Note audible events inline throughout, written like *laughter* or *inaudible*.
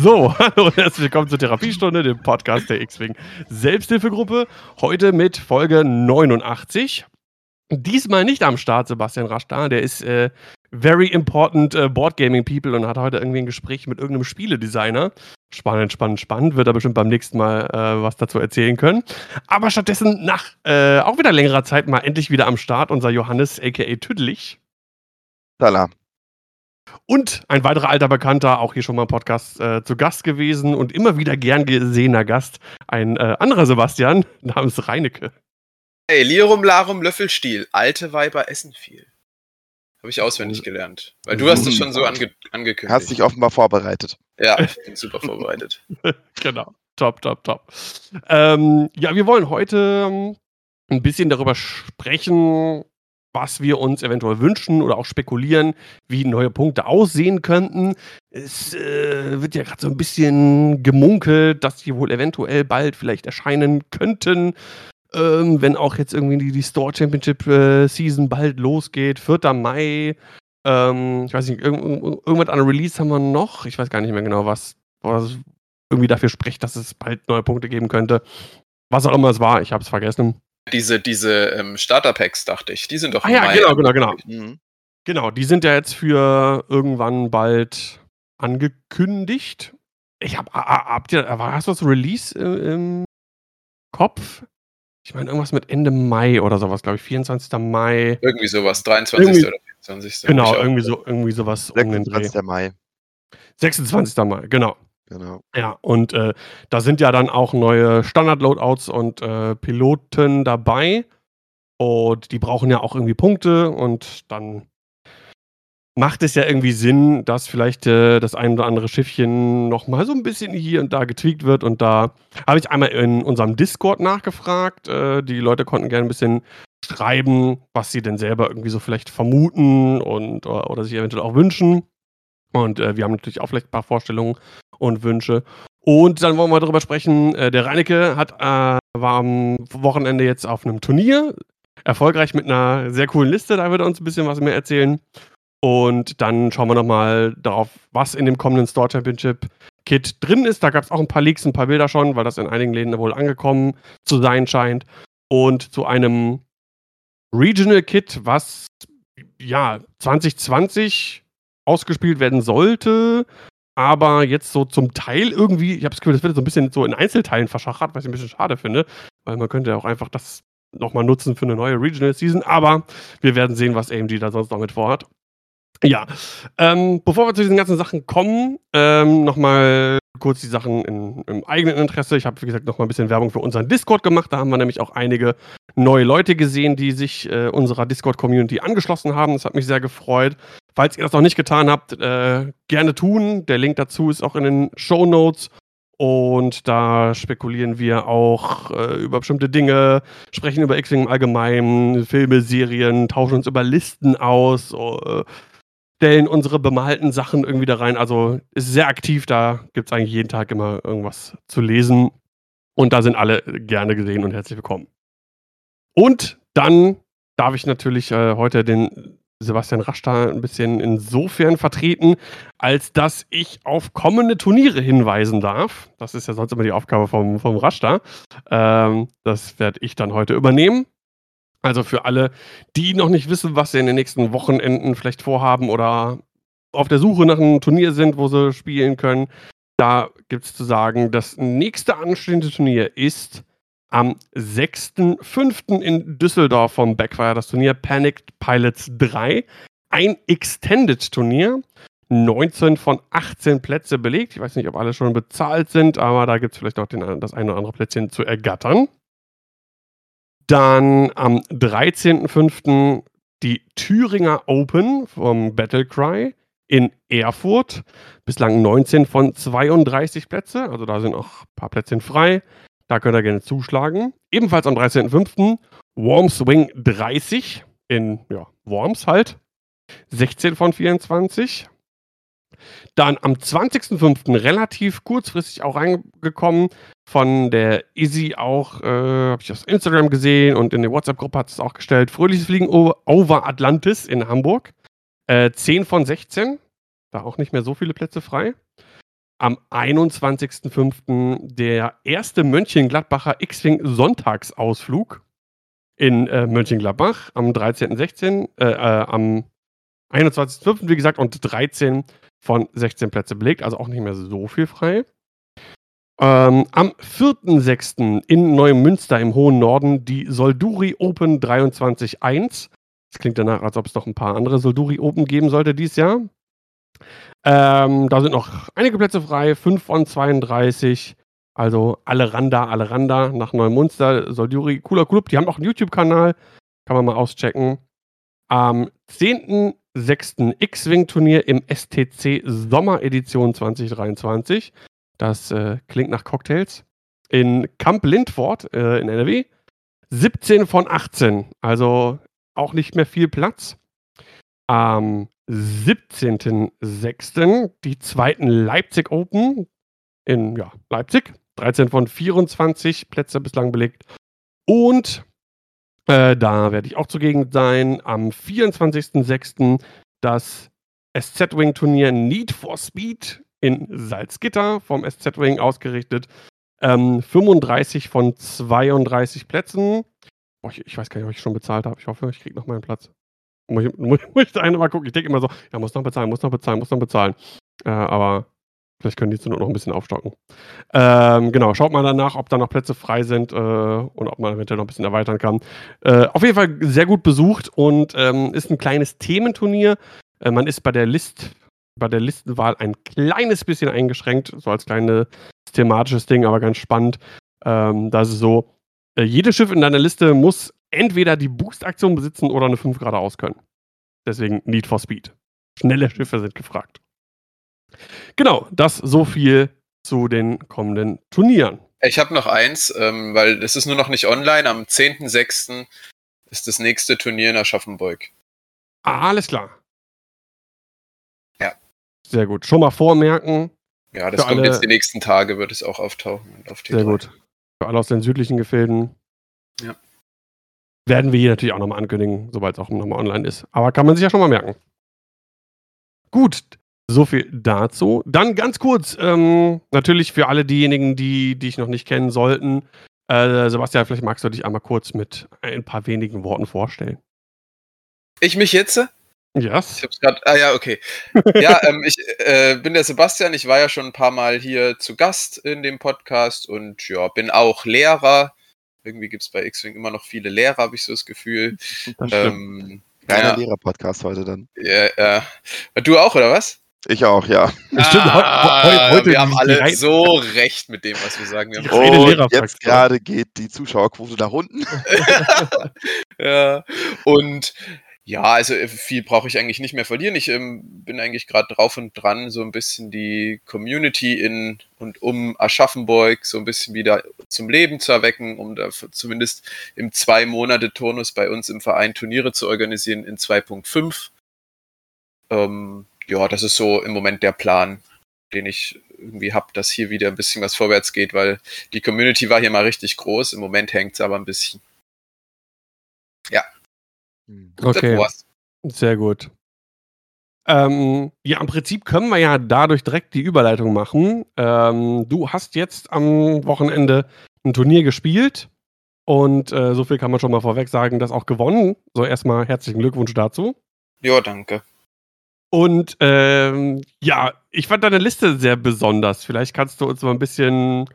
So, *laughs* hallo und herzlich willkommen zur Therapiestunde, dem Podcast der X-Wing Selbsthilfegruppe. Heute mit Folge 89. Diesmal nicht am Start Sebastian Rasch da, der ist äh, very important äh, Board Gaming People und hat heute irgendwie ein Gespräch mit irgendeinem Spieledesigner. Spannend, spannend, spannend. Wird er bestimmt beim nächsten Mal äh, was dazu erzählen können. Aber stattdessen nach äh, auch wieder längerer Zeit mal endlich wieder am Start unser Johannes, aka Tüdelig. Salam. Und ein weiterer alter Bekannter, auch hier schon mal im Podcast äh, zu Gast gewesen und immer wieder gern gesehener Gast, ein äh, anderer Sebastian *laughs* namens Reinecke. Hey, Lirum Larum Löffelstiel. Alte Weiber essen viel. Habe ich auswendig gelernt. Weil du hast es schon so ange angekündigt. Hast dich offenbar vorbereitet. Ja, *laughs* ich bin super vorbereitet. *laughs* genau. Top, top, top. Ähm, ja, wir wollen heute ähm, ein bisschen darüber sprechen, was wir uns eventuell wünschen oder auch spekulieren, wie neue Punkte aussehen könnten. Es äh, wird ja gerade so ein bisschen gemunkelt, dass die wohl eventuell bald vielleicht erscheinen könnten. Ähm, wenn auch jetzt irgendwie die, die Store Championship äh, Season bald losgeht, 4. Mai. Ähm, ich weiß nicht, irg irgendwas an Release haben wir noch. Ich weiß gar nicht mehr genau, was, was irgendwie dafür spricht, dass es bald neue Punkte geben könnte. Was auch immer es war, ich habe es vergessen. Diese, diese ähm, Starter-Packs, dachte ich, die sind doch. Ah ja, Mai genau, genau, genau. Mhm. Genau, die sind ja jetzt für irgendwann bald angekündigt. Ich hab, habt ihr, hast du das Release im Kopf? Ich meine, irgendwas mit Ende Mai oder sowas, glaube ich, 24. Mai. Irgendwie sowas, 23. Irgendwie, oder 24. Genau, irgendwie, so, irgendwie sowas 26. Um Mai. 26. Mai, genau. Genau. Ja, und äh, da sind ja dann auch neue Standard-Loadouts und äh, Piloten dabei. Und die brauchen ja auch irgendwie Punkte und dann macht es ja irgendwie Sinn, dass vielleicht äh, das ein oder andere Schiffchen nochmal so ein bisschen hier und da getweakt wird. Und da habe ich einmal in unserem Discord nachgefragt. Äh, die Leute konnten gerne ein bisschen schreiben, was sie denn selber irgendwie so vielleicht vermuten und oder, oder sich eventuell auch wünschen. Und äh, wir haben natürlich auch vielleicht ein paar Vorstellungen und Wünsche. Und dann wollen wir darüber sprechen. Äh, der Reinecke hat, äh, war am Wochenende jetzt auf einem Turnier. Erfolgreich mit einer sehr coolen Liste. Da wird er uns ein bisschen was mehr erzählen. Und dann schauen wir nochmal darauf, was in dem kommenden Store Championship Kit drin ist. Da gab es auch ein paar Leaks, ein paar Bilder schon, weil das in einigen Läden wohl angekommen zu sein scheint. Und zu einem Regional Kit, was ja 2020 ausgespielt werden sollte, aber jetzt so zum Teil irgendwie, ich habe das Gefühl, das wird so ein bisschen so in Einzelteilen verschachert, was ich ein bisschen schade finde, weil man könnte ja auch einfach das nochmal nutzen für eine neue Regional Season, aber wir werden sehen, was AMG da sonst noch mit vorhat. Ja, ähm, bevor wir zu diesen ganzen Sachen kommen, ähm, nochmal kurz die Sachen in, im eigenen Interesse. Ich habe, wie gesagt, nochmal ein bisschen Werbung für unseren Discord gemacht. Da haben wir nämlich auch einige neue Leute gesehen, die sich äh, unserer Discord-Community angeschlossen haben. Das hat mich sehr gefreut. Falls ihr das noch nicht getan habt, äh, gerne tun. Der Link dazu ist auch in den Show Notes. Und da spekulieren wir auch äh, über bestimmte Dinge, sprechen über X-Wing im Allgemeinen, Filme, Serien, tauschen uns über Listen aus. Äh, stellen unsere bemalten Sachen irgendwie da rein. Also ist sehr aktiv, da gibt es eigentlich jeden Tag immer irgendwas zu lesen. Und da sind alle gerne gesehen und herzlich willkommen. Und dann darf ich natürlich äh, heute den Sebastian Rasch da ein bisschen insofern vertreten, als dass ich auf kommende Turniere hinweisen darf. Das ist ja sonst immer die Aufgabe vom, vom Rasch da. Ähm, das werde ich dann heute übernehmen. Also für alle, die noch nicht wissen, was sie in den nächsten Wochenenden vielleicht vorhaben oder auf der Suche nach einem Turnier sind, wo sie spielen können, da gibt es zu sagen, das nächste anstehende Turnier ist am 6.5. in Düsseldorf vom Backfire, das Turnier Panicked Pilots 3. Ein Extended-Turnier. 19 von 18 Plätze belegt. Ich weiß nicht, ob alle schon bezahlt sind, aber da gibt es vielleicht auch den, das eine oder andere Plätzchen zu ergattern. Dann am 13.05. die Thüringer Open vom Battlecry in Erfurt. Bislang 19 von 32 Plätze, also da sind auch ein paar Plätzchen frei. Da könnt ihr gerne zuschlagen. Ebenfalls am 13.05. Worms Wing 30 in ja, Worms halt. 16 von 24. Dann am 20.05. relativ kurzfristig auch reingekommen von der Izzy auch, äh, habe ich auf Instagram gesehen und in der WhatsApp-Gruppe hat es auch gestellt. Fröhliches Fliegen over Atlantis in Hamburg. Äh, 10 von 16. Da auch nicht mehr so viele Plätze frei. Am 21.05. der erste Mönchengladbacher X-Wing Sonntagsausflug in äh, Mönchengladbach am 13.16. Äh, äh, am 21.05. wie gesagt und 13 von 16 Plätze belegt, also auch nicht mehr so viel frei. Ähm, am 4.06. in Neumünster im hohen Norden die Solduri Open 23.1. Das klingt danach, als ob es noch ein paar andere Solduri Open geben sollte dieses Jahr. Ähm, da sind noch einige Plätze frei, 5 von 32. Also alle Randa, alle Randa nach Neumünster, Solduri, cooler Club. Die haben auch einen YouTube-Kanal, kann man mal auschecken. Am 10.06. X-Wing-Turnier im STC Sommeredition 2023. Das äh, klingt nach Cocktails. In Camp Lindfort äh, in NRW. 17 von 18. Also auch nicht mehr viel Platz. Am 17.06. die zweiten Leipzig Open in ja, Leipzig. 13 von 24 Plätze bislang belegt. Und äh, da werde ich auch zugegen sein. Am 24.06. das SZ-Wing-Turnier Need for Speed in Salzgitter vom SZ-Wing ausgerichtet. Ähm, 35 von 32 Plätzen. Boah, ich, ich, weiß gar nicht, ob ich schon bezahlt habe. Ich hoffe, ich kriege noch meinen Platz. Muss ich, *laughs* muss, muss ich da mal gucken. Ich denke immer so, ja, muss noch bezahlen, muss noch bezahlen, muss noch bezahlen. Äh, aber vielleicht können die zu noch ein bisschen aufstocken. Ähm, genau, schaut mal danach, ob da noch Plätze frei sind äh, und ob man eventuell noch ein bisschen erweitern kann. Äh, auf jeden Fall sehr gut besucht und ähm, ist ein kleines Thementurnier. Äh, man ist bei der List bei der Listenwahl ein kleines bisschen eingeschränkt, so als kleines thematisches Ding, aber ganz spannend. Ähm, da ist es so, äh, jedes Schiff in deiner Liste muss entweder die Boost-Aktion besitzen oder eine 5 geradeaus können. Deswegen Need for Speed. Schnelle Schiffe sind gefragt. Genau, das so viel zu den kommenden Turnieren. Ich habe noch eins, ähm, weil es ist nur noch nicht online. Am 10.06. ist das nächste Turnier in Aschaffenburg. Ah, alles klar. Ja. Sehr gut. Schon mal vormerken. Ja, das Für kommt alle... jetzt die nächsten Tage, wird es auch auftauchen. Auf Sehr gut. Für alle aus den südlichen Gefilden. Werden wir hier natürlich auch nochmal ankündigen, sobald es auch nochmal online ist. Aber kann man sich ja schon mal merken. Gut, so viel dazu. Dann ganz kurz, ähm, natürlich für alle diejenigen, die dich noch nicht kennen sollten. Äh, Sebastian, vielleicht magst du dich einmal kurz mit ein paar wenigen Worten vorstellen. Ich mich jetzt? Yes. Ich hab's grad, ah ja, okay. *laughs* ja, ähm, ich äh, bin der Sebastian, ich war ja schon ein paar Mal hier zu Gast in dem Podcast und ja, bin auch Lehrer. Irgendwie gibt es bei X-Wing immer noch viele Lehrer, habe ich so das Gefühl. Das ähm, Reiner ja. Lehrer-Podcast heute dann. Ja, ja. Du auch, oder was? Ich auch, ja. Ah, Stimmt, heute, heute wir haben alle so recht mit dem, was wir sagen. Wir haben und jetzt gerade geht die Zuschauerquote nach unten. *laughs* ja, und ja, also äh, viel brauche ich eigentlich nicht mehr verlieren. Ich ähm, bin eigentlich gerade drauf und dran, so ein bisschen die Community in und um Aschaffenburg so ein bisschen wieder zum Leben zu erwecken, um da zumindest im zwei Monate Turnus bei uns im Verein Turniere zu organisieren in 2.5. Ähm, ja, das ist so im Moment der Plan, den ich irgendwie habe, dass hier wieder ein bisschen was vorwärts geht, weil die Community war hier mal richtig groß. Im Moment hängt es aber ein bisschen. Ja. Okay. Sehr gut. Ähm, ja, im Prinzip können wir ja dadurch direkt die Überleitung machen. Ähm, du hast jetzt am Wochenende ein Turnier gespielt und äh, so viel kann man schon mal vorweg sagen, das auch gewonnen. So erstmal herzlichen Glückwunsch dazu. Ja, danke. Und ähm, ja, ich fand deine Liste sehr besonders. Vielleicht kannst du uns mal ein bisschen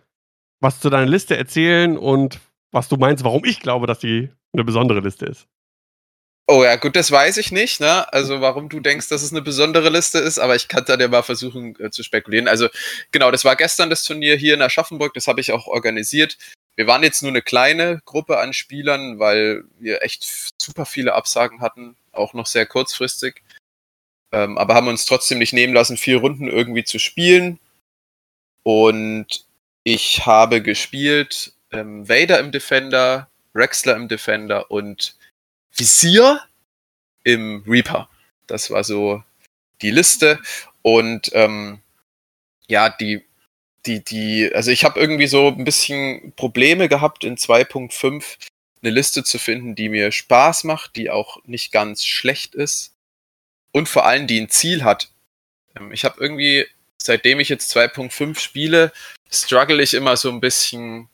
was zu deiner Liste erzählen und was du meinst, warum ich glaube, dass die eine besondere Liste ist. Oh ja, gut, das weiß ich nicht, ne? Also warum du denkst, dass es eine besondere Liste ist, aber ich kann da ja mal versuchen äh, zu spekulieren. Also genau, das war gestern das Turnier hier in Aschaffenburg, das habe ich auch organisiert. Wir waren jetzt nur eine kleine Gruppe an Spielern, weil wir echt super viele Absagen hatten, auch noch sehr kurzfristig. Ähm, aber haben uns trotzdem nicht nehmen lassen, vier Runden irgendwie zu spielen. Und ich habe gespielt ähm, Vader im Defender, Rexler im Defender und Visier im Reaper. Das war so die Liste. Und ähm, ja, die, die, die, also ich habe irgendwie so ein bisschen Probleme gehabt in 2.5 eine Liste zu finden, die mir Spaß macht, die auch nicht ganz schlecht ist und vor allem die ein Ziel hat. Ähm, ich habe irgendwie seitdem ich jetzt 2.5 spiele, struggle ich immer so ein bisschen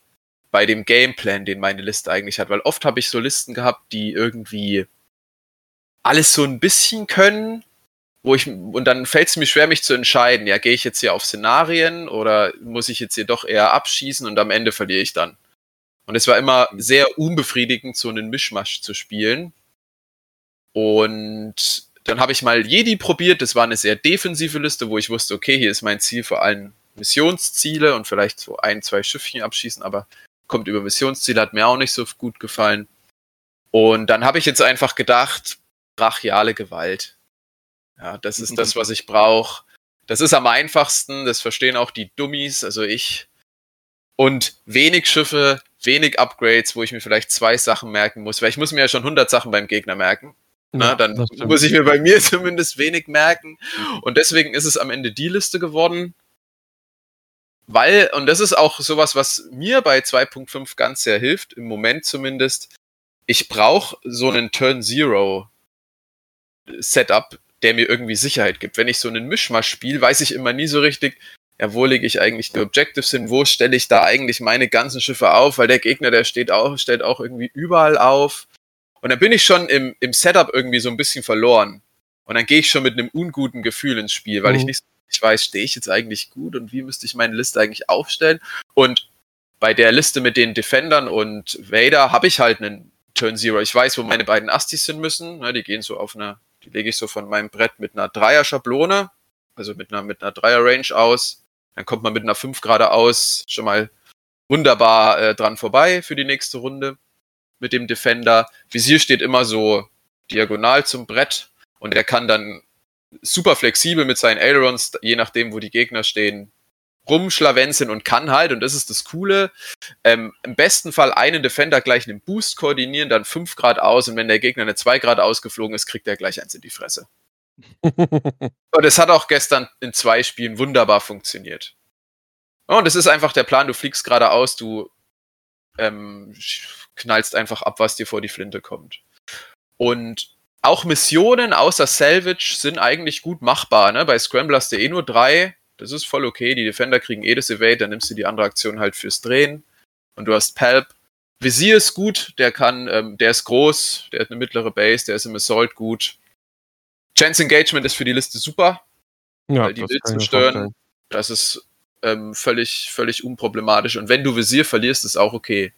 bei dem Gameplan, den meine Liste eigentlich hat, weil oft habe ich so Listen gehabt, die irgendwie alles so ein bisschen können, wo ich, und dann fällt es mir schwer, mich zu entscheiden, ja, gehe ich jetzt hier auf Szenarien oder muss ich jetzt hier doch eher abschießen und am Ende verliere ich dann. Und es war immer mhm. sehr unbefriedigend, so einen Mischmasch zu spielen. Und dann habe ich mal Jedi probiert, das war eine sehr defensive Liste, wo ich wusste, okay, hier ist mein Ziel vor allem Missionsziele und vielleicht so ein, zwei Schiffchen abschießen, aber kommt über Missionsziele, hat mir auch nicht so gut gefallen. Und dann habe ich jetzt einfach gedacht, brachiale Gewalt. Ja, das ist das, was ich brauche. Das ist am einfachsten, das verstehen auch die Dummies, also ich. Und wenig Schiffe, wenig Upgrades, wo ich mir vielleicht zwei Sachen merken muss, weil ich muss mir ja schon 100 Sachen beim Gegner merken. Na, dann muss ich mir bei mir *laughs* zumindest wenig merken. Und deswegen ist es am Ende die Liste geworden. Weil, und das ist auch sowas, was mir bei 2.5 ganz sehr hilft, im Moment zumindest, ich brauche so einen Turn Zero Setup, der mir irgendwie Sicherheit gibt. Wenn ich so einen Mischmasch spiele, weiß ich immer nie so richtig, ja, wo lege ich eigentlich die Objectives hin, wo stelle ich da eigentlich meine ganzen Schiffe auf, weil der Gegner, der steht auch, stellt auch irgendwie überall auf. Und dann bin ich schon im, im Setup irgendwie so ein bisschen verloren. Und dann gehe ich schon mit einem unguten Gefühl ins Spiel, weil mhm. ich nicht ich weiß, stehe ich jetzt eigentlich gut und wie müsste ich meine Liste eigentlich aufstellen. Und bei der Liste mit den Defendern und Vader habe ich halt einen Turn Zero. Ich weiß, wo meine beiden Astis hin müssen. die gehen so auf eine die lege ich so von meinem Brett mit einer Dreier-Schablone, also mit einer, mit einer Dreier-Range aus. Dann kommt man mit einer 5 geradeaus schon mal wunderbar äh, dran vorbei für die nächste Runde mit dem Defender. Visier steht immer so diagonal zum Brett und er kann dann super flexibel mit seinen Ailerons, je nachdem, wo die Gegner stehen, rumschlawenzeln und kann halt, und das ist das Coole, ähm, im besten Fall einen Defender gleich einen Boost koordinieren, dann 5 Grad aus und wenn der Gegner eine 2 Grad ausgeflogen ist, kriegt er gleich eins in die Fresse. *laughs* und es hat auch gestern in zwei Spielen wunderbar funktioniert. Und es ist einfach der Plan, du fliegst geradeaus, du ähm, knallst einfach ab, was dir vor die Flinte kommt. Und auch Missionen außer Salvage sind eigentlich gut machbar. Ne? Bei Scrambler hast du eh nur drei das ist voll okay. Die Defender kriegen eh das Evade, dann nimmst du die andere Aktion halt fürs Drehen. Und du hast Palp. Visier ist gut, der kann, ähm, der ist groß, der hat eine mittlere Base, der ist im Assault gut. Chance Engagement ist für die Liste super. Ja, weil die Wilzen stören. Das ist ähm, völlig, völlig unproblematisch. Und wenn du Visier verlierst, ist auch okay.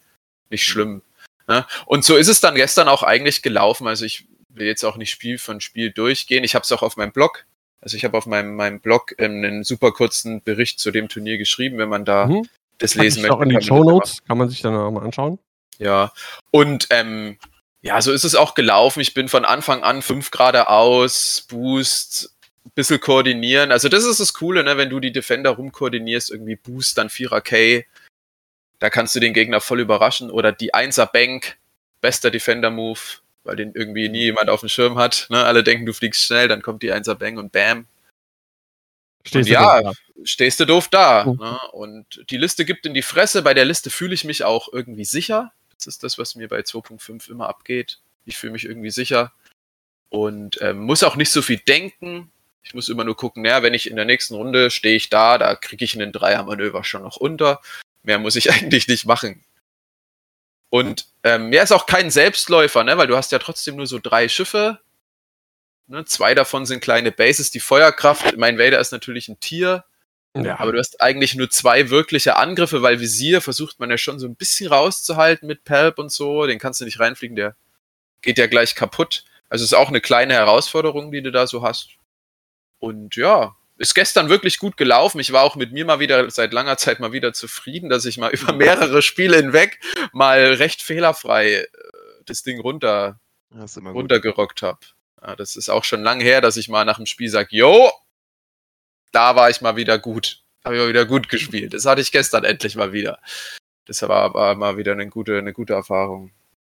Nicht schlimm. Ne? Und so ist es dann gestern auch eigentlich gelaufen. Also ich will jetzt auch nicht Spiel von Spiel durchgehen. Ich habe es auch auf meinem Blog also ich habe auf meinem, meinem Blog ähm, einen super kurzen Bericht zu dem Turnier geschrieben, wenn man da mhm. das lesen möchte. Auch in den Show Notes kann man sich dann auch mal anschauen. Ja, und ähm, ja, so ist es auch gelaufen. Ich bin von Anfang an fünf Grad aus, Boost, bisschen koordinieren. Also das ist das Coole, ne? wenn du die Defender rumkoordinierst, irgendwie Boost, dann 4er K, da kannst du den Gegner voll überraschen. Oder die 1er Bank, bester Defender-Move weil den irgendwie nie jemand auf dem Schirm hat. Ne? Alle denken, du fliegst schnell, dann kommt die 1er Bang und Bam. Stehst und du ja, doof da. stehst du doof da. Mhm. Ne? Und die Liste gibt in die Fresse. Bei der Liste fühle ich mich auch irgendwie sicher. Das ist das, was mir bei 2.5 immer abgeht. Ich fühle mich irgendwie sicher und ähm, muss auch nicht so viel denken. Ich muss immer nur gucken, naja, wenn ich in der nächsten Runde stehe ich da, da kriege ich einen Dreiermanöver schon noch unter. Mehr muss ich *laughs* eigentlich nicht machen. Und ähm, ja, ist auch kein Selbstläufer, ne? weil du hast ja trotzdem nur so drei Schiffe. Ne? Zwei davon sind kleine Bases. Die Feuerkraft, mein Vader ist natürlich ein Tier. Ja. Aber du hast eigentlich nur zwei wirkliche Angriffe, weil Visier versucht man ja schon so ein bisschen rauszuhalten mit Pelp und so. Den kannst du nicht reinfliegen, der geht ja gleich kaputt. Also ist auch eine kleine Herausforderung, die du da so hast. Und ja, ist gestern wirklich gut gelaufen. Ich war auch mit mir mal wieder seit langer Zeit mal wieder zufrieden, dass ich mal *laughs* über mehrere Spiele hinweg mal recht fehlerfrei äh, das Ding runter, runtergerockt habe. Ja, das ist auch schon lange her, dass ich mal nach dem Spiel sage, jo, da war ich mal wieder gut. Habe ich mal wieder gut gespielt. Das hatte ich gestern endlich mal wieder. Das war, war mal wieder eine gute, eine gute Erfahrung.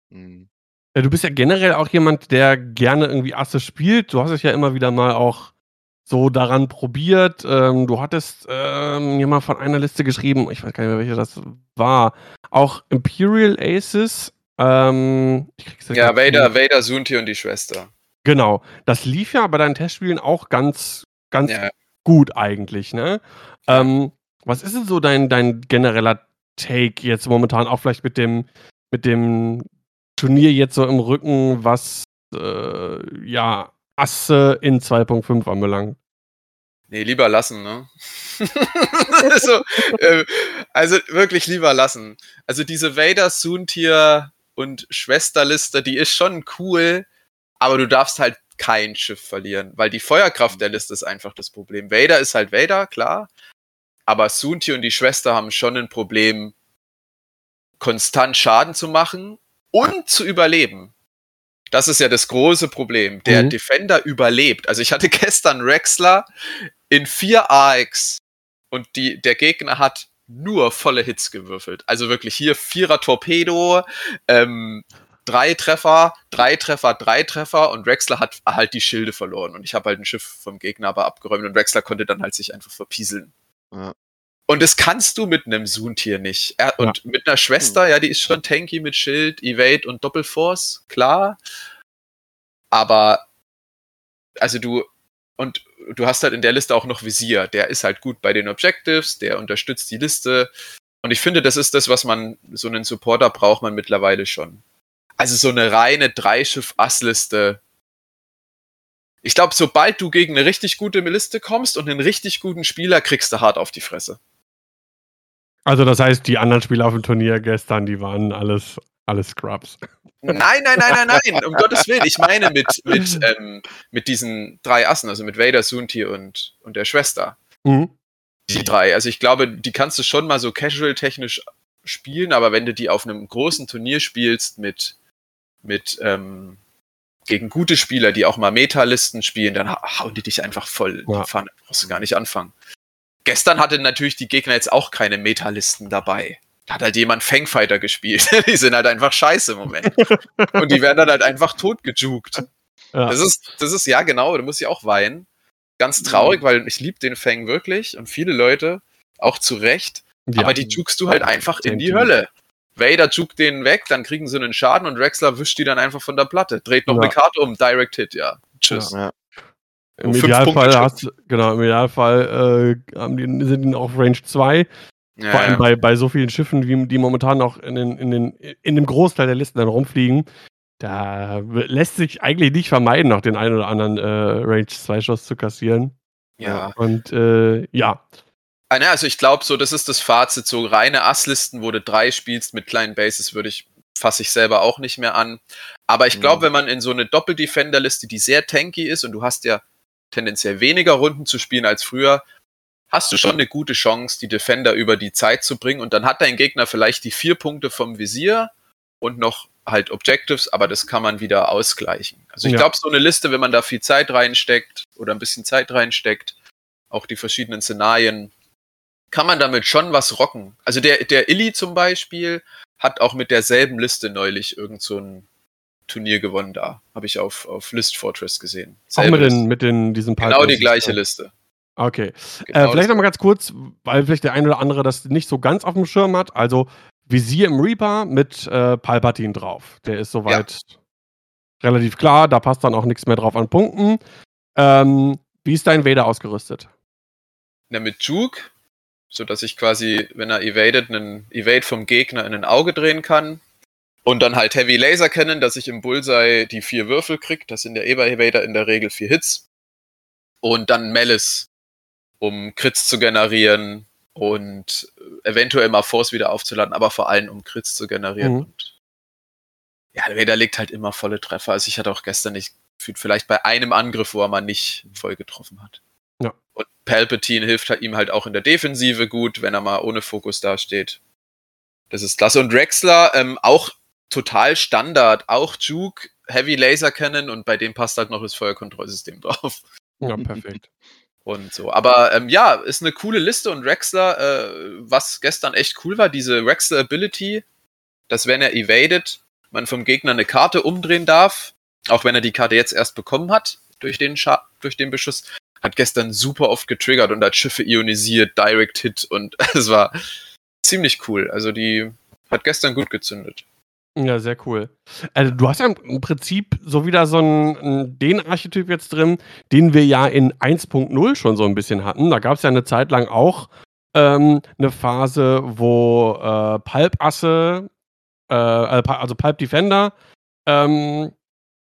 Mhm. Ja, du bist ja generell auch jemand, der gerne irgendwie Asse spielt. Du hast es ja immer wieder mal auch so daran probiert. Ähm, du hattest ähm, mir mal von einer Liste geschrieben, ich weiß gar nicht mehr, welche das war. Auch Imperial Aces. Ähm, ja, Vader, Vader, Sunti und die Schwester. Genau. Das lief ja bei deinen Testspielen auch ganz, ganz ja. gut eigentlich, ne? Ähm, was ist denn so dein, dein genereller Take jetzt momentan, auch vielleicht mit dem, mit dem Turnier jetzt so im Rücken, was äh, ja Asse in 2.5 anbelangt? Nee, lieber lassen, ne? *laughs* so, äh, also wirklich lieber lassen. Also diese Vader, Soontier und Schwesterliste, die ist schon cool, aber du darfst halt kein Schiff verlieren, weil die Feuerkraft der Liste ist einfach das Problem. Vader ist halt Vader, klar, aber Soontier und die Schwester haben schon ein Problem, konstant Schaden zu machen und zu überleben. Das ist ja das große Problem. Der mhm. Defender überlebt. Also ich hatte gestern Rexler in vier AX und die, der Gegner hat nur volle Hits gewürfelt. Also wirklich hier Vierer Torpedo, ähm, drei Treffer, drei Treffer, drei Treffer und Rexler hat halt die Schilde verloren und ich habe halt ein Schiff vom Gegner aber abgeräumt und Rexler konnte dann halt sich einfach verpieseln. Ja. Und das kannst du mit einem Soontier nicht. Und ja. mit einer Schwester, ja, die ist schon tanky mit Schild, Evade und Doppelforce, klar. Aber, also du, und du hast halt in der Liste auch noch Visier. Der ist halt gut bei den Objectives, der unterstützt die Liste. Und ich finde, das ist das, was man, so einen Supporter braucht man mittlerweile schon. Also so eine reine Dreischiff-Ass-Liste. Ich glaube, sobald du gegen eine richtig gute Liste kommst und einen richtig guten Spieler, kriegst du hart auf die Fresse. Also das heißt, die anderen Spieler auf dem Turnier gestern, die waren alles, alles Scrubs. Nein, nein, nein, nein, nein, um Gottes Willen. Ich meine mit, mit, ähm, mit diesen drei Assen, also mit Vader, Sunti und, und der Schwester. Mhm. Die drei. Also ich glaube, die kannst du schon mal so casual-technisch spielen, aber wenn du die auf einem großen Turnier spielst mit, mit ähm, gegen gute Spieler, die auch mal Metalisten spielen, dann hauen die dich einfach voll in ja. die Pfanne. Brauchst du gar nicht anfangen. Gestern hatte natürlich die Gegner jetzt auch keine Metalisten dabei hat halt jemand Fangfighter gespielt. *laughs* die sind halt einfach scheiße im Moment. Und die werden dann halt einfach totgejuckt. Ja. Das ist, das ist, ja genau, da muss ich auch weinen. Ganz traurig, mhm. weil ich liebe den Fang wirklich und viele Leute, auch zu Recht. Ja. Aber die jukst du halt einfach in die Hölle. Vader juckt den weg, dann kriegen sie einen Schaden und Rexler wischt die dann einfach von der Platte. Dreht noch ja. eine Karte um, Direct Hit, ja. Tschüss. Ja. Im Idealfall hast genau, im Idealfall äh, sind die auf Range 2 ja, Vor allem ja. bei, bei so vielen Schiffen, wie, die momentan noch in, den, in, den, in dem Großteil der Listen dann rumfliegen, da lässt sich eigentlich nicht vermeiden, noch den einen oder anderen äh, Range-2-Schuss zu kassieren. Ja. Und äh, ja. Ah, also ich glaube so, das ist das Fazit, so reine Asslisten, wo du drei spielst mit kleinen Bases, würde ich, fasse ich selber auch nicht mehr an. Aber ich glaube, mhm. wenn man in so eine Doppel-Defender-Liste, die sehr tanky ist und du hast ja tendenziell weniger Runden zu spielen als früher, hast du schon eine gute Chance, die Defender über die Zeit zu bringen. Und dann hat dein Gegner vielleicht die vier Punkte vom Visier und noch halt Objectives, aber das kann man wieder ausgleichen. Also ich ja. glaube, so eine Liste, wenn man da viel Zeit reinsteckt oder ein bisschen Zeit reinsteckt, auch die verschiedenen Szenarien, kann man damit schon was rocken. Also der, der Illy zum Beispiel hat auch mit derselben Liste neulich irgend so ein Turnier gewonnen da. Habe ich auf, auf List Fortress gesehen. Selbe auch mit den, mit den, diesen Genau die gleiche Liste. Okay. Äh, genau äh, vielleicht nochmal ganz kurz, weil vielleicht der eine oder andere das nicht so ganz auf dem Schirm hat. Also Visier im Reaper mit äh, Palpatine drauf. Der ist soweit ja. relativ klar. Da passt dann auch nichts mehr drauf an Punkten. Ähm, wie ist dein Vader ausgerüstet? Na, mit Juke, sodass ich quasi, wenn er evadet, einen Evade vom Gegner in ein Auge drehen kann. Und dann halt Heavy Laser kennen, dass ich im Bullseye die vier Würfel kriege. Das sind der Eber-Evader in der Regel vier Hits. Und dann Malice, um Crits zu generieren und eventuell mal Force wieder aufzuladen, aber vor allem um Crits zu generieren. Mhm. Und ja, Vader legt halt immer volle Treffer. Also ich hatte auch gestern nicht vielleicht bei einem Angriff, wo er mal nicht voll getroffen hat. Ja. Und Palpatine hilft halt ihm halt auch in der Defensive gut, wenn er mal ohne Fokus dasteht. Das ist klasse. Und Drexler, ähm, auch total Standard, auch Juke, Heavy Laser Cannon und bei dem passt halt noch das Feuerkontrollsystem drauf. Ja, *laughs* perfekt und so. Aber ähm, ja, ist eine coole Liste und Rexler, äh, was gestern echt cool war, diese Rexler Ability, dass wenn er evadet, man vom Gegner eine Karte umdrehen darf, auch wenn er die Karte jetzt erst bekommen hat durch den, Scha durch den Beschuss, hat gestern super oft getriggert und hat Schiffe ionisiert, Direct Hit und *laughs* es war ziemlich cool. Also die hat gestern gut gezündet. Ja, sehr cool. Also, du hast ja im Prinzip so wieder so 'n den Archetyp jetzt drin, den wir ja in 1.0 schon so 'n bisschen hatten. Da gab's ja 'ne Zeit lang auch, ähm, 'ne Phase, wo, äh, Pulp-Asse, äh, also Pulp Defender, ähm,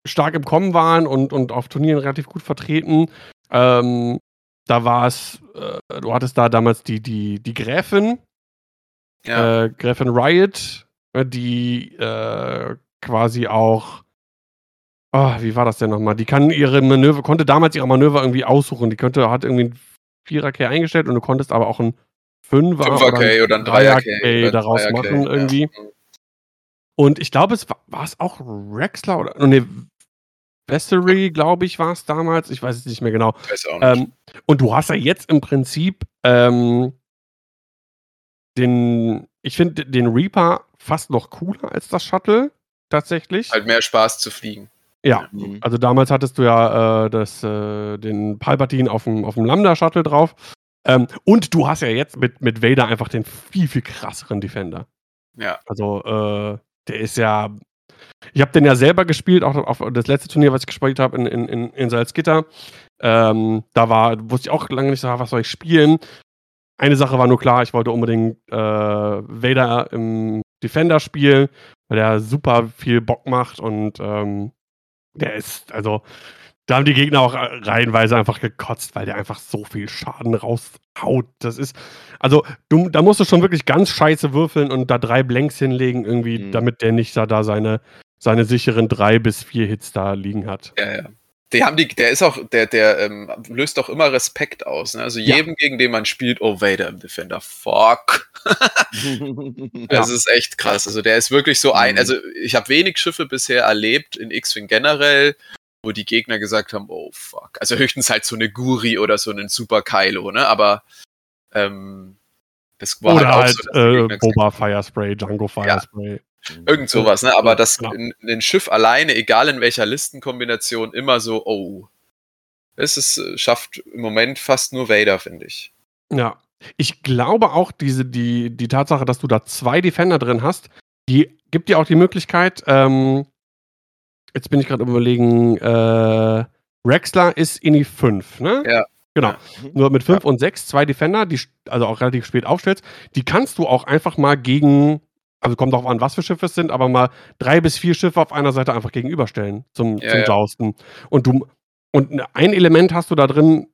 stark im Kommen waren und und auf Turnieren relativ gut vertreten. Ähm, da war's äh, du hattest da damals die die die Gräfin, Ja. äh, Gräfin Riot, äh, die, äh, quasi auch oh, wie war das denn noch mal? Die kann ihre Manöver konnte damals ihre Manöver irgendwie aussuchen. Die könnte hat irgendwie 'n Vierer-K eingestellt und du konntest aber auch 'n Fünfer oder 'n Fünfer-K oder 'n Dreier-K oder daraus Dreier-K, machen ja. irgendwie. Mhm. Und ich glaube, es wa war's auch Rexler oder oh ne, Vessery, glaube ich, war's damals. Ich weiß es nicht mehr genau. Weiß auch nicht. Ähm, und du hast ja jetzt im Prinzip, ähm den ich finde den Reaper fast noch cooler als das Shuttle tatsächlich. Halt mehr Spaß zu fliegen. Ja, Mhm. also damals hattest du ja, äh, das, äh den Palpatine auf'm auf'm Lambda-Shuttle drauf. Ähm, und du hast ja jetzt mit mit Vader einfach den viel, viel krasseren Defender. Ja. Also, äh, der ist ja ich habe den ja selber gespielt, auch auf das letzte Turnier, was ich gespielt habe in in in in Salzgitter. Ähm, da war wusste ich auch lange nicht so: „Ah, was soll ich spielen?“ Eine Sache war nur klar, ich wollte unbedingt, äh, Vader im Defender spielen, weil der super viel Bock macht und, ähm, der ist also, da haben die Gegner auch, äh, reihenweise einfach gekotzt, weil der einfach so viel Schaden raushaut. Das ist also, du da musst du schon wirklich ganz scheiße würfeln und da 3 Blanks hinlegen irgendwie, Mhm. damit der nicht da da seine seine sicheren 3 bis 4 Hits da liegen hat. Ja, ja. Die haben die der ist auch der der, ähm, löst auch immer Respekt aus, ne? Also, Ja. jedem, gegen den man spielt: „Oh, Vader im Defender, fuck.“ *laughs* Das ist echt krass. Also, der ist wirklich so ein Mhm. also, ich habe wenig Schiffe bisher erlebt in X-Wing generell, wo die Gegner gesagt haben: „Oh, fuck.“ Also, höchstens halt so 'ne Guri oder so 'nen Super Kylo, ne? Aber, ähm, das war Oder halt auch halt, so, äh, Boba Firespray, Django Firespray. Irgend so was, ne? Aber Ja, das genau. Schiff alleine, egal in welcher Listenkombination, immer so: „Oh.“ Es ist äh, schafft im Moment fast nur Vader, finde ich. Ja. Ich glaube auch, diese die die Tatsache, dass du da 2 Defender drin hast, die gibt dir auch die Möglichkeit, ähm jetzt bin ich grad am Überlegen, äh, Rexler ist Ini 5, ne? Ja. Genau. Ja. Mhm. Nur mit 5 und 6, 2 Defender, die also auch relativ spät aufstellst, die kannst du auch einfach mal gegen also kommt drauf an, was für Schiffe es sind, aber mal 3 bis 4 Schiffe auf einer Seite einfach gegenüberstellen zum Ja, zum ja. Jousten. Und du und ein Element hast du da drin,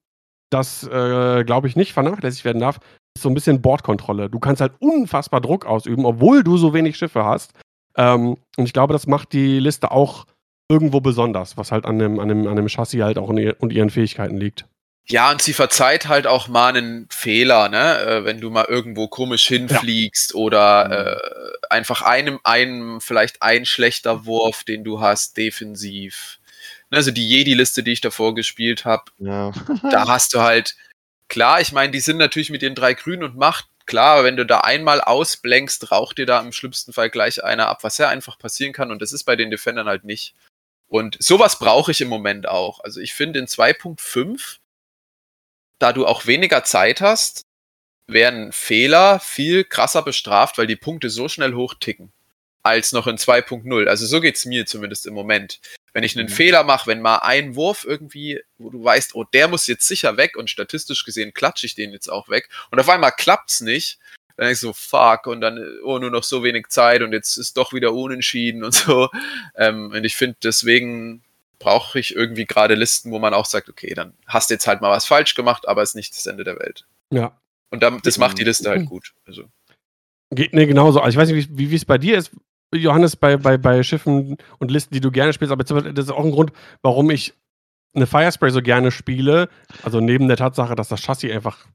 das, äh, glaube ich, nicht vernachlässigt werden darf, ist so 'n bisschen Bordkontrolle. Du kannst halt unfassbar Druck ausüben, obwohl du so wenig Schiffe hast. Ähm, und ich glaube, das macht die Liste auch irgendwo besonders, was halt an dem an dem an dem Chassis halt auch und ihren Fähigkeiten liegt. Ja, und sie verzeiht halt auch mal 'nen Fehler, ne? Äh, wenn du mal irgendwo komisch hinfliegst oder, äh, einfach einem einem vielleicht ein schlechter Wurf, den du hast, defensiv. Ne, also die Jedi-Liste, die ich davor gespielt habe, Ja. *laughs* da hast du halt klar, ich meine, die sind natürlich mit den 3 Grün und Macht klar, wenn du da einmal ausblenkst, raucht dir da im schlimmsten Fall gleich einer ab, was ja einfach passieren kann und das ist bei den Defendern halt nicht. Und so was brauche ich im Moment auch. Also, ich finde in 2.5 da du auch weniger Zeit hast, werden Fehler viel krasser bestraft, weil die Punkte so schnell hochticken, als noch in 2.0. Also, so geht's mir zumindest im Moment. Wenn ich 'nen Mhm. Fehler mache, wenn mal ein Wurf irgendwie wo du weißt: „Oh, der muss jetzt sicher weg“ und statistisch gesehen klatsche ich den jetzt auch weg und auf einmal klappt's nicht, dann denkst du: „Fuck“ und dann, oh, nur noch so wenig Zeit und jetzt ist doch wieder unentschieden und so. *laughs* Ähm, und ich finde, deswegen brauche ich irgendwie grade Listen, wo man auch sagt: „Okay, dann hast du jetzt halt mal was falsch gemacht, aber ist nicht das Ende der Welt.“ Ja. Und dann das macht die Liste halt Mhm. gut. Also Geht mir genauso. Also, ich weiß nicht, wie wie's bei dir ist, Johannes, bei bei bei Schiffen und Listen, die du gerne spielst, aber zum Beispiel das ist auch 'n Grund, warum ich 'ne Firespray so gerne spiele. Also, neben der Tatsache, dass das Chassis einfach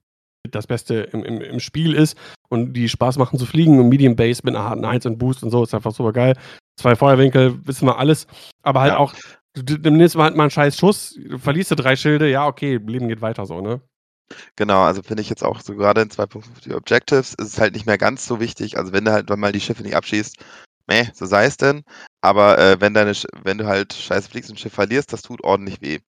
das Beste im im im Spiel ist und die Spaß machen zu fliegen und Medium Base mit 'ner harten 1 und Boost und so, ist einfach supergeil. 2 Feuerwinkel, wissen wir alles. Aber halt Ja. auch, du du nimmst mal halt mal 'n scheiß Schuss, verlierst du 3 Schilde, ja, okay, Leben geht weiter so, ne? Genau, also finde ich jetzt auch so grade in 2.5 die Objectives ist es halt nicht mehr ganz so wichtig. Also, wenn du halt mal die Schiffe nicht abschießt, meh, so sei es denn. Aber, äh, wenn deine wenn du halt scheiße fliegst und 'n Schiff verlierst, das tut ordentlich weh.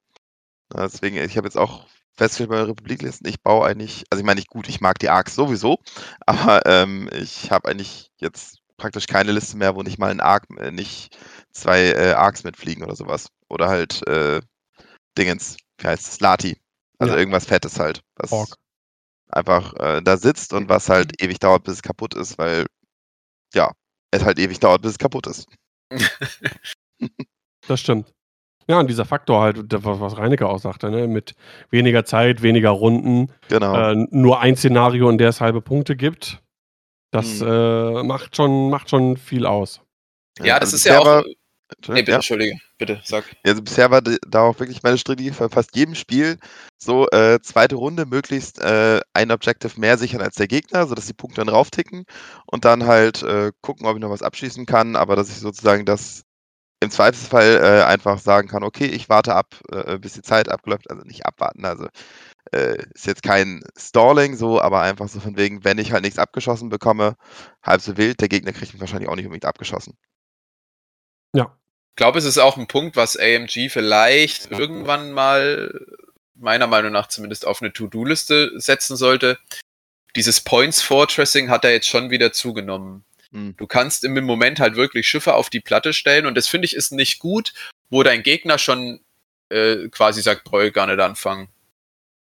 Ne, deswegen ich habe jetzt auch festgestellt bei Republik-Listen, ich baue eigentlich also, ich meine, ich gut, ich mag die Arcs sowieso, *laughs* aber, ähm, ich habe eigentlich jetzt praktisch keine Liste mehr, wo nicht mal ein Arc, äh, nicht zwei äh, Arcs mitfliegen oder sowas. Oder halt äh, Dingens, wie heißt es? Lati. Also ja. irgendwas Fettes halt. Was Ork. einfach äh, da sitzt und was halt mhm. ewig dauert, bis es kaputt ist, weil ja, es halt ewig dauert, bis es kaputt ist. *laughs* das stimmt. Ja, und dieser Faktor halt, was Reinecke auch sagte, ne? mit weniger Zeit, weniger Runden, genau. äh, nur ein Szenario, in der es halbe Punkte gibt, das hm. äh, macht, schon, macht schon viel aus. Ja, das also ist ja auch. Nee, bitte, ja. Entschuldige, bitte, sag. Also bisher war da auch wirklich meine Strategie bei fast jedem Spiel so, äh, zweite Runde möglichst äh, ein Objective mehr sichern als der Gegner, sodass die Punkte dann raufticken und dann halt äh, gucken, ob ich noch was abschießen kann, aber dass ich sozusagen das im Zweifelsfall äh, einfach sagen kann, okay, ich warte ab, äh, bis die Zeit abläuft, also nicht abwarten, also äh, ist jetzt kein Stalling so, aber einfach so von wegen, wenn ich halt nichts abgeschossen bekomme, halb so wild, der Gegner kriegt mich wahrscheinlich auch nicht unbedingt abgeschossen. Ja. Ich glaube, es ist auch ein Punkt, was AMG vielleicht irgendwann mal, meiner Meinung nach zumindest, auf eine To-Do-Liste setzen sollte. Dieses Points Fortressing hat er jetzt schon wieder zugenommen. Hm. Du kannst im Moment halt wirklich Schiffe auf die Platte stellen und das finde ich ist nicht gut, wo dein Gegner schon äh, quasi sagt, brauche gar nicht anfangen.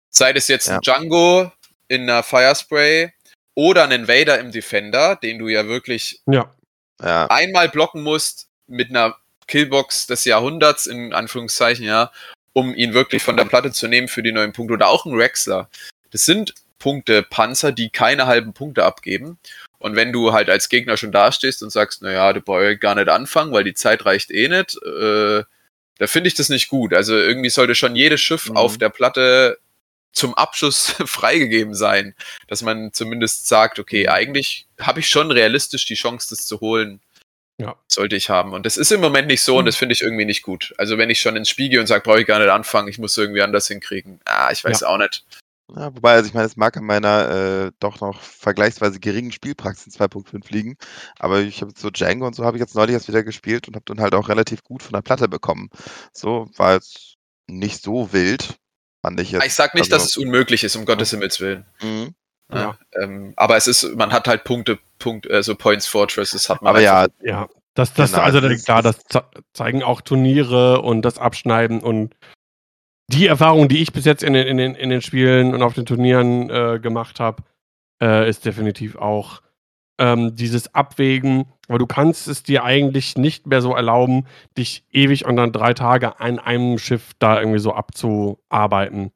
Sei das jetzt ja. ein Django in einer Firespray oder ein Invader im Defender, den du ja wirklich ja. einmal blocken musst mit einer Killbox des Jahrhunderts, in Anführungszeichen, ja, um ihn wirklich von der Platte zu nehmen für die neuen Punkte. Oder auch ein Rexler. Das sind Punkte Panzer, die keine halben Punkte abgeben. Und wenn du halt als Gegner schon dastehst und sagst, naja, du brauchst gar nicht anfangen, weil die Zeit reicht eh nicht, äh, da finde ich das nicht gut. Also irgendwie sollte schon jedes Schiff mhm. auf der Platte zum Abschuss *laughs* freigegeben sein, dass man zumindest sagt, okay, mhm. eigentlich habe ich schon realistisch die Chance, das zu holen. Ja. Sollte ich haben. Und das ist im Moment nicht so und mhm. das finde ich irgendwie nicht gut. Also wenn ich schon ins Spiel gehe und sage, brauche ich gar nicht anfangen, ich muss irgendwie anders hinkriegen. Ah, ich weiß ja. auch nicht. Ja, wobei, also ich meine, es mag an meiner äh, doch noch vergleichsweise geringen Spielpraxis in 2.5 liegen, aber ich habe so Django und so habe ich jetzt neulich erst wieder gespielt und habe dann halt auch relativ gut von der Platte bekommen. So war jetzt nicht so wild, fand ich jetzt. Ich sag nicht, also, dass es unmöglich ist, um Gottes Himmels Willen. Mhm. Ja, ähm, aber es ist, man hat halt Punkte, Punkt, also Points Fortresses hat man. Aber ja, ja, das, das, genau, also das klar, das zeigen auch Turniere und das Abschneiden und die Erfahrung, die ich bis jetzt in den, in den, in den Spielen und auf den Turnieren äh, gemacht habe, äh, ist definitiv auch ähm, dieses Abwägen, weil du kannst es dir eigentlich nicht mehr so erlauben, dich ewig und dann drei Tage an einem Schiff da irgendwie so abzuarbeiten.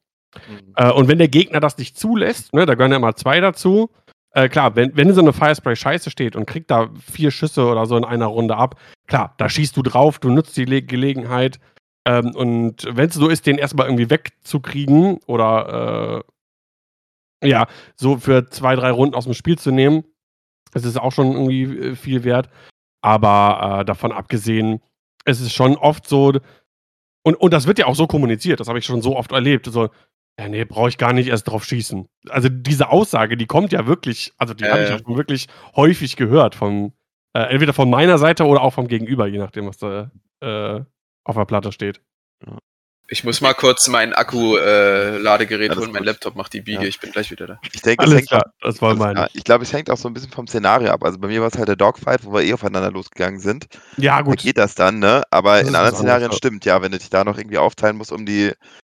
Äh, und wenn der Gegner das nicht zulässt, ne, da gehören ja immer zwei dazu, äh, klar, wenn, wenn so eine Firespray scheiße steht und kriegt da vier Schüsse oder so in einer Runde ab, klar, da schießt du drauf, du nutzt die Le Gelegenheit. Ähm, und wenn es so ist, den erstmal irgendwie wegzukriegen oder äh, ja, so für zwei, drei Runden aus dem Spiel zu nehmen, das ist auch schon irgendwie äh, viel wert. Aber äh, davon abgesehen, es ist schon oft so, und, und das wird ja auch so kommuniziert, das habe ich schon so oft erlebt. So, ja, nee, brauche ich gar nicht erst drauf schießen. Also diese Aussage, die kommt ja wirklich, also die äh. habe ich ja schon wirklich häufig gehört vom, äh, entweder von meiner Seite oder auch vom Gegenüber, je nachdem, was da äh, auf der Platte steht. Ich muss mal kurz mein Akku-Ladegerät äh, holen, mein Laptop macht die Biege, ja. ich bin gleich wieder da. Ich denke, Alles es klar, auch, das war mein. Ich glaube, es hängt auch so ein bisschen vom Szenario ab. Also bei mir war es halt der Dogfight, wo wir eh aufeinander losgegangen sind. Ja, gut. Da geht das dann, ne? Aber das in anderen Szenarien stimmt, ja, wenn du dich da noch irgendwie aufteilen musst, um die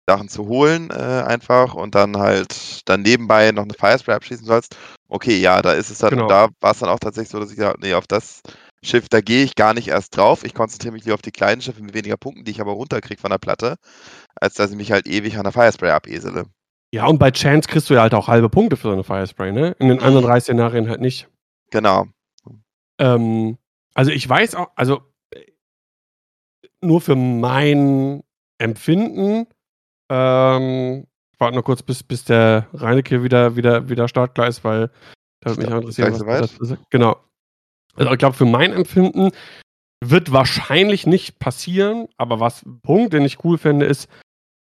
Sachen zu holen, äh, einfach und dann halt dann nebenbei noch eine Firespray abschließen sollst. Okay, ja, da ist es dann, genau. da war es dann auch tatsächlich so, dass ich gesagt nee, auf das Schiff, da gehe ich gar nicht erst drauf. Ich konzentriere mich lieber auf die kleinen Schiffe mit weniger Punkten, die ich aber runterkriege von der Platte, als dass ich mich halt ewig an der Firespray abesele. Ja, und bei Chance kriegst du ja halt auch halbe Punkte für so eine Firespray, ne? In den anderen drei Szenarien halt nicht. Genau. Ähm, also ich weiß auch, also nur für mein Empfinden ähm, ich warte nur kurz, bis, bis der Reinecke wieder, wieder, wieder startklar ist, weil da würde mich auch interessieren, was das ist. Genau. Also ich glaube, für mein Empfinden wird wahrscheinlich nicht passieren, aber was ein Punkt, den ich cool finde, ist,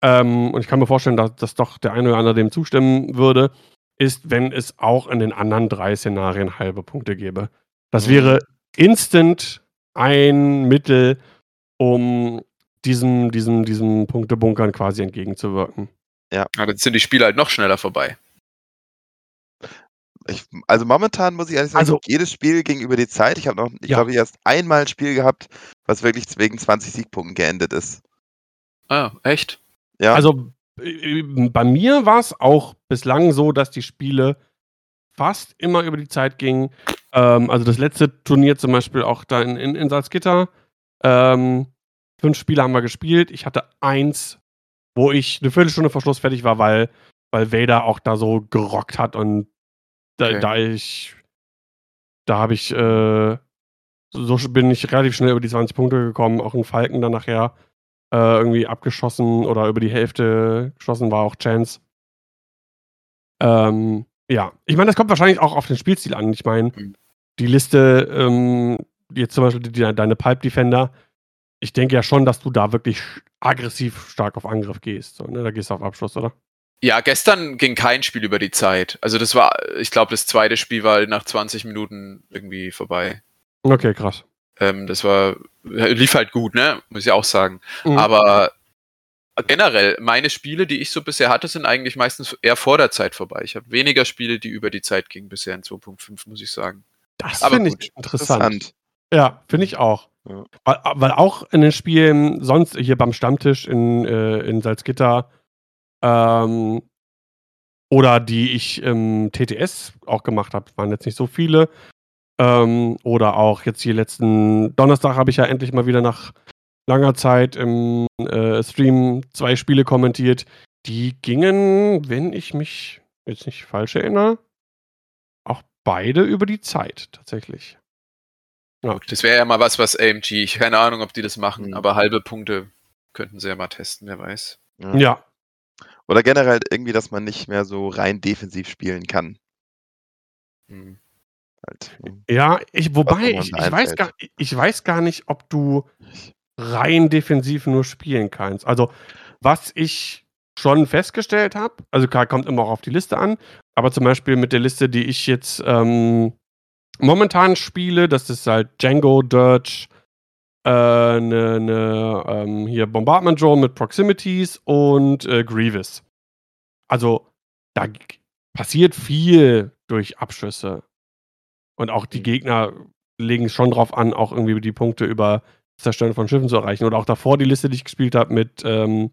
ähm, und ich kann mir vorstellen, dass, dass doch der eine oder andere dem zustimmen würde, ist, wenn es auch in den anderen drei Szenarien halbe Punkte gäbe. Das mhm. wäre instant ein Mittel, um diesem, diesem, diesem Punktebunkern quasi entgegenzuwirken. Ja. ja. Dann sind die Spiele halt noch schneller vorbei. Ich, also momentan muss ich ehrlich sagen, Also- jedes Spiel ging über die Zeit. Ich habe noch, ich Ja. glaube, erst einmal ein Spiel gehabt, was wirklich wegen 20 Siegpunkten geendet ist. Ah, echt? Ja, Also äh, bei mir war es auch bislang so, dass die Spiele fast immer über die Zeit gingen. Ähm, also das letzte Turnier zum Beispiel auch da in, in, in Salzgitter. Ähm, fünf Spiele haben wir gespielt. Ich hatte eins, wo ich eine Viertelstunde vor Schluss fertig war, weil, weil Vader auch da so gerockt hat und da, Okay. da ich da habe ich äh, so bin ich relativ schnell über die 20 Punkte gekommen. Auch ein Falken dann nachher äh, irgendwie abgeschossen oder über die Hälfte geschossen war auch Chance. Ähm, ja, ich meine, das kommt wahrscheinlich auch auf den Spielstil an. Ich meine, Mhm. die Liste, ähm, jetzt zum Beispiel die, deine Pipe Defender, ich denke ja schon, dass du da wirklich aggressiv stark auf Angriff gehst. So, ne? Da gehst du auf Abschluss, oder? Ja, gestern ging kein Spiel über die Zeit. Also das war, ich glaube, das zweite Spiel war nach 20 Minuten irgendwie vorbei. Okay, krass. Ähm, das war, lief halt gut, ne? Muss ich auch sagen. Mhm. Aber generell, meine Spiele, die ich so bisher hatte, sind eigentlich meistens eher vor der Zeit vorbei. Ich habe weniger Spiele, die über die Zeit gingen bisher in 2.5, muss ich sagen. Das finde ich interessant. interessant. Ja, finde ich auch. Ja. Weil, weil auch in den Spielen, sonst hier beim Stammtisch in, äh, in Salzgitter ähm, oder die ich im TTS auch gemacht habe, waren jetzt nicht so viele. Ähm, oder auch jetzt hier letzten Donnerstag habe ich ja endlich mal wieder nach langer Zeit im äh, Stream zwei Spiele kommentiert. Die gingen, wenn ich mich jetzt nicht falsch erinnere, auch beide über die Zeit tatsächlich. Ja. Das wäre ja mal was, was AMG, ich keine Ahnung, ob die das machen, Mhm. aber halbe Punkte könnten sie ja mal testen, wer weiß. Ja. Ja, Oder generell irgendwie, dass man nicht mehr so rein defensiv spielen kann. Hm. Halt. ne? Ja, ich, wobei, ich, ich, weiß gar, ich weiß gar nicht, ob du rein defensiv nur spielen kannst. Also, was ich schon festgestellt habe, also klar, kommt immer auch auf die Liste an, aber zum Beispiel mit der Liste, die ich jetzt ähm, momentan spiele, das ist halt Django, Dirge, äh, ne, ne, ähm, hier Bombardment Drone mit Proximities und äh, Grievous. Also, da passiert viel durch Abschüsse. Und auch die Mhm. Gegner legen es schon drauf an, auch irgendwie die Punkte über Zerstören von Schiffen zu erreichen. Oder auch davor die Liste, die ich gespielt habe mit ähm,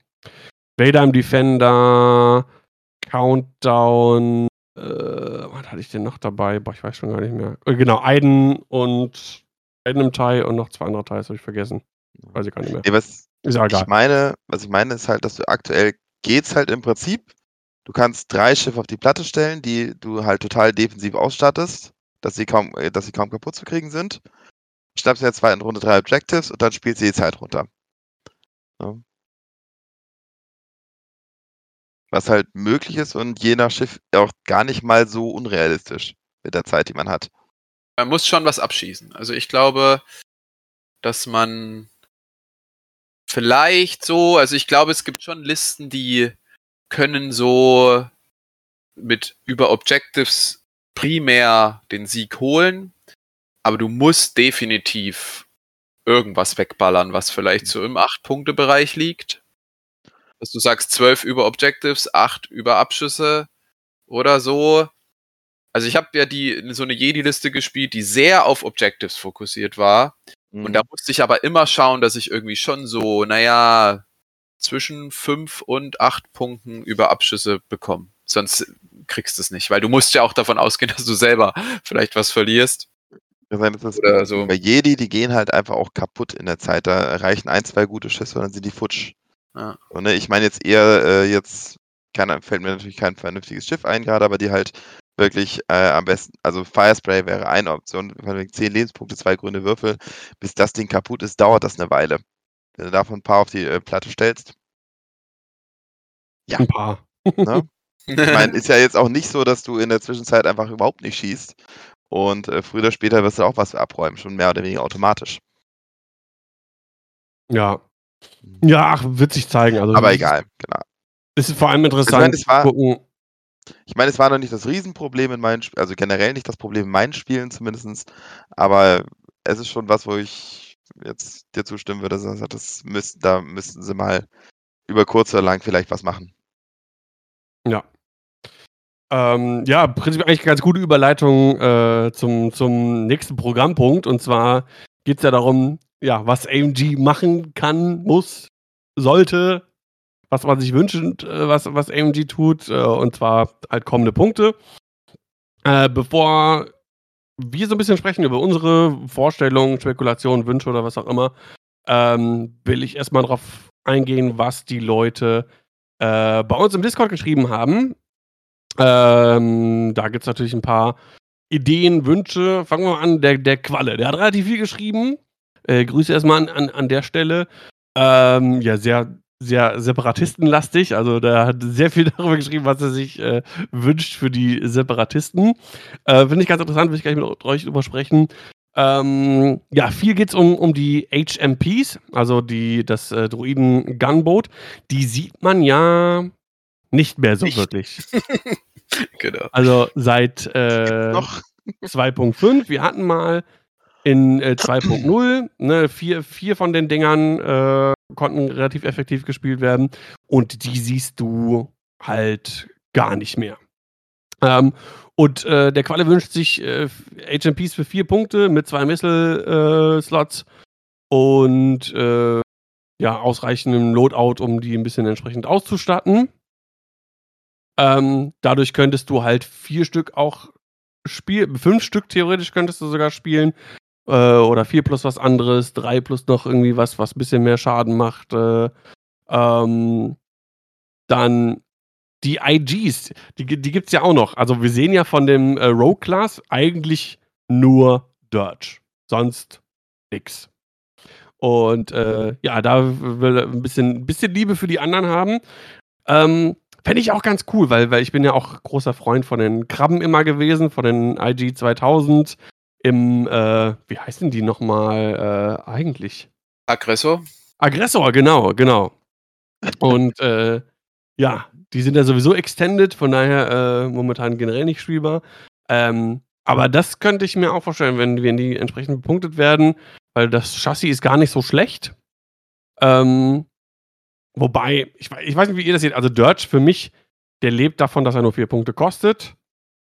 Vader im Defender, Countdown, äh, was hatte ich denn noch dabei? Boah, ich weiß schon gar nicht mehr. Äh, genau, Aiden und Aiden im Teil und noch zwei andere Teils habe ich vergessen. Weiß ich gar nicht mehr. Nee, was Ist ja ich egal. meine, was ich meine, ist halt, dass du aktuell geht's halt im Prinzip. Du kannst drei Schiffe auf die Platte stellen, die du halt total defensiv ausstattest, dass sie kaum, äh, dass sie kaum kaputt zu kriegen sind. Schnappst in der zweiten Runde drei Objectives und dann spielst du die Zeit runter. Ja. Was halt möglich ist und je nach Schiff auch gar nicht mal so unrealistisch mit der Zeit, die man hat. Man muss schon was abschießen. Also ich glaube, dass man vielleicht so, also ich glaube, es gibt schon Listen, die können so mit über Objectives primär den Sieg holen, aber du musst definitiv irgendwas wegballern, was vielleicht so im 8-Punkte-Bereich liegt. Dass du sagst, 12 über Objectives, 8 über Abschüsse oder so. Also ich habe ja die so eine Jedi-Liste gespielt, die sehr auf Objectives fokussiert war. Und Mhm. da musste ich aber immer schauen, dass ich irgendwie schon so, naja, zwischen 5 und 8 Punkten über Abschüsse bekomme. Sonst kriegst du es nicht, weil du musst ja auch davon ausgehen, *laughs* dass du selber vielleicht was verlierst. Sein, das Oder so. Bei Jedi, die gehen halt einfach auch kaputt in der Zeit. Da erreichen ein, zwei gute Schüsse und dann sind die futsch. Ja. Und, ne, ich meine jetzt eher äh, jetzt, keiner, fällt mir natürlich kein vernünftiges Schiff ein gerade, aber die halt wirklich äh, am besten, also Firespray wäre eine Option, von wegen 10 Lebenspunkte, zwei grüne Würfel. Bis das Ding kaputt ist, dauert das eine Weile. Wenn du davon ein paar auf die äh, Platte stellst. Ja. Ein paar. Ne? Ich *laughs* meine, ist ja jetzt auch nicht so, dass du in der Zwischenzeit einfach überhaupt nicht schießt. Und äh, früher oder später wirst du auch was abräumen, schon mehr oder weniger automatisch. Ja. Ja, ach, wird sich zeigen. Also, Aber egal, genau. Ist vor allem interessant Ich meine, es war-. Ich meine, es war noch nicht das Riesenproblem in meinen Spielen, also generell nicht das Problem in meinen Spielen zumindest, aber es ist schon was, wo ich jetzt dir zustimmen würde, dass das müssten, da müssten sie mal über kurz oder lang vielleicht was machen. Ja. Ähm, ja, prinzipiell eigentlich ganz gute Überleitung äh, zum, zum nächsten Programmpunkt. Und zwar geht es ja darum, ja, was AMG machen kann, muss, sollte, was man sich wünscht, äh, was, was AMG tut. Äh, und zwar halt kommende Punkte. Äh, bevor wir so ein bisschen sprechen über unsere Vorstellungen, Spekulationen, Wünsche oder was auch immer, ähm, will ich erstmal darauf eingehen, was die Leute äh, bei uns im Discord geschrieben haben. Ähm, da gibt es natürlich ein paar Ideen, Wünsche. Fangen wir mal an, der, der Qualle. Der hat relativ viel geschrieben. Äh, Grüße erstmal an, an, an der Stelle. Ähm, ja, sehr, sehr separatistenlastig. Also der hat sehr viel *laughs* darüber geschrieben, was er sich äh, wünscht für die Separatisten. Äh, Finde ich ganz interessant, will ich gleich mit euch drüber sprechen. Ähm, ja, viel geht es um, um die HMPs, also die, das äh, Druiden Gunboat. Die sieht man ja nicht mehr so nicht. wirklich. *laughs* genau. Also seit äh, 2.5, wir hatten mal in äh, 2.0, ne, vier, vier von den Dingern äh, konnten relativ effektiv gespielt werden und die siehst du halt gar nicht mehr. Ähm, und äh, der Qualle wünscht sich äh, HMPs für vier Punkte mit zwei Missile-Slots und äh, ja, ausreichendem Loadout, um die ein bisschen entsprechend auszustatten. Ähm, dadurch könntest du halt vier Stück auch spielen, fünf Stück theoretisch könntest du sogar spielen. Äh, oder vier plus was anderes, drei plus noch irgendwie was, was ein bisschen mehr Schaden macht. Äh, ähm, dann die IGs, die, die gibt es ja auch noch. Also wir sehen ja von dem äh, Rogue Class eigentlich nur Dirge. Sonst nix. Und äh, ja, da will er ein bisschen, bisschen Liebe für die anderen haben. Ähm, Fände ich auch ganz cool, weil, weil ich bin ja auch großer Freund von den Krabben immer gewesen, von den IG 2000 im, äh, wie heißen die nochmal äh, eigentlich? Aggressor? Aggressor, genau, genau. Und äh, ja, die sind ja sowieso extended, von daher äh, momentan generell nicht spielbar. Ähm, aber das könnte ich mir auch vorstellen, wenn, wenn die entsprechend bepunktet werden, weil das Chassis ist gar nicht so schlecht. Ähm, Wobei, ich, ich, weiß nicht, wie ihr das seht. Also Dirge für mich, der lebt davon, dass er nur vier Punkte kostet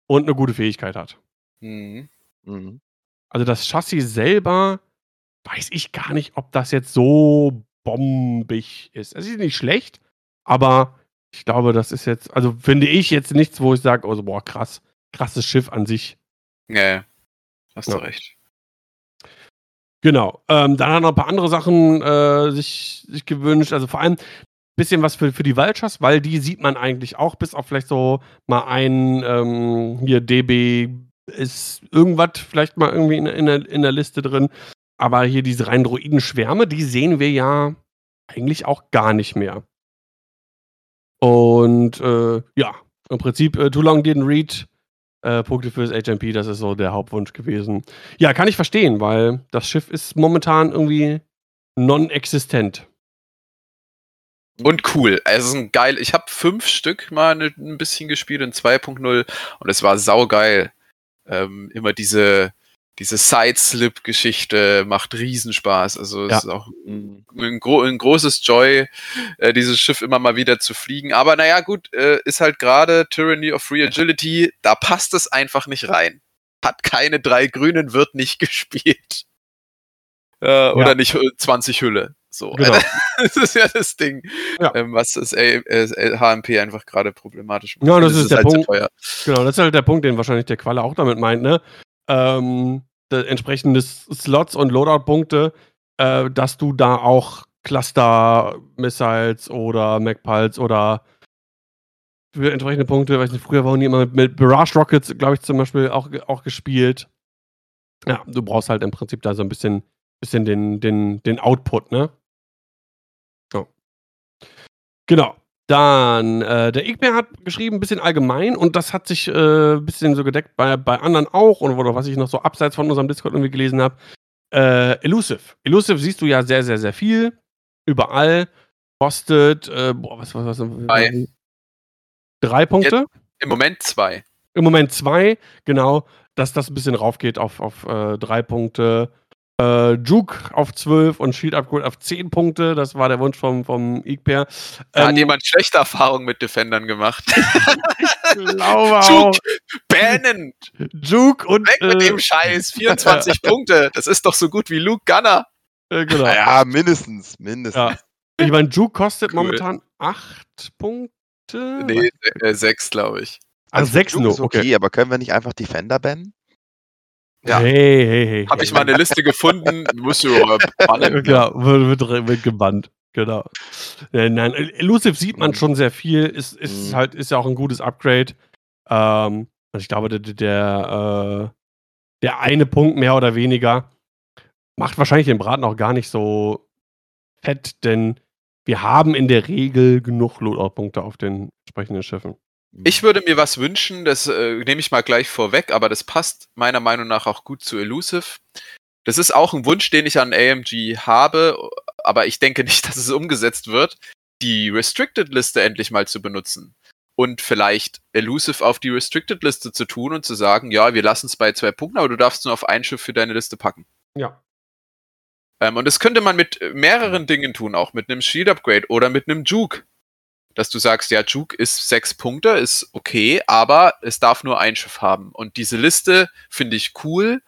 und eine gute Fähigkeit hat. Mhm. Mhm. Also das Chassis selber, weiß ich gar nicht, ob das jetzt so bombig ist. Es ist nicht schlecht, aber ich glaube, das ist jetzt, also finde ich jetzt nichts, wo ich sage, also boah, krass, krasses Schiff an sich. Ja, hast ja. du recht. Genau. Ähm, dann hat er noch ein paar andere Sachen äh, sich, sich gewünscht. Also vor allem ein bisschen was für, für die Vultures, weil die sieht man eigentlich auch, bis auf vielleicht so mal ein ähm, hier DB ist irgendwas vielleicht mal irgendwie in, in, der, in der Liste drin. Aber hier diese rein Droiden-Schwärme, die sehen wir ja eigentlich auch gar nicht mehr. Und äh, ja, im Prinzip, äh, Too Long Didn't Read äh, Punkte fürs HMP, das ist so der Hauptwunsch gewesen. Ja, kann ich verstehen, weil das Schiff ist momentan irgendwie non-existent. Und cool. Also ein geil. Ich habe fünf Stück mal ne, ein bisschen gespielt in 2.0 und es war saugeil. Ähm, immer diese diese Sideslip-Geschichte macht Riesenspaß. Also ja. es ist auch ein, ein, gro ein großes Joy, äh, dieses Schiff immer mal wieder zu fliegen. Aber naja, gut, äh, ist halt gerade Tyranny of Free Agility, da passt es einfach nicht rein. Hat keine drei Grünen, wird nicht *laughs* gespielt. Äh, ja. Oder nicht 20 Hülle. So, genau. *laughs* *laughs* das ist ja das Ding, ja. Ähm, was das HMP einfach gerade problematisch macht. Ja, das, das ist, ist, der halt Punkt. Genau, das ist halt der Punkt, den wahrscheinlich der Qualle auch damit meint, ne? ähm, entsprechende Slots und Loadout-Punkte, äh, dass du da auch Cluster-Missiles oder MacPulse oder für entsprechende Punkte, weiß nicht, früher waren die immer mit, mit Barrage Rockets, glaube ich, zum Beispiel auch, auch gespielt. Ja, du brauchst halt im Prinzip da so ein bisschen, bisschen den, den, den Output, ne? Genau. Dann, äh, der Igmer hat geschrieben, ein bisschen allgemein und das hat sich äh, ein bisschen so gedeckt bei, bei anderen auch und oder was ich noch so abseits von unserem Discord irgendwie gelesen habe. Äh, Elusive. Elusive siehst du ja sehr, sehr, sehr viel. Überall. Kostet, äh, boah, was, was, was, was Drei. Drei Punkte? Jetzt, Im Moment zwei. Im Moment zwei, genau. Dass das ein bisschen raufgeht auf, auf äh, drei Punkte. Äh, Juke auf 12 und Shield Upgrade auf 10 Punkte. Das war der Wunsch vom, vom Igper. Da ähm, hat jemand schlechte Erfahrungen mit Defendern gemacht. *laughs* ich glaube auch. Juke, bannen! Juke und. Weg mit äh, dem Scheiß. 24 *laughs* Punkte. Das ist doch so gut wie Luke Gunner. Äh, genau. Ja, mindestens. Mindestens. Ja. Ich meine, Juke kostet cool. momentan 8 Punkte. Nee, 6, glaube ich. Also 6 also nur. Okay, okay, aber können wir nicht einfach Defender bannen? Ja. Hey, hey, hey. Habe ich mal eine Liste gefunden, musst du äh, *laughs* bannen. Ja, wird, wird, wird gebannt. Genau. Äh, nein, Elusive sieht man mhm. schon sehr viel, ist, ist mhm. halt, ist ja auch ein gutes Upgrade. Ähm, und ich glaube, der, der, äh, der eine Punkt mehr oder weniger macht wahrscheinlich den Braten auch gar nicht so fett, denn wir haben in der Regel genug Loadout-Punkte auf den entsprechenden Schiffen. Ich würde mir was wünschen, das äh, nehme ich mal gleich vorweg, aber das passt meiner Meinung nach auch gut zu Elusive. Das ist auch ein Wunsch, den ich an AMG habe, aber ich denke nicht, *laughs* dass es umgesetzt wird, die Restricted-Liste endlich mal zu benutzen. Und vielleicht Elusive auf die Restricted-Liste zu tun und zu sagen, ja, wir lassen es bei zwei Punkten, aber du darfst nur auf ein Schiff für deine Liste packen. Ja. Ähm, und das könnte man mit mehreren Dingen tun, auch mit einem Shield Upgrade oder mit einem Juke dass du sagst, ja, Juke ist sechs Punkte, ist okay, aber es darf nur ein Schiff haben. Und diese Liste finde ich cool,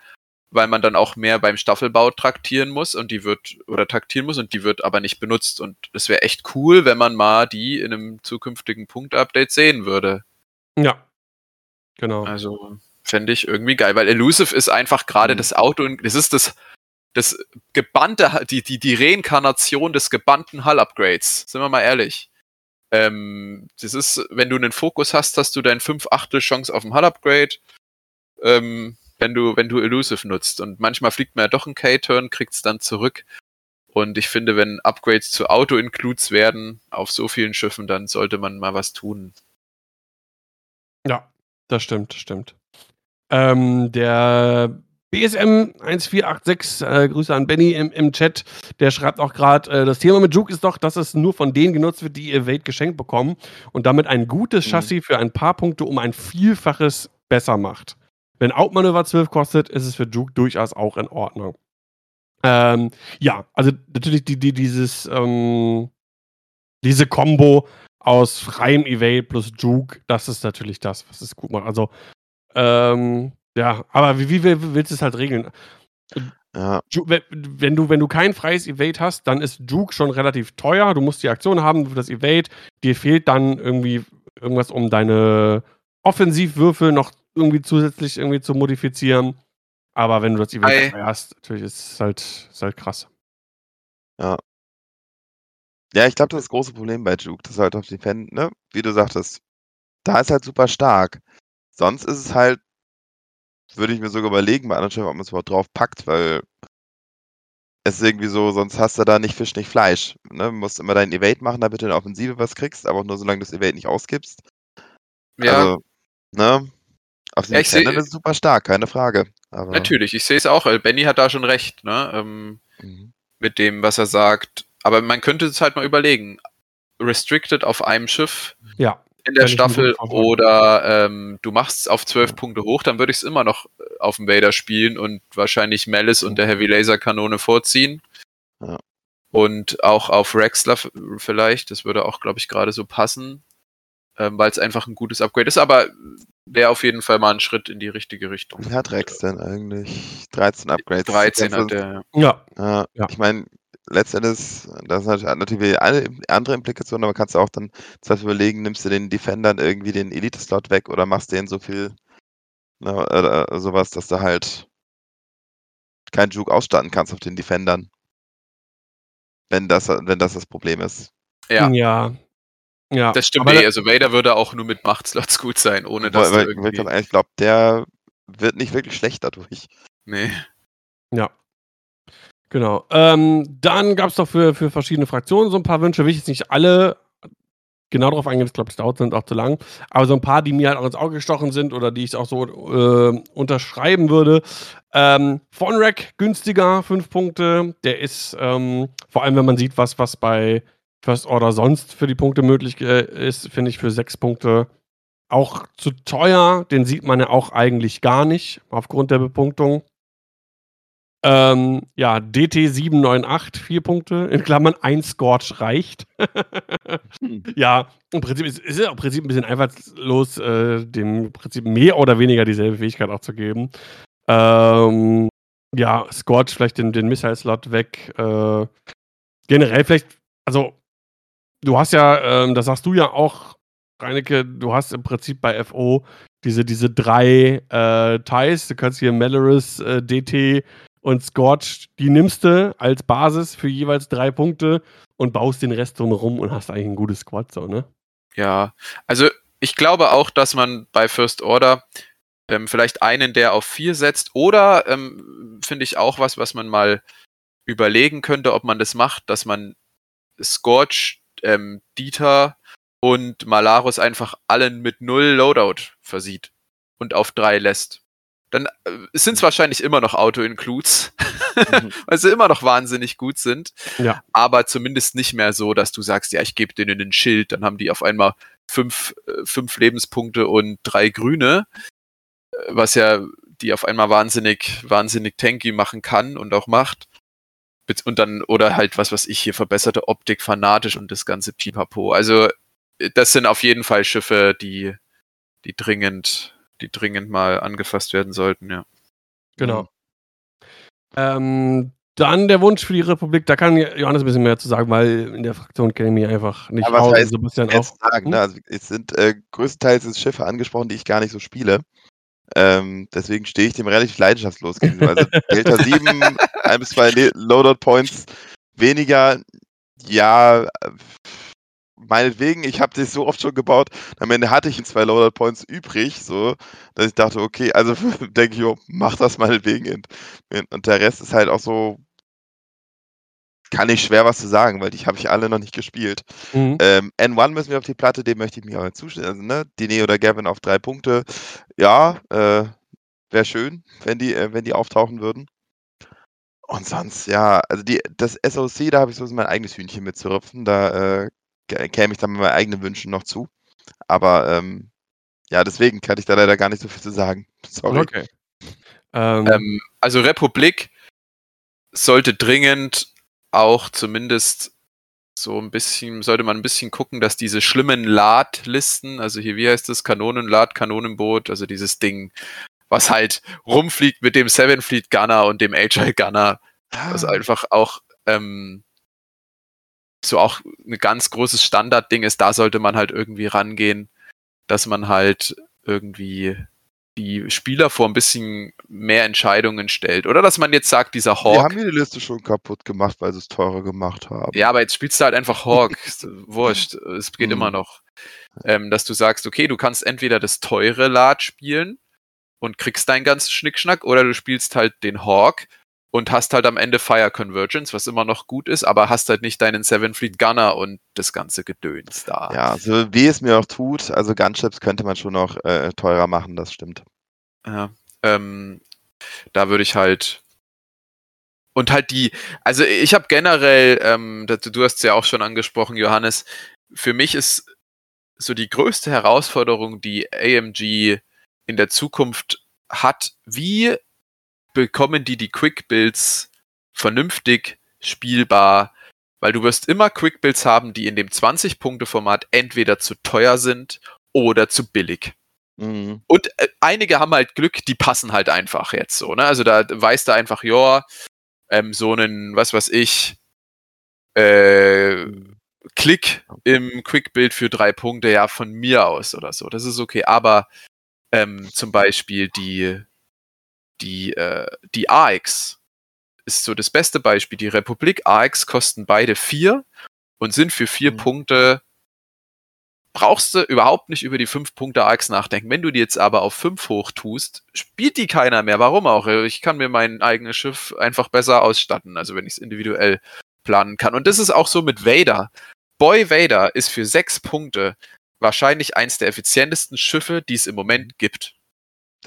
weil man dann auch mehr beim Staffelbau traktieren muss und die wird, oder taktieren muss und die wird aber nicht benutzt. Und es wäre echt cool, wenn man mal die in einem zukünftigen Punkt-Update sehen würde. Ja. Genau. Also fände ich irgendwie geil, weil Elusive ist einfach gerade mhm. das Auto, das ist das, das gebannte, die, die, die Reinkarnation des gebannten Hull-Upgrades. Sind wir mal ehrlich. Ähm, das ist, wenn du einen Fokus hast, hast du dein 5 Achtel Chance auf ein Hull-Upgrade, ähm, wenn du, wenn du Elusive nutzt. Und manchmal fliegt man ja doch einen K-Turn, kriegt es dann zurück. Und ich finde, wenn Upgrades zu Auto-Includes werden auf so vielen Schiffen, dann sollte man mal was tun. Ja, das stimmt, stimmt. Ähm, der BSM 1486, äh, Grüße an Benny im, im Chat, der schreibt auch gerade, äh, das Thema mit Juke ist doch, dass es nur von denen genutzt wird, die ihr Evade geschenkt bekommen und damit ein gutes mhm. Chassis für ein paar Punkte um ein Vielfaches besser macht. Wenn Outmanöver 12 kostet, ist es für Juke durchaus auch in Ordnung. Ähm, ja, also natürlich die, die, dieses, ähm, diese Combo aus freiem Evade plus Juke, das ist natürlich das, was es gut macht. Also, ähm, ja, aber wie, wie willst du es halt regeln? Ja. Wenn du, wenn du kein freies Evade hast, dann ist Juke schon relativ teuer. Du musst die Aktion haben für das Evade. Dir fehlt dann irgendwie irgendwas, um deine Offensivwürfel noch irgendwie zusätzlich irgendwie zu modifizieren. Aber wenn du das Evade frei hast, natürlich ist es halt, ist halt krass. Ja. Ja, ich glaube, das, ist das große Problem bei Juke, das ist halt auf die Fan, ne? Wie du sagtest, da ist halt super stark. Sonst ist es halt würde ich mir sogar überlegen bei anderen Schiffen, ob man es überhaupt drauf packt, weil es ist irgendwie so, sonst hast du da nicht Fisch, nicht Fleisch. Ne? Du musst immer dein Evade machen, damit du in der Offensive was kriegst, aber auch nur solange du das Evade nicht ausgibst. Ja. Also, ne? Auf den ja, ist es super stark, keine Frage. Aber Natürlich, ich sehe es auch. Benny hat da schon recht, ne? Ähm, mhm. Mit dem, was er sagt. Aber man könnte es halt mal überlegen. Restricted auf einem Schiff. Ja in der Staffel oder ähm, du machst es auf zwölf ja. Punkte hoch, dann würde ich es immer noch äh, auf dem Vader spielen und wahrscheinlich Malice und der Heavy Laser Kanone vorziehen. Ja. Und auch auf Rexler vielleicht, das würde auch, glaube ich, gerade so passen, ähm, weil es einfach ein gutes Upgrade ist, aber wäre auf jeden Fall mal ein Schritt in die richtige Richtung. Wie hat Rex denn eigentlich? 13 Upgrades. 13 hat der. Ja. ja. Ich meine, letztendlich, das hat natürlich eine andere Implikationen, aber kannst du auch dann zum Beispiel überlegen, nimmst du den Defendern irgendwie den Elite-Slot weg oder machst denen so viel ne, oder sowas, dass du halt keinen Juke ausstatten kannst auf den Defendern. Wenn das, wenn das das Problem ist. Ja. Ja. ja. Das stimmt eh. Also Vader würde auch nur mit Machtslots gut sein, ohne dass weil, irgendwie... Ich glaube, der wird nicht wirklich schlecht dadurch. Nee. Ja. Genau. Ähm, dann gab es doch für, für verschiedene Fraktionen so ein paar Wünsche. Will ich jetzt nicht alle genau darauf eingehen, das glaube ich dauert sind auch zu lang. Aber so ein paar, die mir halt auch ins Auge gestochen sind oder die ich auch so äh, unterschreiben würde. Ähm, Rack günstiger, 5 Punkte. Der ist, ähm, vor allem wenn man sieht, was, was bei First Order sonst für die Punkte möglich äh, ist, finde ich für 6 Punkte auch zu teuer. Den sieht man ja auch eigentlich gar nicht aufgrund der Bepunktung. Ähm, ja, DT798, vier Punkte, in Klammern ein Scorch reicht. *laughs* hm. Ja, im Prinzip ist es im Prinzip ein bisschen einfallslos, äh, dem Prinzip mehr oder weniger dieselbe Fähigkeit auch zu geben. Ähm, ja, Scorch vielleicht den, den Missile-Slot weg. Äh, generell vielleicht, also du hast ja, ähm, das sagst du ja auch, Reinecke, du hast im Prinzip bei FO diese, diese drei äh, Ties. Du kannst hier Malorus, äh, DT und Scorch, die nimmst du als Basis für jeweils drei Punkte und baust den Rest drumherum und hast eigentlich ein gutes Squad, so, ne? Ja, also ich glaube auch, dass man bei First Order ähm, vielleicht einen, der auf vier setzt, oder ähm, finde ich auch was, was man mal überlegen könnte, ob man das macht, dass man Scorch, ähm, Dieter und Malarus einfach allen mit null Loadout versieht und auf drei lässt. Dann äh, sind es wahrscheinlich immer noch Auto-Includes, mhm. *laughs* weil sie immer noch wahnsinnig gut sind. Ja. Aber zumindest nicht mehr so, dass du sagst, ja, ich gebe denen ein Schild, dann haben die auf einmal fünf, äh, fünf Lebenspunkte und drei Grüne, äh, was ja die auf einmal wahnsinnig, wahnsinnig tanky machen kann und auch macht und dann, oder halt, was was ich hier, verbesserte Optik, fanatisch und das ganze Pipapo. Also, das sind auf jeden Fall Schiffe, die, die dringend, die dringend mal angefasst werden sollten, ja. Genau. Ähm, dann der Wunsch für die Republik, da kann Johannes ein bisschen mehr zu sagen, weil in der Fraktion kenne ich mich einfach nicht ja, aus. Heißt, Sebastian auch. Sagen, ne? also es sind äh, größtenteils Schiffe angesprochen, die ich gar nicht so spiele. Ähm, deswegen stehe ich dem relativ leidenschaftslos gegenüber. Also *laughs* Delta 7, ein bis zwei Loadout Points weniger, ja, meinetwegen, ich habe das so oft schon gebaut, am Ende hatte ich zwei Loadout Points übrig, so, dass ich dachte, okay, also *laughs* denke ich, oh, mach das meinetwegen. Und der Rest ist halt auch so, kann ich schwer was zu sagen, weil die habe ich alle noch nicht gespielt. Mhm. Ähm, N1 müssen wir auf die Platte, dem möchte ich mich aber zustimmen. Also, ne, Dine oder Gavin auf drei Punkte. Ja, äh, wäre schön, wenn die, äh, wenn die auftauchen würden. Und sonst, ja, also die, das SOC, da habe ich so mein eigenes Hühnchen mitzurüpfen. Da äh, käme ich dann mit meinen eigenen Wünschen noch zu. Aber ähm, ja, deswegen kann ich da leider gar nicht so viel zu sagen. *laughs* Sorry. Okay. Ähm, ähm, also Republik sollte dringend auch zumindest so ein bisschen, sollte man ein bisschen gucken, dass diese schlimmen Ladlisten, also hier, wie heißt das, Kanonenlad, Kanonenboot, also dieses Ding, was halt rumfliegt mit dem Seven Fleet Gunner und dem Agile Gunner, was ah. einfach auch ähm, so auch ein ganz großes Standardding ist, da sollte man halt irgendwie rangehen, dass man halt irgendwie die Spieler vor ein bisschen mehr Entscheidungen stellt. Oder dass man jetzt sagt, dieser Hawk. Wir haben die Liste schon kaputt gemacht, weil sie es teurer gemacht haben. Ja, aber jetzt spielst du halt einfach Hawk. *laughs* Wurscht. Es geht mhm. immer noch. Ähm, dass du sagst, okay, du kannst entweder das teure Lad spielen und kriegst deinen ganzen Schnickschnack, oder du spielst halt den Hawk und hast halt am Ende Fire Convergence, was immer noch gut ist, aber hast halt nicht deinen Seven Fleet Gunner und das ganze Gedöns da. Ja, so wie es mir auch tut, also Gunships könnte man schon noch äh, teurer machen, das stimmt. Ja, ähm, da würde ich halt und halt die, also ich habe generell, ähm, du hast es ja auch schon angesprochen, Johannes, für mich ist so die größte Herausforderung, die AMG in der Zukunft hat, wie bekommen die die Quick Builds vernünftig spielbar, weil du wirst immer Quick Builds haben, die in dem 20-Punkte-Format entweder zu teuer sind oder zu billig. Mhm. Und äh, einige haben halt Glück, die passen halt einfach jetzt so, ne? Also da weißt du einfach, ja, ähm, so einen, was weiß ich, äh, Klick im Quick Build für drei Punkte, ja, von mir aus oder so. Das ist okay. Aber ähm, zum Beispiel die die, äh, die AX ist so das beste Beispiel. Die Republik AX kosten beide vier und sind für vier mhm. Punkte brauchst du überhaupt nicht über die fünf Punkte AX nachdenken. Wenn du die jetzt aber auf fünf hoch tust, spielt die keiner mehr. Warum auch? Ich kann mir mein eigenes Schiff einfach besser ausstatten, also wenn ich es individuell planen kann. Und das ist auch so mit Vader. Boy Vader ist für sechs Punkte wahrscheinlich eins der effizientesten Schiffe, die es im Moment gibt.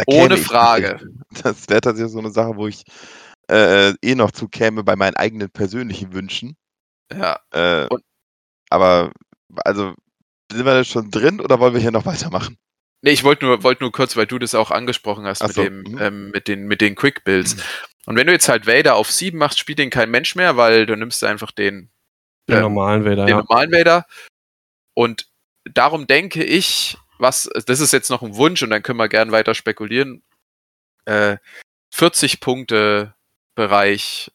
Ohne Frage. Das wäre tatsächlich so eine Sache, wo ich äh, eh noch zu käme bei meinen eigenen persönlichen Wünschen. Ja. Äh, aber, also, sind wir da schon drin oder wollen wir hier noch weitermachen? Nee, ich wollte nur, wollt nur kurz, weil du das auch angesprochen hast mit, so. dem, mhm. ähm, mit, den, mit den Quick Builds. Mhm. Und wenn du jetzt halt Vader auf 7 machst, spielt den kein Mensch mehr, weil du nimmst einfach den, den ähm, normalen Vader. Den ja. normalen Vader. Und darum denke ich, was, das ist jetzt noch ein Wunsch und dann können wir gern weiter spekulieren. Äh, 40 Punkte Bereich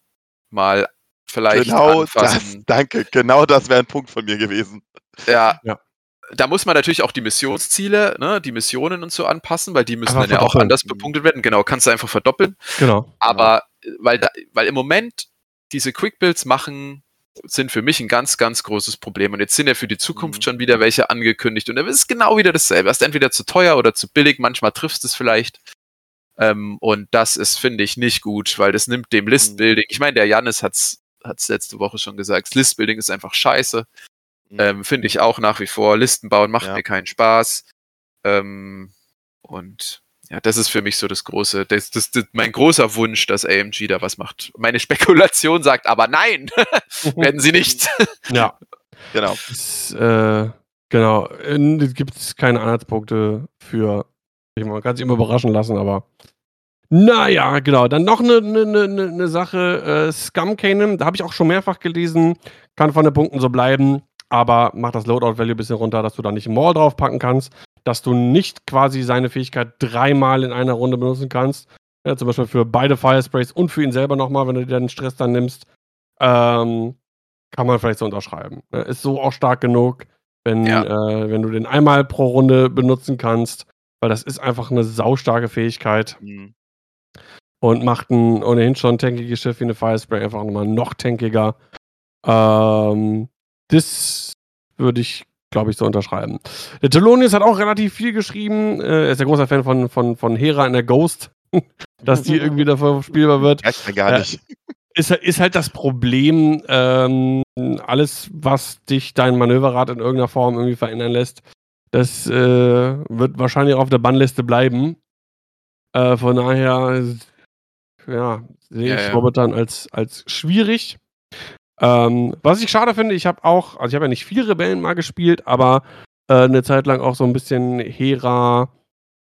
mal vielleicht. Genau anfassen. das, danke, genau das wäre ein Punkt von mir gewesen. Ja. ja. Da muss man natürlich auch die Missionsziele, ne, die Missionen und so anpassen, weil die müssen dann ja auch anders bepunktet werden. Genau, kannst du einfach verdoppeln. Genau. Aber weil, da, weil im Moment diese Quick Builds machen sind für mich ein ganz, ganz großes Problem. Und jetzt sind ja für die Zukunft mhm. schon wieder welche angekündigt. Und dann ist es genau wieder dasselbe. Es ist entweder zu teuer oder zu billig. Manchmal triffst du es vielleicht. Ähm, und das ist, finde ich, nicht gut, weil das nimmt dem Listbuilding. Mhm. Ich meine, der Janis hat es letzte Woche schon gesagt. Listbuilding ist einfach scheiße. Mhm. Ähm, finde ich auch nach wie vor. Listen bauen macht ja. mir keinen Spaß. Ähm, und ja, das ist für mich so das große, das, das, das, mein großer Wunsch, dass AMG da was macht. Meine *laughs* Spekulation sagt aber nein, *laughs* werden sie nicht. *laughs* ja, genau. Das, äh, genau, gibt es keine Anhaltspunkte für, man kann sich immer überraschen lassen, aber naja, genau. Dann noch eine, eine, eine, eine Sache, äh, Scum Cannon, da habe ich auch schon mehrfach gelesen, kann von den Punkten so bleiben, aber macht das Loadout-Value ein bisschen runter, dass du da nicht einen Maul draufpacken kannst dass du nicht quasi seine Fähigkeit dreimal in einer Runde benutzen kannst. Ja, zum Beispiel für beide Firesprays und für ihn selber nochmal, wenn du dir den Stress dann nimmst. Ähm, kann man vielleicht so unterschreiben. Ist so auch stark genug, wenn, ja. äh, wenn du den einmal pro Runde benutzen kannst, weil das ist einfach eine saustarke Fähigkeit. Mhm. Und macht ein ohnehin schon tankiges Schiff wie eine Firespray einfach nochmal noch tankiger. Ähm, das würde ich glaube ich, so unterschreiben. Der Telonius hat auch relativ viel geschrieben. Äh, er ist ein großer Fan von, von, von Hera in der Ghost, *laughs* dass die irgendwie davor spielbar wird. Ja, gar nicht. Äh, ist, ist halt das Problem, ähm, alles, was dich dein Manöverrad in irgendeiner Form irgendwie verändern lässt, das äh, wird wahrscheinlich auf der Bannliste bleiben. Äh, von daher, ja, sehe ich ja, ja. momentan als, als schwierig. Ähm, was ich schade finde, ich habe auch, also ich habe ja nicht viel Rebellen mal gespielt, aber äh, eine Zeit lang auch so ein bisschen Hera,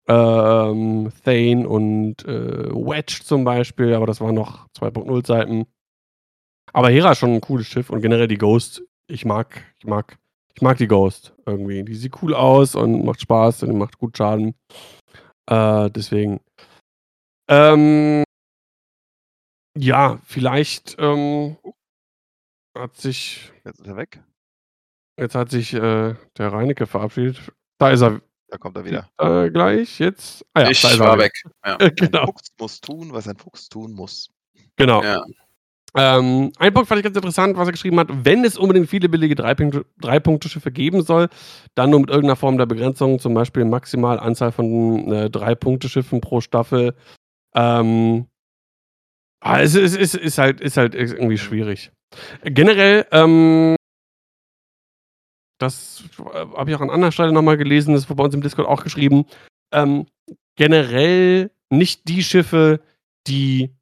ähm, Thane und äh, Wedge zum Beispiel, aber das waren noch 2.0 Zeiten. Aber Hera ist schon ein cooles Schiff und generell die Ghost, ich mag, ich mag, ich mag die Ghost irgendwie. Die sieht cool aus und macht Spaß und macht gut Schaden. Äh, deswegen. Ähm, ja, vielleicht ähm, hat sich. Jetzt ist er weg. Jetzt hat sich äh, der Reinecke verabschiedet. Da ist er. Da kommt er wieder. Äh, gleich, jetzt. Ah, ja, ich war weg. Ja. *laughs* genau. Ein Fuchs muss tun, was ein Fuchs tun muss. Genau. Ja. Ähm, ein Punkt fand ich ganz interessant, was er geschrieben hat. Wenn es unbedingt viele billige Drei-Punkte-Schiffe geben soll, dann nur mit irgendeiner Form der Begrenzung, zum Beispiel maximal Anzahl von äh, Drei-Punkte-Schiffen pro Staffel. Ähm, ah, es ist, ist, ist, halt, ist halt irgendwie schwierig. Generell, ähm, das äh, habe ich auch an anderer Stelle nochmal gelesen, das wurde bei uns im Discord auch geschrieben. Ähm, generell nicht die Schiffe, die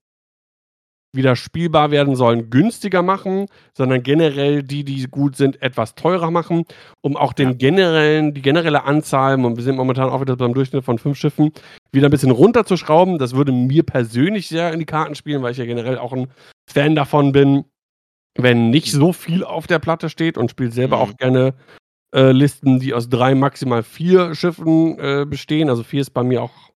wieder spielbar werden sollen, günstiger machen, sondern generell die, die gut sind, etwas teurer machen, um auch den generellen, die generelle Anzahl, und wir sind momentan auch wieder beim Durchschnitt von fünf Schiffen, wieder ein bisschen runterzuschrauben. Das würde mir persönlich sehr in die Karten spielen, weil ich ja generell auch ein Fan davon bin, wenn nicht so viel auf der Platte steht und spielt selber mhm. auch gerne äh, Listen, die aus drei, maximal vier Schiffen äh, bestehen. Also vier ist bei mir auch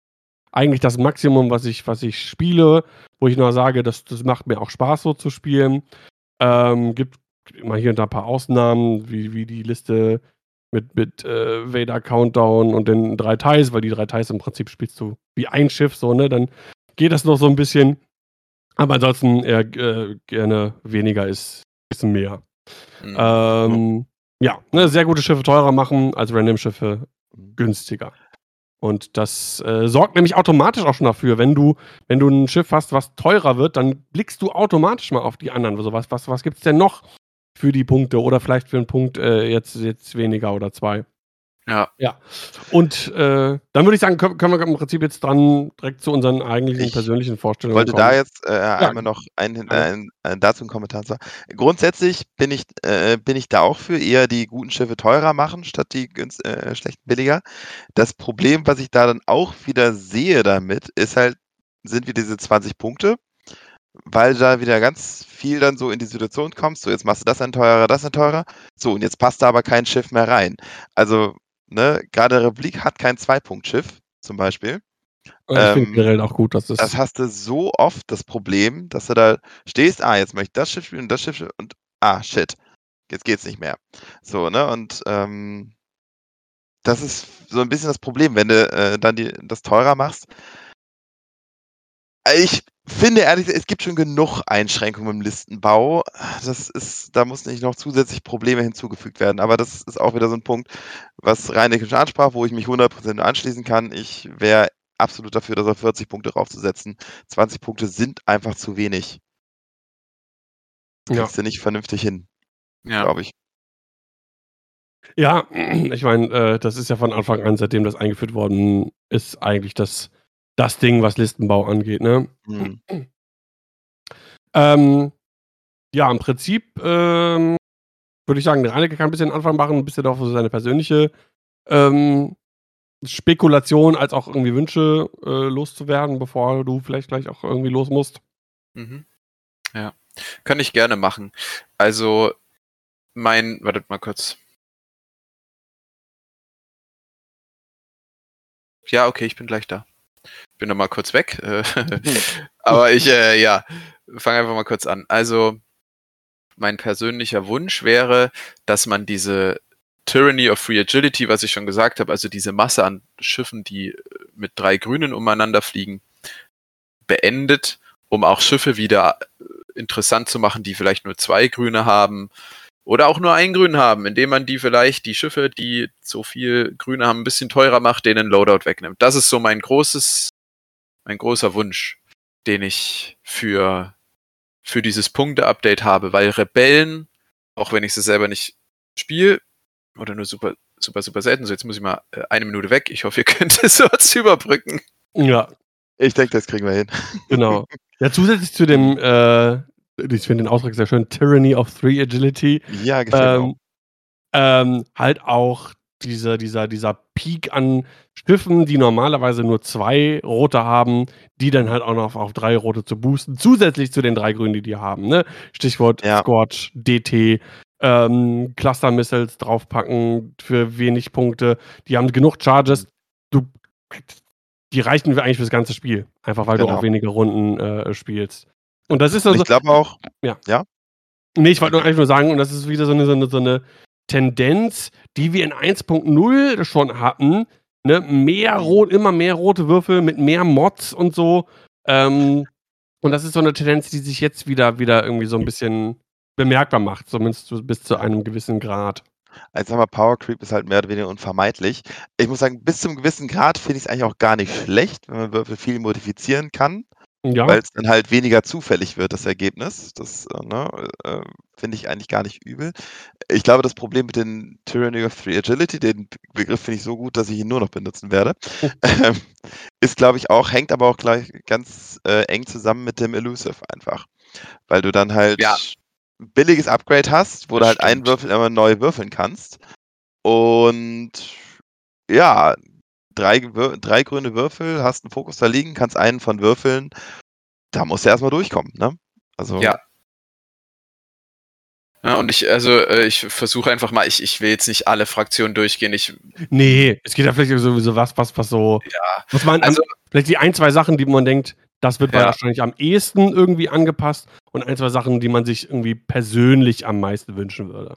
eigentlich das Maximum, was ich, was ich spiele, wo ich nur sage, das, das macht mir auch Spaß, so zu spielen. Ähm, gibt immer hier und da ein paar Ausnahmen, wie, wie die Liste mit, mit äh, Vader Countdown und den drei Teils, weil die drei Teils im Prinzip spielst du wie ein Schiff, so, ne? Dann geht das noch so ein bisschen. Aber ansonsten eher äh, gerne weniger ist, ist mehr. Mhm. Ähm, ja, ne, sehr gute Schiffe teurer machen als Random-Schiffe mhm. günstiger. Und das äh, sorgt nämlich automatisch auch schon dafür, wenn du, wenn du ein Schiff hast, was teurer wird, dann blickst du automatisch mal auf die anderen. Also was, was, was gibt es denn noch für die Punkte oder vielleicht für einen Punkt äh, jetzt, jetzt weniger oder zwei? Ja. Ja. Und äh, dann würde ich sagen, können, können, wir im Prinzip jetzt dran direkt zu unseren eigentlichen ich persönlichen Vorstellungen wollte kommen. da jetzt äh, ja. einmal noch ein, ein, ein, dazu einen Kommentar sagen. Grundsätzlich bin ich, äh, bin ich da auch für eher die guten Schiffe teurer machen, statt die äh, schlechten billiger. Das Problem, was ich da dann auch wieder sehe damit, ist halt, sind wir diese 20 Punkte. weil da wieder ganz viel dann so in die Situation kommst, so jetzt machst du das ein teurer, das ein teurer, so und jetzt passt da aber kein Schiff mehr rein. Also, ne, gerade Republik hat kein Zweipunktschiff zum Beispiel. Und ich finde ähm, generell auch gut, dass das. Das hast du so oft das Problem, dass du da stehst, ah, jetzt möchte ich das Schiff spielen und das Schiff spielen und ah, shit, jetzt geht's nicht mehr. So, ne? Und ähm, das ist so ein bisschen das Problem, wenn du äh, dann die, das teurer machst. Ich finde ehrlich, es gibt schon genug Einschränkungen im Listenbau. Das ist, da muss nicht noch zusätzlich Probleme hinzugefügt werden. Aber das ist auch wieder so ein Punkt, was Reinecke schon ansprach, wo ich mich 100% anschließen kann. Ich wäre absolut dafür, dass er 40 Punkte draufzusetzen. 20 Punkte sind einfach zu wenig. Ja. Kriegst du nicht vernünftig hin, ja. glaube ich. Ja, *clears throat* ich meine, äh, das ist ja von Anfang an, seitdem das eingeführt worden ist, eigentlich das, das Ding, was Listenbau angeht. Ne? Mhm. *clears throat* Ähm, ja, im Prinzip ähm, würde ich sagen, der Reinecke kann ein bisschen Anfang machen, ein bisschen auch so seine persönliche ähm, Spekulation als auch irgendwie Wünsche äh, loszuwerden, bevor du vielleicht gleich auch irgendwie los musst. Mhm. Ja, kann ich gerne machen. Also mein, wartet mal kurz. Ja, okay, ich bin gleich da. Bin noch mal kurz weg. Äh, *laughs* aber ich, äh, ja, fange einfach mal kurz an. Also, mein persönlicher Wunsch wäre, dass man diese Tyranny of Free Agility, was ich schon gesagt habe, also diese Masse an Schiffen, die äh, mit drei Grünen umeinander fliegen, beendet, um auch Schiffe wieder äh, interessant zu machen, die vielleicht nur zwei Grüne haben oder auch nur ein Grün haben, indem man die vielleicht, die Schiffe, die so viel Grüne haben, ein bisschen teurer macht, denen Loadout wegnimmt. Das ist so mein großes, mein großer Wunsch, den ich für, für dieses Punkte-Update habe, weil Rebellen, auch wenn ich sie selber nicht spiele, oder nur super, super, super selten, so jetzt muss ich mal äh, eine Minute weg. Ich hoffe, ihr *laughs* könnt es kurz überbrücken. Ja. Ich denke, das kriegen wir hin. Genau. *laughs* Ja, zusätzlich zu dem äh, ich finde den Ausdruck sehr schön, Tyranny of Three Agility. Ja, gefällt ähm, ähm, halt auch dieser, dieser, dieser Peak an Schiffen, die normalerweise nur zwei rote haben, die dann halt auch noch auf, auf drei rote zu boosten, zusätzlich zu den drei grünen, die die haben. Ne? Stichwort ja. Scorch, DT, ähm, Cluster Missiles draufpacken für wenig Punkte. Die haben genug Charges. Du, die reichen eigentlich fürs ganze Spiel. Einfach weil genau. du auch weniger Runden äh, spielst. Und das ist also. Ich glaube auch. Ja. ja. Nee, ich wollte nur sagen, und das ist wieder so eine, so eine, so eine Tendenz, die wir in 1.0 schon hatten. Ne? Mehr rot, immer mehr rote Würfel mit mehr Mods und so. Ähm, und das ist so eine Tendenz, die sich jetzt wieder, wieder irgendwie so ein bisschen bemerkbar macht, zumindest bis zu einem gewissen Grad. Also sag mal, Power Creep ist halt mehr oder weniger unvermeidlich. Ich muss sagen, bis zu einem gewissen Grad finde ich es eigentlich auch gar nicht schlecht, wenn man Würfel viel modifizieren kann. Ja. Weil es dann halt weniger zufällig wird, das Ergebnis. Das äh, ne, äh, finde ich eigentlich gar nicht übel. Ich glaube, das Problem mit den Tyranny of Free Agility, den Begriff finde ich so gut, dass ich ihn nur noch benutzen werde, *laughs* ähm, ist, glaube ich, auch, hängt aber auch gleich ganz äh, eng zusammen mit dem Elusive einfach. Weil du dann halt ja. ein billiges Upgrade hast, wo das du halt stimmt. einen Würfel immer neu würfeln kannst. Und ja, drei, drei grüne Würfel, hast einen Fokus da liegen, kannst einen von würfeln. Da musst du erstmal durchkommen, ne? Also. Ja. Ja, und ich, also, äh, ich versuche einfach mal, ich, ich will jetzt nicht alle Fraktionen durchgehen. Ich, nee, es geht ja vielleicht sowieso was, was, was so. Ja. Was man, also, vielleicht die ein, zwei Sachen, die man denkt, das wird ja. wahrscheinlich am ehesten irgendwie angepasst und ein, zwei Sachen, die man sich irgendwie persönlich am meisten wünschen würde.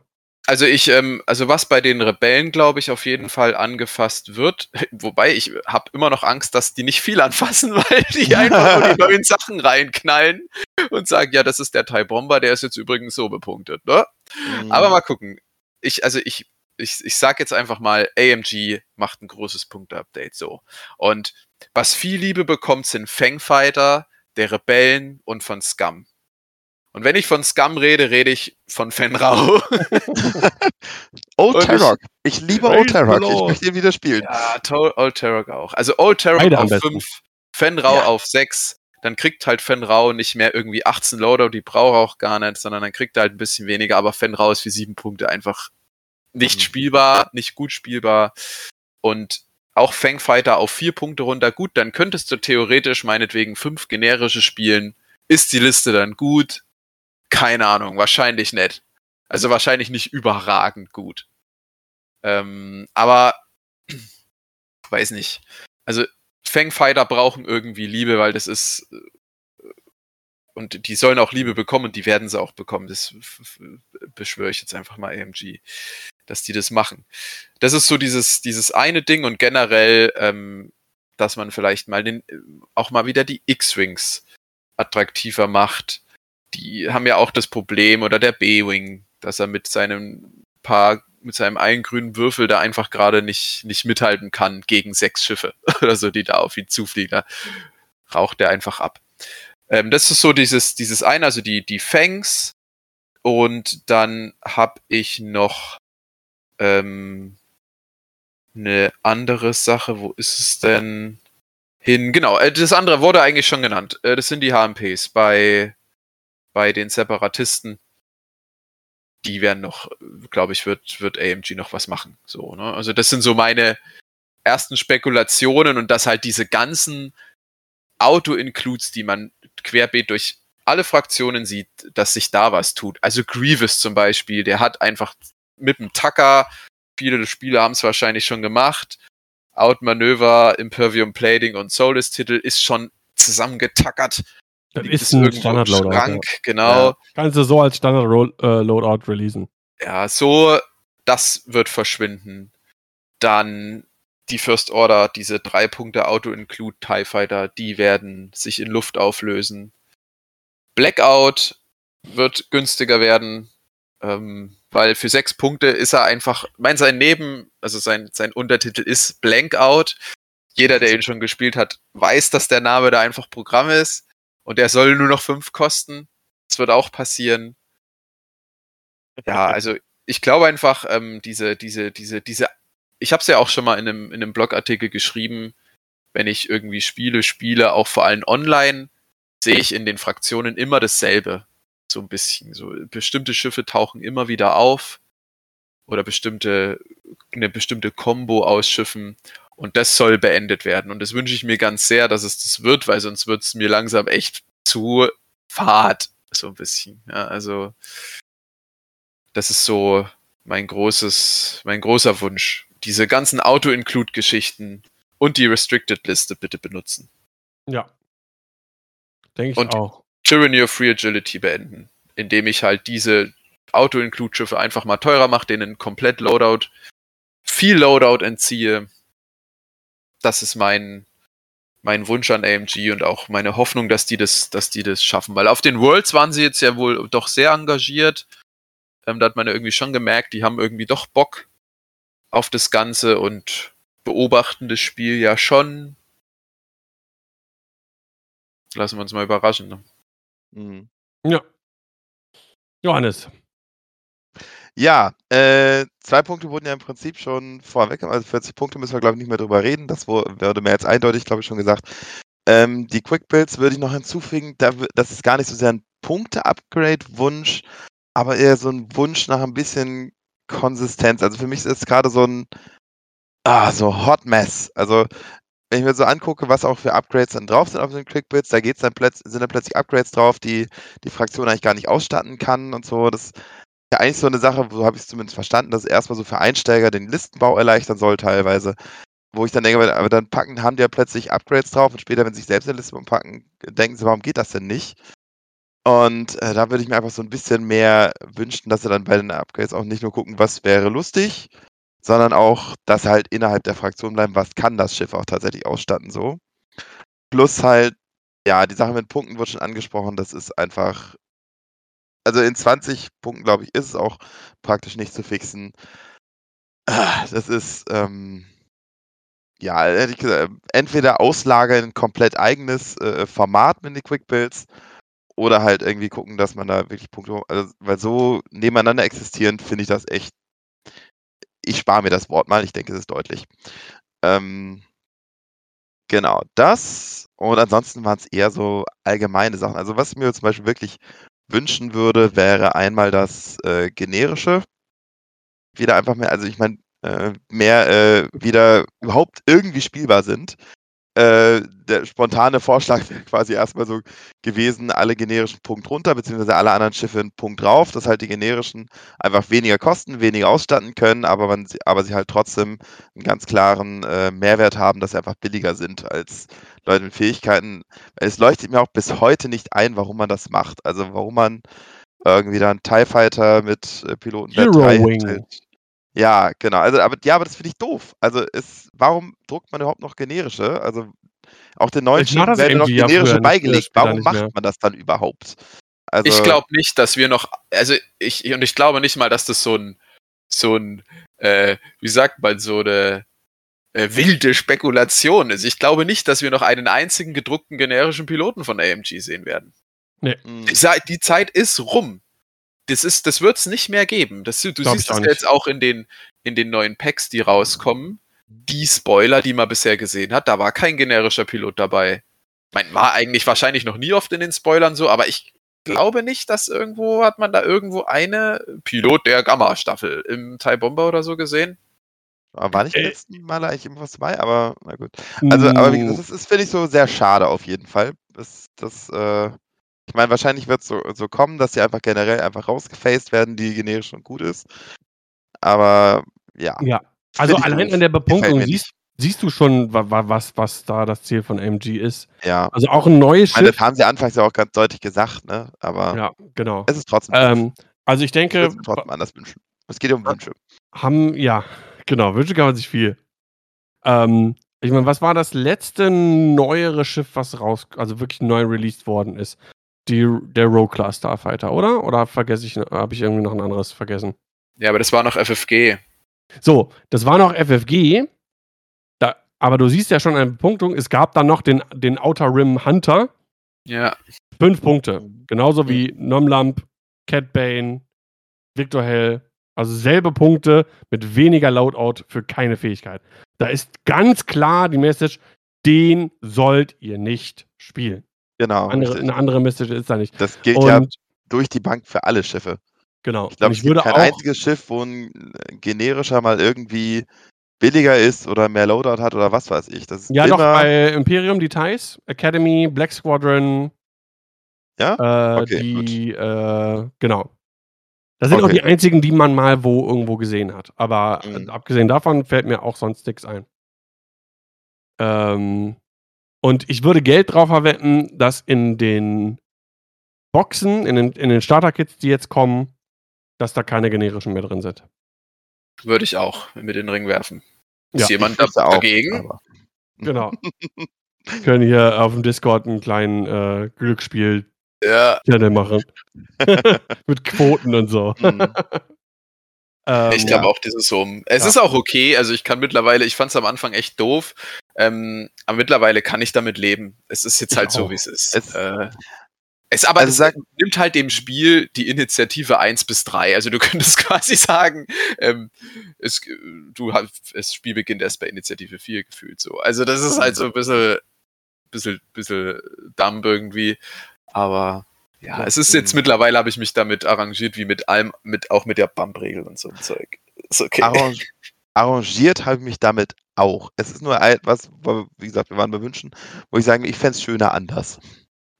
Also ich, ähm, also was bei den Rebellen, glaube ich, auf jeden Fall angefasst wird, *laughs* wobei ich habe immer noch Angst, dass die nicht viel anfassen, *laughs* weil die einfach nur die neuen Sachen reinknallen und sagen, ja, das ist der Thai Bomber, der ist jetzt übrigens so bepunktet, ne? Mhm. Aber mal gucken. Ich, also ich, ich, ich sag jetzt einfach mal, AMG macht ein großes Punkte-Update so. Und was viel Liebe bekommt, sind Fangfighter, der Rebellen und von Scum. Und wenn ich von Scum rede, rede ich von Fenrau. *laughs* Old Tarok. Ich, ich, liebe Old Tarok. Ich möchte ihn wieder spielen. Ja, Old Tarok auch. Also Old Tarok auf 5, Fenrau ja. auf 6. Dann kriegt halt Fenrau nicht mehr irgendwie 18 Loader, die braucht er auch gar nicht, sondern dann kriegt er halt ein bisschen weniger. Aber Fenrau ist für 7 Punkte einfach nicht mhm. spielbar, nicht gut spielbar. Und auch Fangfighter auf 4 Punkte runter. Gut, dann könntest du theoretisch meinetwegen 5 generische spielen Ist die Liste dann gut? Keine Ahnung, wahrscheinlich nicht. Also wahrscheinlich nicht überragend gut. Ähm, aber *clears throat* weiß nicht. Also Fangfighter brauchen irgendwie Liebe, weil das ist äh, und die sollen auch Liebe bekommen und die werden sie auch bekommen. Das beschwöre ich jetzt einfach mal AMG, dass die das machen. Das ist so dieses, dieses eine Ding und generell, ähm, dass man vielleicht mal den, auch mal wieder die X-Wings attraktiver macht. Die haben ja auch das Problem, oder der B-Wing, dass er mit seinem paar, mit seinem einen grünen Würfel da einfach gerade nicht, nicht mithalten kann gegen sechs Schiffe *laughs* oder so, die da auf ihn zufliegen. Da raucht er einfach ab. Ähm, das ist so dieses, dieses eine, also die, die Fangs. Und dann habe ich noch ähm, eine andere Sache. Wo ist es denn hin? Genau, äh, das andere wurde eigentlich schon genannt. Äh, das sind die HMPs bei, bei den Separatisten. Die werden noch, glaube ich, wird, wird AMG noch was machen. So, ne? Also, das sind so meine ersten Spekulationen und dass halt diese ganzen Auto-Includes, die man querbeet durch alle Fraktionen sieht, dass sich da was tut. Also Grievous zum Beispiel, der hat einfach mit dem Tucker viele Spieler haben es wahrscheinlich schon gemacht. Outmanöver, Impervium Plating und Soulless-Titel ist schon zusammengetackert. Das ist ein Standard-Loadout. Ja. Genau. Ja. Kannst du so als Standard-Loadout releasen. Ja, so, das wird verschwinden. Dann die First Order, diese drei Punkte Auto-Include TIE Fighter, die werden sich in Luft auflösen. Blackout wird günstiger werden. Ähm, weil für sechs Punkte ist er einfach, mein sein Neben, also sein, sein Untertitel ist Blankout. Jeder, der ihn schon gespielt hat, weiß, dass der Name da einfach Programm ist und er soll nur noch fünf kosten. Das wird auch passieren. Ja, *laughs* also ich glaube einfach, ähm, diese, diese, diese, diese, ich habe es ja auch schon mal in einem, in einem Blogartikel geschrieben, wenn ich irgendwie Spiele spiele, auch vor allem online, sehe ich in den Fraktionen immer dasselbe so ein bisschen. So bestimmte Schiffe tauchen immer wieder auf oder bestimmte eine bestimmte Combo aus Schiffen und das soll beendet werden und das wünsche ich mir ganz sehr, dass es das wird, weil sonst wird es mir langsam echt zu fad so ein bisschen. Ja, also das ist so mein großes mein großer Wunsch. Diese ganzen Auto-Include-Geschichten und die Restricted-Liste bitte benutzen. Ja. Denke ich und auch. Tyranny of Free Agility beenden, indem ich halt diese Auto-Include-Schiffe einfach mal teurer mache, denen komplett Loadout, viel Loadout entziehe. Das ist mein, mein Wunsch an AMG und auch meine Hoffnung, dass die das, dass die das schaffen. Weil auf den Worlds waren sie jetzt ja wohl doch sehr engagiert. Ähm, da hat man ja irgendwie schon gemerkt, die haben irgendwie doch Bock auf das Ganze und beobachten das Spiel ja schon. Lassen wir uns mal überraschen. Ne? Mhm. Ja. Johannes. Ja, äh, zwei Punkte wurden ja im Prinzip schon vorweg, also 40 Punkte müssen wir, glaube ich, nicht mehr drüber reden. Das wurde mir jetzt eindeutig, glaube ich, schon gesagt. Ähm, die Quick Builds würde ich noch hinzufügen, da, das ist gar nicht so sehr ein Punkte-Upgrade-Wunsch, aber eher so ein Wunsch nach ein bisschen Konsistenz. Also für mich ist es gerade so ein ah, so Hot Mess. Also wenn ich mir so angucke, was auch für Upgrades dann drauf sind auf den Quickbits, da geht's dann sind dann plötzlich Upgrades drauf, die die Fraktion eigentlich gar nicht ausstatten kann und so. Das ja eigentlich so eine Sache, so habe ich es zumindest verstanden, dass es erstmal so für Einsteiger den Listenbau erleichtern soll teilweise. Wo ich dann denke, aber dann packen, haben die ja plötzlich Upgrades drauf und später, wenn sie sich selbst eine Liste packen, denken sie, warum geht das denn nicht? Und äh, da würde ich mir einfach so ein bisschen mehr wünschen, dass sie dann bei den Upgrades auch nicht nur gucken, was wäre lustig, sondern auch, dass halt innerhalb der Fraktion bleiben, was kann das Schiff auch tatsächlich ausstatten so. Plus halt, ja, die Sache mit Punkten wird schon angesprochen, das ist einfach, also in 20 Punkten, glaube ich, ist es auch praktisch nicht zu fixen. Ah, das ist, ähm, ja, hätte ich gesagt, entweder auslagern ein komplett eigenes äh, Format mit den Quick Builds oder halt irgendwie gucken, dass man da wirklich Punkte, also, weil so nebeneinander existierend finde ich das echt ich spare mir das Wort mal, ich denke, es ist deutlich. Ähm, genau, das. Und ansonsten waren es eher so allgemeine Sachen. Also was mir zum Beispiel wirklich wünschen würde, wäre einmal das äh, generische. Wieder einfach mehr, also ich meine, äh, mehr äh, wieder überhaupt irgendwie spielbar sind. Äh, der spontane Vorschlag wäre quasi erstmal so gewesen, alle generischen Punkt runter, beziehungsweise alle anderen Schiffe einen Punkt drauf, dass halt die generischen einfach weniger kosten, weniger ausstatten können, aber, man, aber sie halt trotzdem einen ganz klaren äh, Mehrwert haben, dass sie einfach billiger sind als Leute mit Fähigkeiten. Es leuchtet mir auch bis heute nicht ein, warum man das macht. Also warum man irgendwie dann TIE Fighter mit äh, Piloten Hero 3 Wing. Ja, genau. Also, aber, ja, aber das finde ich doof. Also, ist, warum druckt man überhaupt noch generische? Also, auch den neuen Schienen werden noch generische ja beigelegt. Warum macht mehr. man das dann überhaupt? Also, ich glaube nicht, dass wir noch, also ich, und ich glaube nicht mal, dass das so ein, so ein, äh, wie sagt man, so eine äh, wilde Spekulation ist. Ich glaube nicht, dass wir noch einen einzigen gedruckten generischen Piloten von AMG sehen werden. Nee. Die, die Zeit ist rum das ist, das wird es nicht mehr geben. Das, du Glaub siehst das jetzt auch in den, in den neuen Packs, die rauskommen. Die Spoiler, die man bisher gesehen hat, da war kein generischer Pilot dabei. Ich meine, war eigentlich wahrscheinlich noch nie oft in den Spoilern so, aber ich glaube nicht, dass irgendwo hat man da irgendwo eine Pilot der Gamma-Staffel im TIE Bomber oder so gesehen. War nicht im äh. letzten Mal eigentlich irgendwas dabei, aber na gut. Also, aber wie gesagt, das ist, finde ich, so sehr schade auf jeden Fall. Das, das äh, ich meine, wahrscheinlich wird es so, so kommen, dass sie einfach generell einfach rausgefaced werden, die generisch und gut ist. Aber ja. Ja. Also allein an der Bepunktung siehst, siehst du schon, was, was da das Ziel von MG ist. Ja. Also auch ein neues Schiff. das haben sie anfangs ja auch ganz deutlich gesagt, ne? Aber ja, genau. es ist trotzdem. Ähm, also ich denke. Ich trotzdem anders wünschen. Es geht um Wünsche. Haben, ja, genau, Wünsche kann man sich viel. Ähm, ich meine, was war das letzte neuere Schiff, was raus, also wirklich neu released worden ist? Die, der Row-Class Starfighter, oder? Oder vergesse ich, habe ich irgendwie noch ein anderes vergessen? Ja, aber das war noch FFG. So, das war noch FFG. Da, aber du siehst ja schon eine Punktung. Es gab dann noch den, den Outer Rim Hunter. Ja. Fünf Punkte. Genauso wie Nomlamp, Cat Bane, Victor Hell. Also selbe Punkte mit weniger Loadout für keine Fähigkeit. Da ist ganz klar die Message, den sollt ihr nicht spielen. Genau. Andere, eine andere Message ist da nicht. Das gilt und, ja durch die Bank für alle Schiffe. Genau. Ich glaube, es gibt kein einziges Schiff, wo ein generischer mal irgendwie billiger ist oder mehr Loadout hat oder was weiß ich. Das ja, doch, bei Imperium Details, Academy, Black Squadron. Ja? Äh, okay, die, äh, genau. Das sind okay. auch die einzigen, die man mal wo irgendwo gesehen hat. Aber mhm. abgesehen davon fällt mir auch sonst nichts ein. Ähm, und ich würde Geld drauf verwenden, dass in den Boxen, in den, in den Starter-Kits, die jetzt kommen, dass da keine generischen mehr drin sind. Würde ich auch mit den Ring werfen. Ist ja, jemand da, dagegen? Auch, *laughs* genau. können hier auf dem Discord einen kleinen äh, Glücksspiel ja. machen. *laughs* mit Quoten und so. Mhm. *laughs* Ähm, ich glaube ja. auch dieses so. Es ja. ist auch okay. Also ich kann mittlerweile, ich fand es am Anfang echt doof, ähm, aber mittlerweile kann ich damit leben. Es ist jetzt halt so, wie es ist. Es, äh, es aber also es nimmt halt dem Spiel die Initiative 1 bis 3. Also du *laughs* könntest quasi sagen, ähm, es, du hast, das Spiel beginnt erst bei Initiative 4 gefühlt so. Also das ist halt so ein bisschen, bisschen, bisschen dumb irgendwie. Aber ja, es ist jetzt mittlerweile habe ich mich damit arrangiert, wie mit allem, mit auch mit der Bump-Regel und so ein Zeug. Ist okay. Arrangiert habe ich mich damit auch. Es ist nur etwas, wie gesagt, wir waren bei Wünschen, wo ich sage, ich fände es schöner anders.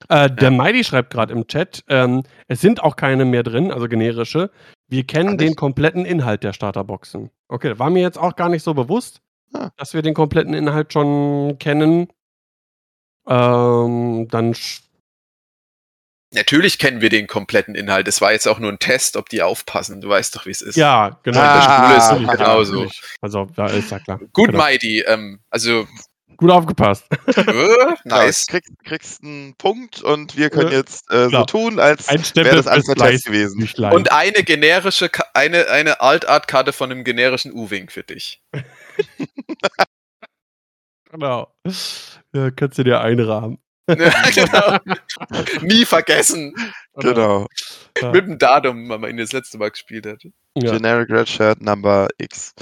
Äh, der ja. Mighty schreibt gerade im Chat, ähm, es sind auch keine mehr drin, also generische. Wir kennen Ach, den kompletten Inhalt der Starterboxen. Okay, war mir jetzt auch gar nicht so bewusst, ah. dass wir den kompletten Inhalt schon kennen. Ähm, dann Natürlich kennen wir den kompletten Inhalt. Es war jetzt auch nur ein Test, ob die aufpassen. Du weißt doch, wie es ist. Ja, genau. Ah, der Schule ist genauso. Also, da ist ja klar. Gut, genau. Mighty. Ähm, also. Gut aufgepasst. Äh, *laughs* nice. Ja, kriegst, kriegst einen Punkt und wir können jetzt äh, so tun, als wäre das alles ein Test gewesen. Und eine generische, eine, eine Alt-Art-Karte von einem generischen U-Wing für dich. *laughs* genau. Ja, kannst du dir einrahmen. *laughs* *laughs* genau. Nie vergessen. Genau. Ja. Mit dem Datum, wenn man ihn das letzte Mal gespielt hat. Ja. Generic Red Shirt Number X.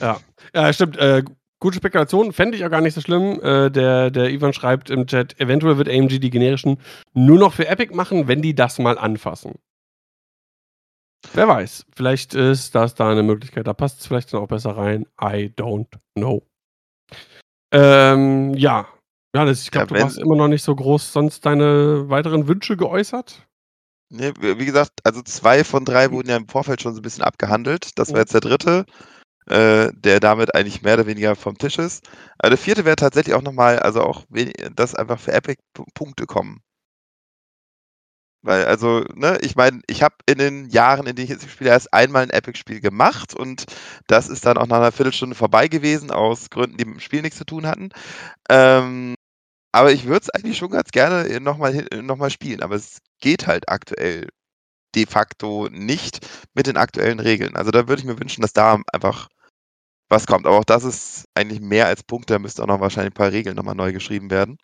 Ja, ja stimmt. Äh, gute Spekulation, fände ich auch gar nicht so schlimm. Äh, der, der Ivan schreibt im Chat, eventuell wird AMG die generischen nur noch für Epic machen, wenn die das mal anfassen. Wer weiß, vielleicht ist das da eine Möglichkeit. Da passt es vielleicht dann auch besser rein. I don't know. Ähm, ja. Ja, das, ich glaube, ja, du hast immer noch nicht so groß sonst deine weiteren Wünsche geäußert. Nee, wie gesagt, also zwei von drei wurden ja im Vorfeld schon so ein bisschen abgehandelt. Das war jetzt der dritte, äh, der damit eigentlich mehr oder weniger vom Tisch ist. Aber der vierte wäre tatsächlich auch nochmal, also auch, dass einfach für Epic Punkte kommen. Weil, also, ne, ich meine, ich habe in den Jahren, in denen ich jetzt spiele, erst einmal ein Epic-Spiel gemacht und das ist dann auch nach einer Viertelstunde vorbei gewesen, aus Gründen, die mit dem Spiel nichts zu tun hatten. Ähm, aber ich würde es eigentlich schon ganz gerne nochmal noch mal spielen, aber es geht halt aktuell de facto nicht mit den aktuellen Regeln. Also da würde ich mir wünschen, dass da einfach was kommt. Aber auch das ist eigentlich mehr als Punkte, da müsste auch noch wahrscheinlich ein paar Regeln nochmal neu geschrieben werden.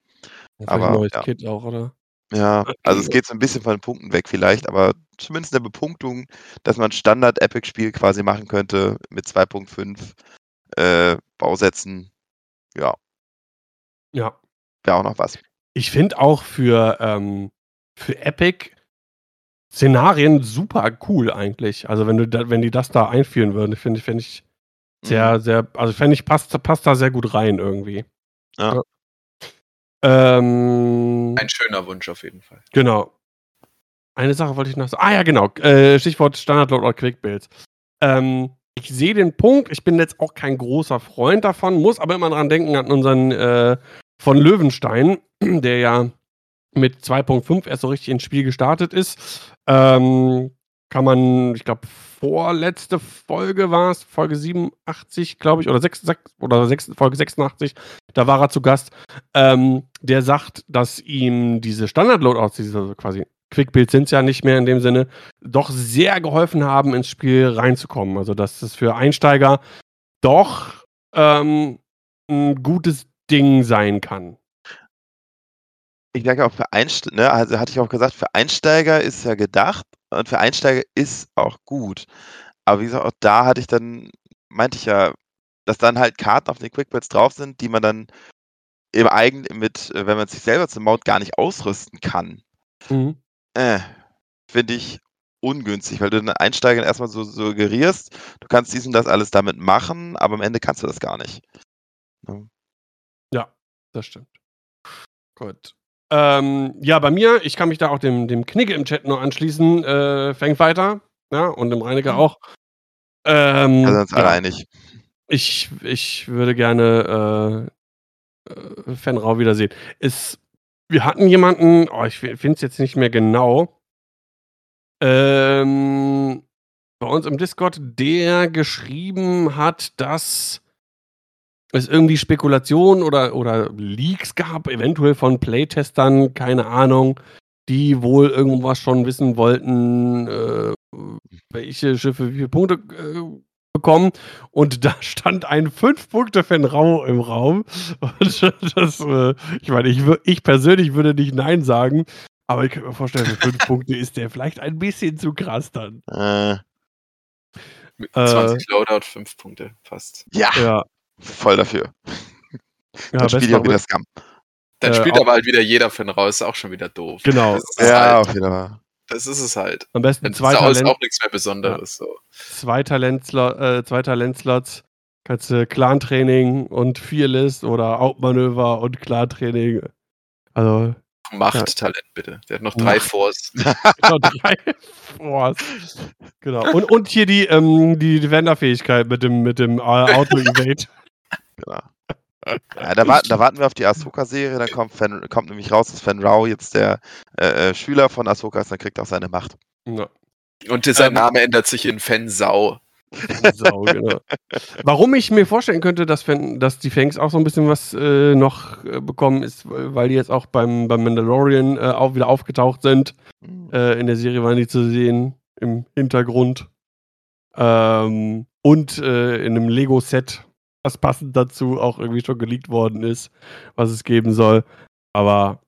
Ja, aber, ein neues ja. Kit auch, oder? Ja, also es geht so ein bisschen von den Punkten weg vielleicht, aber zumindest in der Bepunktung, dass man Standard-Epic-Spiel quasi machen könnte mit 2.5 äh, Bausätzen. Ja. Ja. Wäre auch noch was. Ich finde auch für, ähm, für Epic Szenarien super cool eigentlich. Also wenn du da, wenn die das da einführen würden, finde ich, finde ich sehr, mhm. sehr, also fände ich, passt, passt da sehr gut rein irgendwie. Ja. ja. Ähm, Ein schöner Wunsch auf jeden Fall. Genau. Eine Sache wollte ich noch sagen. Ah ja, genau. Äh, Stichwort Standardload oder Quickbuilds. Ähm, ich sehe den Punkt. Ich bin jetzt auch kein großer Freund davon, muss aber immer dran denken an unseren äh, von Löwenstein, *clears throat* der ja mit 2.5 erst so richtig ins Spiel gestartet ist. Ähm, kann man, ich glaube, vorletzte Folge war es, Folge 87, glaube ich, oder, 6, 6, oder 6, Folge 86, da war er zu Gast. Ähm, der sagt, dass ihm diese Standard-Loadouts, diese quasi Quick-Builds sind es ja nicht mehr in dem Sinne, doch sehr geholfen haben, ins Spiel reinzukommen. Also, dass es für Einsteiger doch ähm, ein gutes Ding sein kann. Ich denke auch für Einsteiger, ne, also hatte ich auch gesagt, für Einsteiger ist ja gedacht und für Einsteiger ist auch gut. Aber wie gesagt, auch da hatte ich dann, meinte ich ja, dass dann halt Karten auf den Quickbets drauf sind, die man dann im eigenen, mit, wenn man sich selber zum Mount gar nicht ausrüsten kann. Mhm. Äh, Finde ich ungünstig, weil du den Einsteigern erstmal so suggerierst, du kannst dies und das alles damit machen, aber am Ende kannst du das gar nicht. Ja das stimmt. Gut. Ähm, ja, bei mir, ich kann mich da auch dem, dem Knigge im Chat noch anschließen. Äh, fängt weiter. Ja, und dem Reinecke mhm. auch. Ähm, also uns alle ja. einig. Ich, ich würde gerne äh, äh, Fenrau wiedersehen. Es, wir hatten jemanden, oh, ich finde es jetzt nicht mehr genau, ähm, bei uns im Discord, der geschrieben hat, dass es irgendwie Spekulationen oder, oder Leaks gab, eventuell von Playtestern, keine Ahnung, die wohl irgendwas schon wissen wollten, äh, welche Schiffe wie viele Punkte äh, bekommen. Und *laughs* da stand ein 5-Punkte-Fan Rau im Raum. *laughs* Und das, äh, ich meine, ich, ich persönlich würde nicht Nein sagen, aber ich kann mir vorstellen, für 5 *laughs* Punkte ist der vielleicht ein bisschen zu krass dann. Äh. Mit 20 Loadout, 5 Punkte, fast. Ja. ja. Voll dafür. Ja, Dann spielt ja auch wieder Scam. Dann äh, spielt aber halt wieder jeder Fan raus, ist auch schon wieder doof. Genau. Ja, halt, auf jeden Fall. Das ist es halt. Am besten Dann zwei Talent. auch nichts mehr Besonderes. Ja. So. Zwei, Talentslots, äh, zwei Talentslots. Kannst du Clan-Training und Fearless oder Hauptmanöver und Clan-Training. Also. Macht ja. Talent bitte. Der hat noch drei Force. *laughs* genau, drei Force. Genau. Und, und hier die, ähm, die Defender-Fähigkeit mit dem, mit dem äh, Auto-Evade. Genau. Ja, da, warten, da, warten wir auf die Ahsoka-Serie, dann kommt, Fan, kommt nämlich raus, dass Fan Rao jetzt der äh, äh, Schüler von Ahsoka ist, dann kriegt er auch seine Macht. Ja. Und sein ähm, Name ändert sich in Fan Sau. Sau, genau. *laughs* Warum ich mir vorstellen könnte, dass, Fan, dass die Fangs auch so ein bisschen was äh, noch äh, bekommen, ist, weil die jetzt auch beim, beim Mandalorian äh, auch wieder aufgetaucht sind. Mhm. Äh, in der Serie waren die zu sehen im Hintergrund. Ähm, und in einem Lego-Set was passend dazu auch irgendwie schon geleakt worden ist, was es geben soll. Aber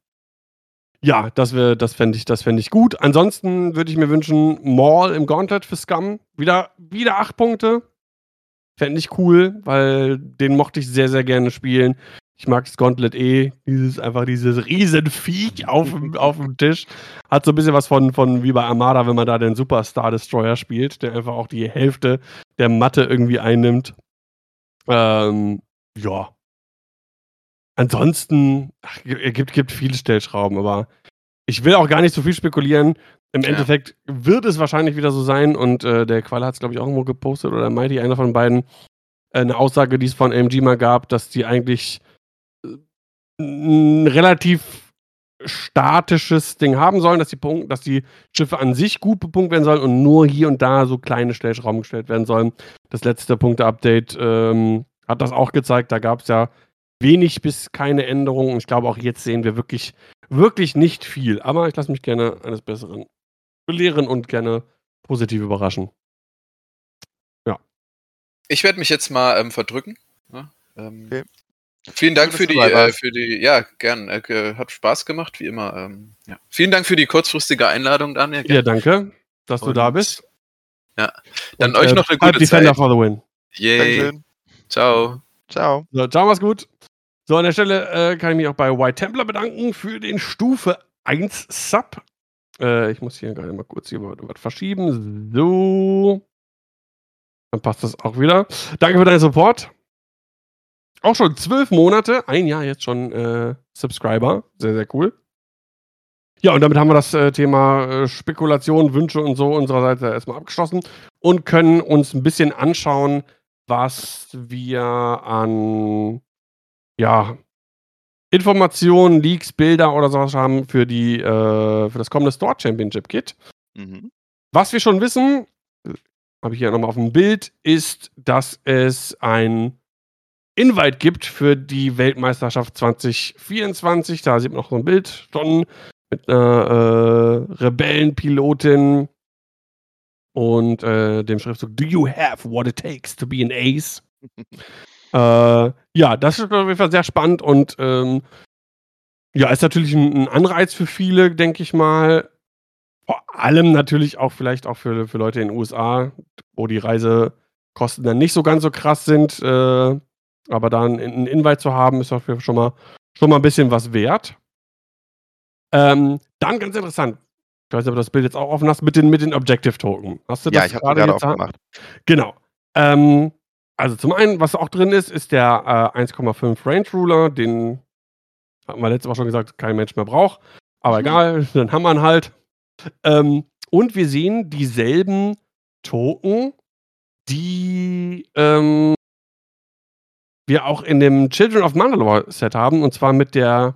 ja, das, das fände ich, fänd ich gut. Ansonsten würde ich mir wünschen, Maul im Gauntlet für Scum. Wieder, wieder acht Punkte. Fände ich cool, weil den mochte ich sehr, sehr gerne spielen. Ich mag das Gauntlet eh. Dieses, einfach dieses Riesenviech auf dem, auf dem Tisch. Hat so ein bisschen was von, von wie bei Armada, wenn man da den Superstar Destroyer spielt, der einfach auch die Hälfte der Matte irgendwie einnimmt. Ähm, ja. ansonsten, ach, es gibt, gibt viele Stellschrauben, aber ich will auch gar nicht so viel spekulieren. Im ja. Endeffekt wird es wahrscheinlich wieder so sein und äh, der Qual hat es, glaube ich, auch irgendwo gepostet oder Mighty, einer von beiden, äh, eine Aussage, die es von AMG mal gab, dass die eigentlich äh, relativ statisches Ding haben sollen, dass die, Punkt, dass die Schiffe an sich gut bepunkt werden sollen und nur hier und da so kleine Stellschrauben gestellt werden sollen. Das letzte Punkte-Update ähm, hat das auch gezeigt. Da gab es ja wenig bis keine Änderungen. Ich glaube, auch jetzt sehen wir wirklich, wirklich nicht viel. Aber ich lasse mich gerne eines Besseren belehren und gerne positiv überraschen. Ja. Ich werde mich jetzt mal ähm, verdrücken. Ja, ähm, okay. Vielen Dank für die, äh, für die, ja, gern, äh, hat Spaß gemacht, wie immer. Ähm, ja. Vielen Dank für die kurzfristige Einladung, Daniel. Ja, danke, dass und, du da bist. Ja, dann und, euch äh, noch eine gute Defender Zeit. for the win. Yay. Ciao. Ciao. So, ciao, mach's gut. So, an der Stelle äh, kann ich mich auch bei White Templar bedanken für den Stufe 1 Sub. Äh, ich muss hier gerade mal kurz hier was verschieben. So. Dann passt das auch wieder. Danke für deinen Support. Auch schon zwölf Monate, ein Jahr jetzt schon äh, Subscriber. Sehr, sehr cool. Ja, und damit haben wir das äh, Thema äh, Spekulation, Wünsche und so unserer Seite erstmal abgeschlossen und können uns ein bisschen anschauen, was wir an ja, Informationen, Leaks, Bilder oder sowas haben für, die, äh, für das kommende Store Championship Kit. Mhm. Was wir schon wissen, habe ich hier nochmal auf dem Bild, ist, dass es ein Invite gibt für die Weltmeisterschaft 2024. Da sieht man noch so ein Bild schon mit einer äh, Rebellenpilotin und äh, dem Schriftzug Do you have what it takes to be an ace? *laughs* äh, ja, das ist auf jeden Fall sehr spannend und ähm, ja, ist natürlich ein, ein Anreiz für viele, denke ich mal. Vor allem natürlich auch vielleicht auch für, für Leute in den USA, wo die Reisekosten dann nicht so ganz so krass sind. Äh, aber dann einen Invite zu haben, ist dafür schon mal, schon mal ein bisschen was wert. Ähm, dann ganz interessant. Ich weiß nicht, ob du das Bild jetzt auch offen hast, mit den, mit den Objective Token. Hast du das ja, ich habe gerade aufgemacht. Genau. Ähm, also zum einen, was auch drin ist, ist der äh, 1,5 Range Ruler, den hatten wir letztes Mal schon gesagt, kein Mensch mehr braucht. Aber mhm. egal, *laughs* dann haben wir ihn halt. Ähm, und wir sehen dieselben Token, die ähm, wir auch in dem Children of Mandalore Set haben, und zwar mit der.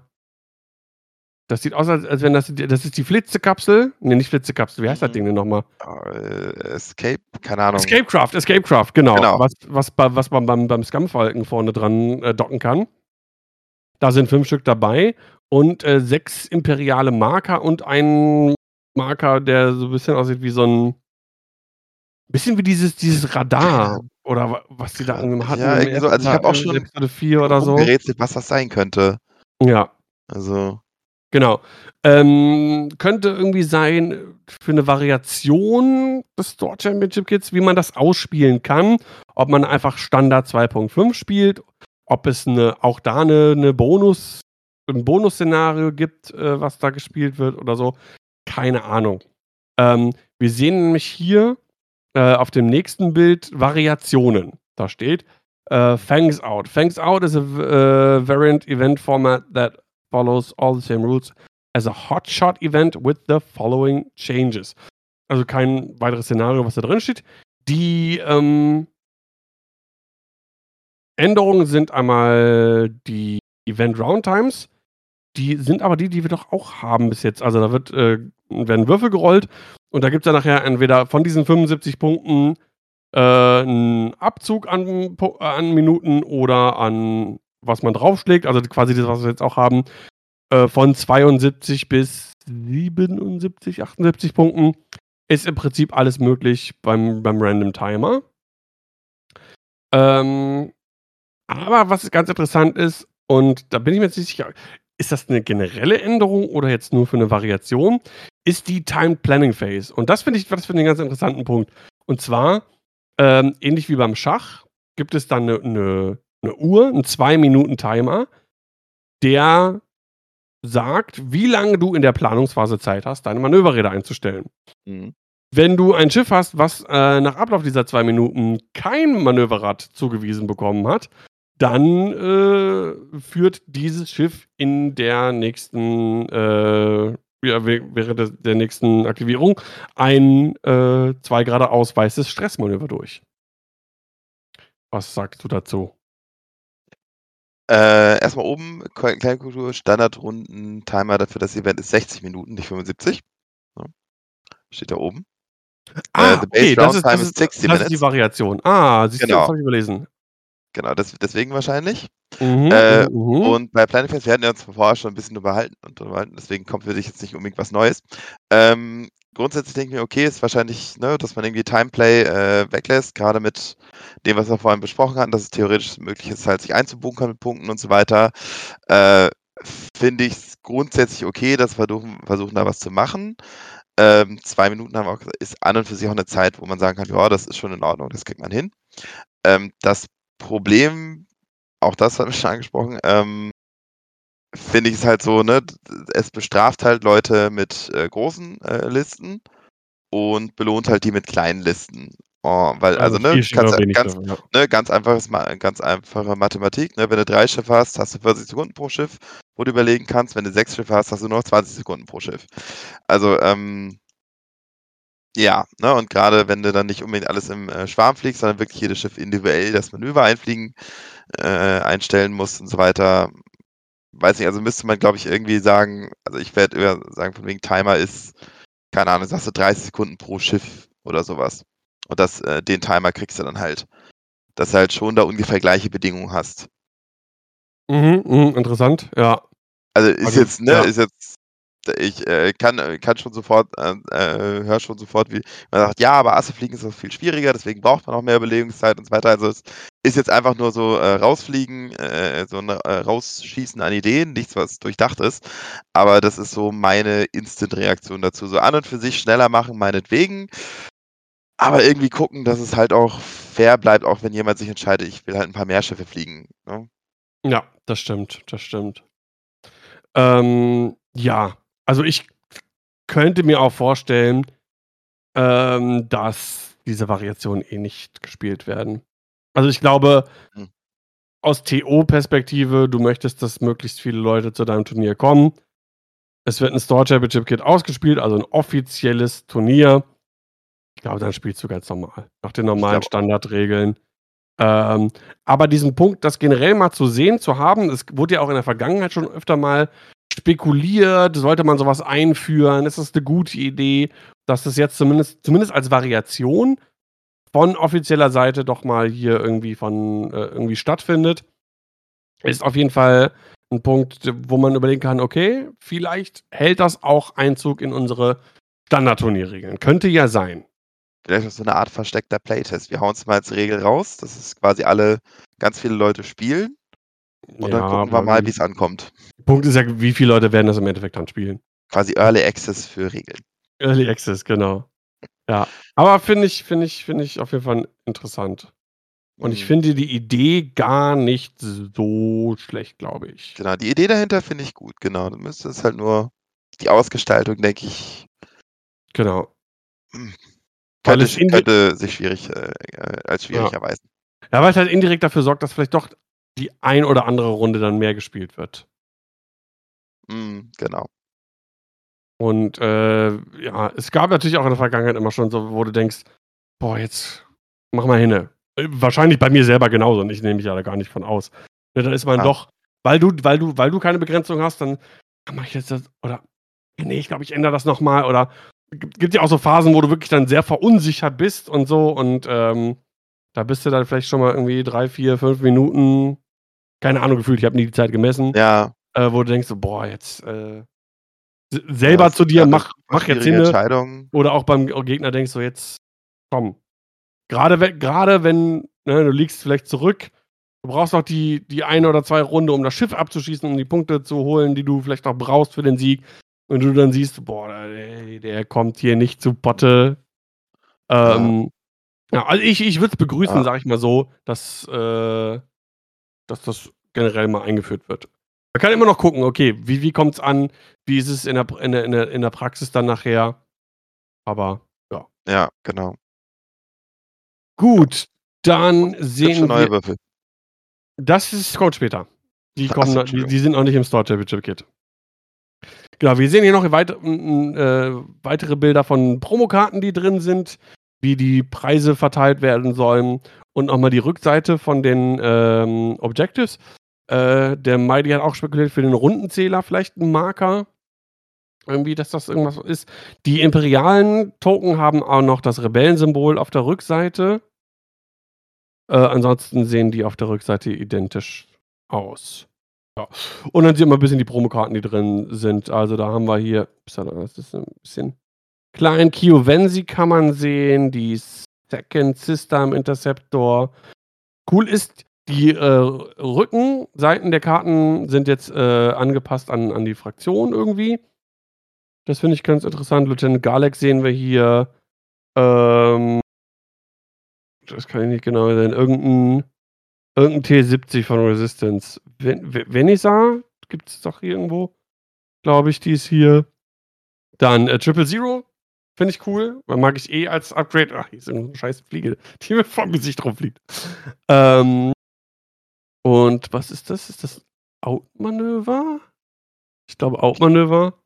Das sieht aus, als, wenn das. Das ist die Flitzekapsel. Ne, nicht Flitzekapsel. Wie heißt das Ding denn nochmal? Uh, Escape? Keine Ahnung. Escapecraft, Escapecraft, genau. genau. Was, was, was man beim, beim Scumfalken vorne dran äh, docken kann. Da sind fünf Stück dabei und äh, sechs imperiale Marker und ein Marker, der so ein bisschen aussieht wie so ein. Bisschen wie dieses, dieses Radar. Oder was die da hatten. Ja, irgendwie so, also ich habe auch schon Episode 4 oder so. gerätselt, was das sein könnte. Ja. Also. Genau. Ähm, könnte irgendwie sein für eine Variation des Store Championship Kits, wie man das ausspielen kann. Ob man einfach Standard 2.5 spielt, ob es eine, auch da eine, eine Bonus, ein Bonusszenario gibt, äh, was da gespielt wird oder so. Keine Ahnung. Ähm, wir sehen nämlich hier äh, auf dem nächsten Bild Variationen. Da steht äh, Fangs Out. Fangs Out is a uh, variant event format that follows all the same rules as a hotshot event with the following changes. Also kein weiteres Szenario, was da drin steht. Die ähm, Änderungen sind einmal die Event Roundtimes. Die sind aber die, die wir doch auch haben bis jetzt. Also da wird, äh, werden Würfel gerollt und da gibt es ja nachher entweder von diesen 75 Punkten äh, einen Abzug an, an Minuten oder an was man draufschlägt, also quasi das, was wir jetzt auch haben, äh, von 72 bis 77, 78 Punkten ist im Prinzip alles möglich beim, beim Random Timer. Ähm, aber was ganz interessant ist, und da bin ich mir jetzt nicht sicher, ist das eine generelle Änderung oder jetzt nur für eine Variation? Ist die Time Planning Phase. Und das finde ich, das finde ich einen ganz interessanten Punkt. Und zwar, ähm, ähnlich wie beim Schach, gibt es dann eine, eine, eine Uhr, einen 2-Minuten-Timer, der sagt, wie lange du in der Planungsphase Zeit hast, deine Manöverräder einzustellen. Mhm. Wenn du ein Schiff hast, was äh, nach Ablauf dieser zwei Minuten kein Manöverrad zugewiesen bekommen hat, dann äh, führt dieses Schiff in der nächsten, äh, ja, während der, nächsten Aktivierung ein äh, 2 Grad ausweißes Stressmanöver durch. Was sagst du dazu? Äh, erstmal oben, Kleinkultur, Standardrunden, Timer dafür das Event ist 60 Minuten, nicht 75. Ja. Steht da oben. Ah, äh, okay, das ist, das, ist, das ist, die Variation. Ah, siehst genau. du, das habe ich überlesen. Genau, das, deswegen wahrscheinlich. Mhm, äh, mhm. Und bei Planet Fest, wir hatten ja uns vorher schon ein bisschen unterhalten, unterhalten deswegen kommt für dich jetzt nicht unbedingt was Neues. Ähm, grundsätzlich denke ich mir, okay, ist wahrscheinlich, ne, dass man irgendwie Timeplay äh, weglässt, gerade mit dem, was wir vorhin besprochen hatten, dass es theoretisch möglich ist, halt sich einzubunkern mit Punkten und so weiter. Äh, Finde ich es grundsätzlich okay, dass wir versuchen, versuchen, da was zu machen. Ähm, zwei Minuten haben auch ist an und für sich auch eine Zeit, wo man sagen kann, ja, das ist schon in Ordnung, das kriegt man hin. Ähm, das Problem, auch das hat mich schon angesprochen, ähm, finde ich es halt so, ne, es bestraft halt Leute mit äh, großen äh, Listen und belohnt halt die mit kleinen Listen. Oh, weil, also, also ne, ganz, ganz, dafür, ja. ne, ganz, einfaches, ganz einfache Mathematik, ne, wenn du drei Schiffe hast, hast du 40 Sekunden pro Schiff, wo du überlegen kannst, wenn du sechs Schiffe hast, hast du nur noch 20 Sekunden pro Schiff. Also, ähm, ja, ne, und gerade wenn du dann nicht unbedingt alles im äh, Schwarm fliegst, sondern wirklich jedes Schiff individuell das Manöver einfliegen, äh, einstellen musst und so weiter, weiß nicht, also müsste man, glaube ich, irgendwie sagen, also ich werde eher sagen, von wegen Timer ist, keine Ahnung, sagst du 30 Sekunden pro Schiff oder sowas. Und das, äh, den Timer kriegst du dann halt. Dass du halt schon da ungefähr gleiche Bedingungen hast. Mhm, mh, interessant, ja. Also ist also, jetzt, ne, ja. ist jetzt ich äh, kann, äh, kann schon sofort, äh, äh, höre schon sofort, wie man sagt, ja, aber Assefliegen ist doch viel schwieriger, deswegen braucht man auch mehr Überlegungszeit und so weiter. Also es ist jetzt einfach nur so äh, rausfliegen, so ein Rausschießen an Ideen, nichts, was durchdacht ist. Aber das ist so meine Instant-Reaktion dazu. So an und für sich schneller machen, meinetwegen. Aber irgendwie gucken, dass es halt auch fair bleibt, auch wenn jemand sich entscheidet, ich will halt ein paar mehr Schiffe fliegen. Ne? Ja, das stimmt, das stimmt. Ähm, ja, also ich könnte mir auch vorstellen, ähm, dass diese Variationen eh nicht gespielt werden. Also ich glaube, hm. aus TO-Perspektive, du möchtest, dass möglichst viele Leute zu deinem Turnier kommen. Es wird ein Store Championship Kit ausgespielt, also ein offizielles Turnier. Ich glaube, dann spielst du ganz normal, nach den normalen Standardregeln. Ähm, aber diesen Punkt, das generell mal zu sehen, zu haben, es wurde ja auch in der Vergangenheit schon öfter mal spekuliert, sollte man sowas einführen? Ist das eine gute Idee, dass das jetzt zumindest, zumindest als Variation von offizieller Seite doch mal hier irgendwie von äh, irgendwie stattfindet? Ist auf jeden Fall ein Punkt, wo man überlegen kann, okay, vielleicht hält das auch Einzug in unsere Standardturnierregeln. Könnte ja sein. Vielleicht ist so eine Art versteckter Playtest. Wir hauen es mal als Regel raus, dass es quasi alle ganz viele Leute spielen und dann gucken wir mal, wie es ankommt. Punkt ist ja, wie viele Leute werden das im Endeffekt dann spielen? Quasi Early Access für Regeln. Early Access, genau. Ja. Aber finde ich, finde ich, finde ich auf jeden Fall interessant. Und ich mhm. finde die Idee gar nicht so schlecht, glaube ich. Genau, die Idee dahinter finde ich gut, genau. Du müsstest halt nur die Ausgestaltung, denke ich. Genau. Hm, könnte, könnte sich schwierig äh, äh, als schwierig ja. erweisen. Ja, weil es halt indirekt dafür sorgt, dass vielleicht doch die ein oder andere Runde dann mehr gespielt wird. Mm, genau. Und äh, ja, es gab natürlich auch in der Vergangenheit immer schon so, wo du denkst, boah, jetzt mach mal hin. Äh, wahrscheinlich bei mir selber genauso und ich nehme mich ja da gar nicht von aus. Ja, ne, dann ist man ah. doch, weil du, weil du, weil du keine Begrenzung hast, dann mach ich jetzt das, oder nee, ich glaube, ich ändere das nochmal oder gibt ja auch so Phasen, wo du wirklich dann sehr verunsichert bist und so und ähm, da bist du dann vielleicht schon mal irgendwie drei, vier, fünf Minuten, keine Ahnung, gefühlt, ich habe nie die Zeit gemessen. Ja. Äh, wo du denkst, so, boah, jetzt äh, selber ja, zu dir, mach, mach jetzt hin. Oder auch beim Gegner denkst du, jetzt komm. Gerade, gerade wenn ne, du liegst vielleicht zurück, du brauchst noch die, die eine oder zwei Runde, um das Schiff abzuschießen, um die Punkte zu holen, die du vielleicht auch brauchst für den Sieg. Und du dann siehst, boah, der, der kommt hier nicht zu Potte. Ähm, ja, also ich, ich würde es begrüßen, ja. sage ich mal so, dass, äh, dass das generell mal eingeführt wird. Man kann immer noch gucken, okay, wie, wie kommt es an, wie ist es in der, in, der, in, der, in der Praxis dann nachher. Aber ja. Ja, genau. Gut, dann sehen wir. Würfel. Das ist, kommt später. Die, kommen, so, die, die, sind noch nicht im Store Championship Kit. Genau, wir sehen hier noch weit, äh, weitere Bilder von Promokarten, die drin sind, wie die Preise verteilt werden sollen und nochmal die Rückseite von den ähm, Objectives. Äh, der Mighty hat auch spekuliert für den Rundenzähler vielleicht einen Marker. Irgendwie, dass das irgendwas ist. Die imperialen Token haben auch noch das Rebellensymbol auf der Rückseite. Äh, ansonsten sehen die auf der Rückseite identisch aus. Ja. Und dann sieht man ein bisschen die Promokarten, die drin sind. Also da haben wir hier, das ist ein bisschen klein. Kiovensi kann man sehen, die Second System Interceptor. Cool ist, die äh, Rückenseiten der Karten sind jetzt äh, angepasst an, an die Fraktion irgendwie. Das finde ich ganz interessant. Lieutenant Garlex sehen wir hier. Ähm, das kann ich nicht genau sehen. Irgendein Irgendein T70 von Resistance. Venisa gibt es doch irgendwo, glaube ich, die ist hier. Dann äh, Triple Zero, finde ich cool. Weil mag ich eh als Upgrade. Ach, hier ist eine scheiß Fliege, *laughs* die mir vom Gesicht rumfliegt. Ähm, und was ist das? Ist das Outmanöver? Ich glaube Outmanöver.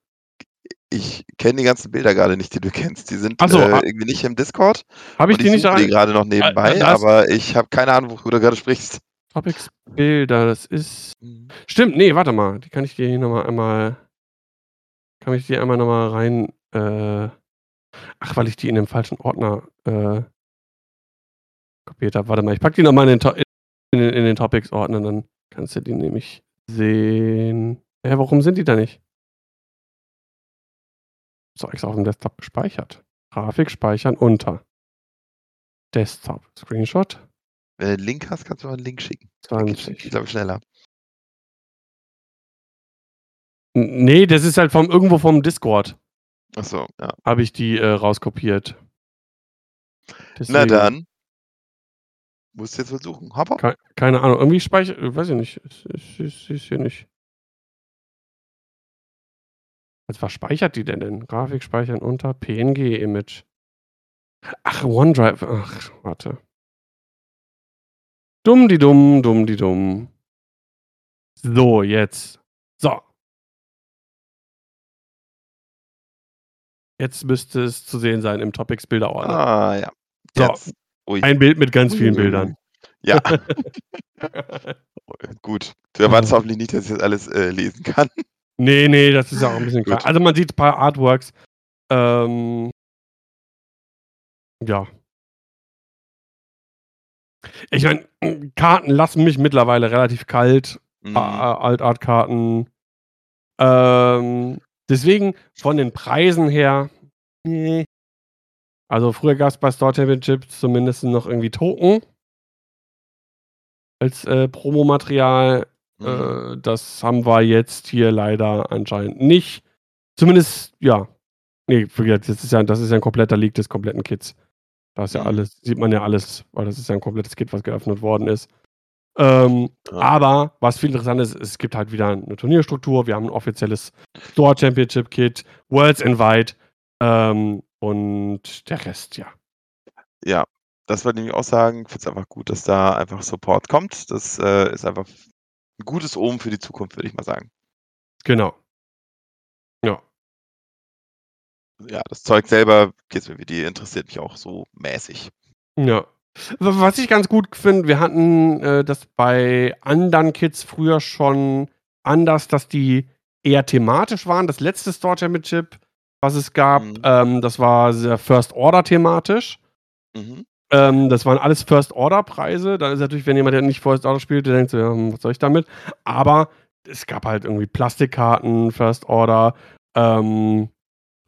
Ich kenne die ganzen Bilder gerade nicht, die du kennst. Die sind so, äh, irgendwie nicht im Discord. Habe ich die nicht die gerade noch nebenbei, äh, aber ich habe keine Ahnung, worüber du gerade sprichst. Topics Bilder, das ist. Mhm. Stimmt, nee, warte mal. Die kann ich dir hier nochmal einmal. Kann ich dir einmal nochmal rein. Äh, ach, weil ich die in dem falschen Ordner äh, kopiert habe. Warte mal, ich packe die nochmal in den, in in den Topics-Ordner, dann kannst du die nämlich sehen. Hä, warum sind die da nicht? So, extra auf dem Desktop gespeichert. Grafik speichern unter. Desktop. Screenshot. Wenn du einen Link hast, kannst du mal einen Link schicken. 20. Ich glaube schneller. Nee, das ist halt vom irgendwo vom Discord. Achso, ja. Habe ich die äh, rauskopiert. Deswegen. Na dann. Musst du jetzt versuchen. Hopper. Keine, keine Ahnung. Irgendwie speichert. Weiß ich nicht. Ist, ist, ist hier nicht. Was speichert die denn denn? Grafik speichern unter PNG-Image. Ach, OneDrive. Ach, warte. Dumm die dumm, dumm die dumm. So, jetzt. Jetzt müsste es zu sehen sein im Topics Bilderordner. Ah, ja. So. Ein Bild mit ganz vielen Bildern. Ja. *laughs* Gut. Du erwartest hoffentlich nicht, dass ich das alles äh, lesen kann. Nee, nee, das ist auch ein bisschen klar. Also man sieht ein paar Artworks. Ähm, ja. Ich meine, Karten lassen mich mittlerweile relativ kalt. Mhm. Altart-Karten. Ähm, deswegen von den Preisen her, nee. Also früher gab es bei Store Championships zumindest noch irgendwie Token als äh, Promomaterial. Mhm. Äh, das haben wir jetzt hier leider anscheinend nicht. Zumindest, ja. Nee, das ist ja, das ist ja ein kompletter Leak des kompletten Kits. Da ist ja mhm. alles, sieht man ja alles, weil das ist ja ein komplettes Kit, was geöffnet worden ist. Ähm, ja. Aber was viel interessant ist, es gibt halt wieder eine Turnierstruktur. Wir haben ein offizielles Store Championship Kit, Worlds Invite ähm, und der Rest, ja. Ja, das wollte ich auch sagen. Ich finde es einfach gut, dass da einfach Support kommt. Das äh, ist einfach ein gutes Omen für die Zukunft, würde ich mal sagen. Genau. Ja. Ja, das Zeug selber, geht's mir wie die, interessiert mich auch so mäßig. Ja. Was ich ganz gut finde, wir hatten äh, das bei anderen Kids früher schon anders, dass die eher thematisch waren. Das letzte Store Championship, was es gab, mhm. ähm, das war sehr First Order thematisch. Mhm. Ähm, das waren alles First-Order-Preise. Da ist natürlich, wenn jemand, der nicht First Order spielt, der denkt so, ja, hm, was soll ich damit? Aber es gab halt irgendwie Plastikkarten, First Order. Ähm,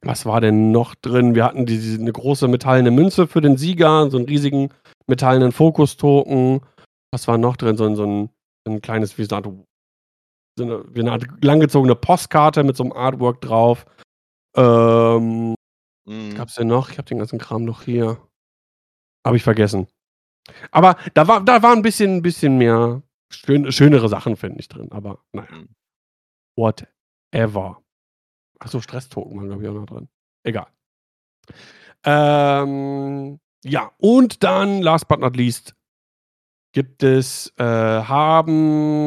was war denn noch drin? Wir hatten diese, eine große metallene Münze für den Sieger, so einen riesigen metallenen Fokus-Token. Was war noch drin? So, so ein, ein kleines, wie so eine, Art, so eine, wie eine Art langgezogene Postkarte mit so einem Artwork drauf. Ähm, mhm. Was gab's denn noch? Ich habe den ganzen Kram noch hier. Habe ich vergessen. Aber da war, da war ein bisschen, ein bisschen mehr schön, schönere Sachen, finde ich, drin. Aber naja. Mhm. Whatever. Achso, Stresstoken waren, glaube ich, auch noch drin. Egal. Ähm, ja, und dann, last but not least, gibt es, äh, haben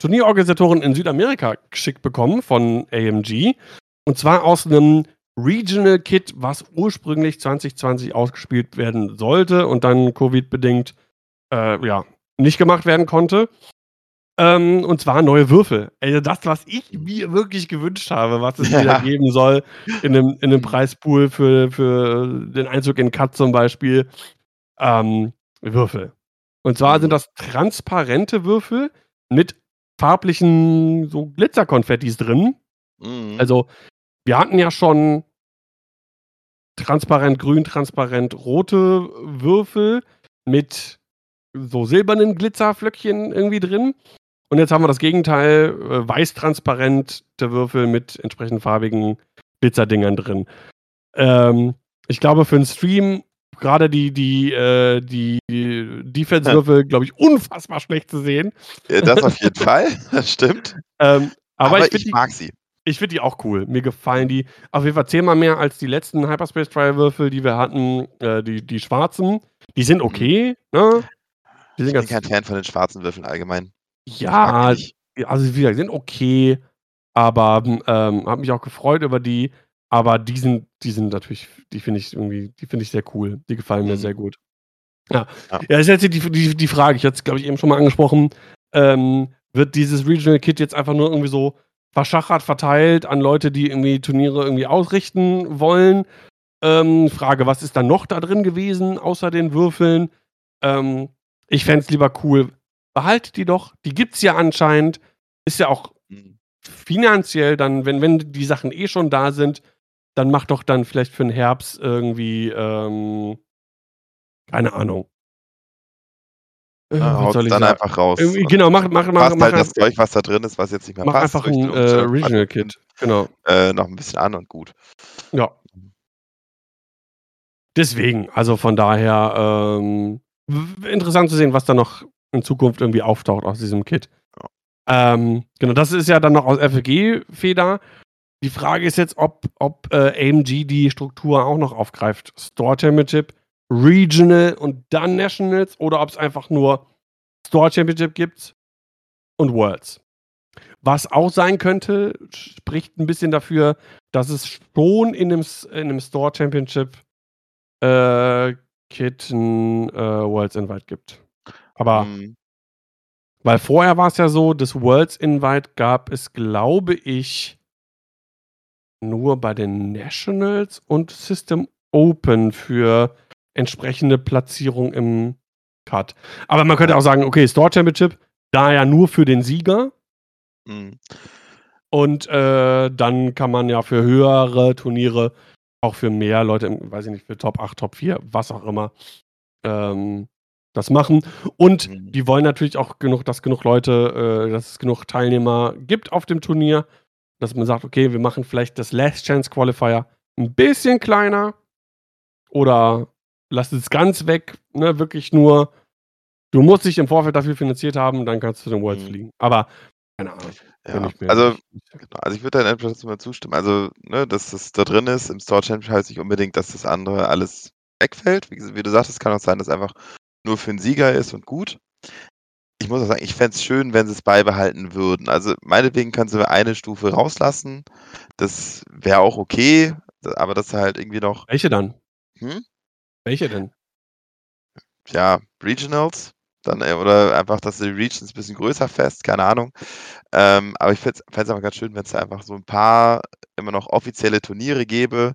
Turnierorganisatoren in Südamerika geschickt bekommen von AMG. Und zwar aus einem Regional Kit, was ursprünglich 2020 ausgespielt werden sollte und dann Covid-bedingt äh, ja, nicht gemacht werden konnte. Ähm, und zwar neue Würfel. Also das, was ich mir wirklich gewünscht habe, was es ja. wieder geben soll in einem, in einem Preispool für, für den Einzug in Cut zum Beispiel. Ähm, Würfel. Und zwar sind das transparente Würfel mit farblichen so Glitzerkonfettis drin. Mhm. Also wir hatten ja schon transparent grün, transparent rote Würfel mit so silbernen Glitzerflöckchen irgendwie drin. Und jetzt haben wir das Gegenteil, äh, weiß-transparente Würfel mit entsprechend farbigen Glitzerdingern drin. Ähm, ich glaube, für einen Stream, gerade die, die, äh, die Defense-Würfel, glaube ich, unfassbar schlecht zu sehen. Ja, das auf *laughs* jeden Fall, das stimmt. Ähm, aber, aber, ich, ich die, mag sie. Ich finde die auch cool. Mir gefallen die auf jeden Fall zehnmal mehr als die letzten Hyperspace Trial Würfel, die wir hatten, äh, die, die schwarzen. Die sind mhm. okay, ne? Die sind ich bin kein Fan von den schwarzen Würfeln allgemein. Ja, also wie gesagt, sind okay, aber ähm, habe mich auch gefreut über die. Aber die sind, die sind natürlich, die finde ich irgendwie, die finde ich sehr cool. Die gefallen mir mhm. sehr gut. Ja, ja. ja ist jetzt die, die, die Frage, ich hatte es, glaube ich, eben schon mal angesprochen. Ähm, wird dieses Regional Kit jetzt einfach nur irgendwie so verschachert verteilt an Leute, die irgendwie Turniere irgendwie ausrichten wollen? Ähm, Frage, was ist da noch da drin gewesen, außer den Würfeln? Ähm, ich fände es lieber cool, behaltet die doch. Die gibt es ja anscheinend. Ist ja auch mhm. finanziell dann, wenn, wenn die Sachen eh schon da sind, dann mach doch dann vielleicht für den Herbst irgendwie, ähm, keine Ahnung. Äh, haut dann sagen? einfach raus. Irgendwie, genau, mach, mach, mach, passt mach, halt das Zeug, was da drin ist, was jetzt nicht mehr mach passt. Mach einfach ein äh, Regional Kit, genau. Äh, noch ein bisschen an und gut. Ja. Deswegen, also von daher, ähm, interessant zu sehen, was da noch in Zukunft irgendwie auftaucht aus diesem Kit. Ja. Ähm, genau, das ist ja dann noch aus FLG-Feder. Die Frage ist jetzt, ob, ob äh, AMG die Struktur auch noch aufgreift. Store Championship, Regional und dann Nationals oder ob es einfach nur Store Championship gibt und Worlds. Was auch sein könnte, spricht ein bisschen dafür, dass es schon in einem, in einem Store Championship äh, Kit ein äh, Worlds Invite gibt. Aber mhm. weil vorher war es ja so, das Worlds Invite gab es, glaube ich, nur bei den Nationals und System Open für entsprechende Platzierung im Cut. Aber man könnte auch sagen, okay, Store Championship, da ja nur für den Sieger. Mhm. Und äh, dann kann man ja für höhere Turniere auch für mehr Leute, weiß ich nicht, für Top 8, Top 4, was auch immer, ähm, das machen. Und mhm. die wollen natürlich auch genug, dass genug Leute, äh, dass es genug Teilnehmer gibt auf dem Turnier, dass man sagt, okay, wir machen vielleicht das Last Chance Qualifier ein bisschen kleiner oder lasst es ganz weg, ne, wirklich nur, du musst dich im Vorfeld dafür finanziert haben, dann kannst du zu den Worlds mhm. fliegen. Aber keine Ahnung. Ja, also, genau, also ich würde deinen Einschätzung mal zustimmen. Also, ne, dass das da drin ist im Store Championship heißt nicht unbedingt, dass das andere alles wegfällt. Wie, wie du sagst, es kann auch sein, dass einfach nur für einen Sieger ist und gut. Ich muss auch sagen, ich fände es schön, wenn sie es beibehalten würden. Also meinetwegen können sie eine Stufe rauslassen. Das wäre auch okay, aber das halt irgendwie noch. Welche dann? Hm? Welche denn? Ja, Regionals. Dann, äh, oder einfach, dass die Regions ein bisschen größer fest, keine Ahnung. Ähm, aber ich fände es einfach ganz schön, wenn es einfach so ein paar immer noch offizielle Turniere gäbe,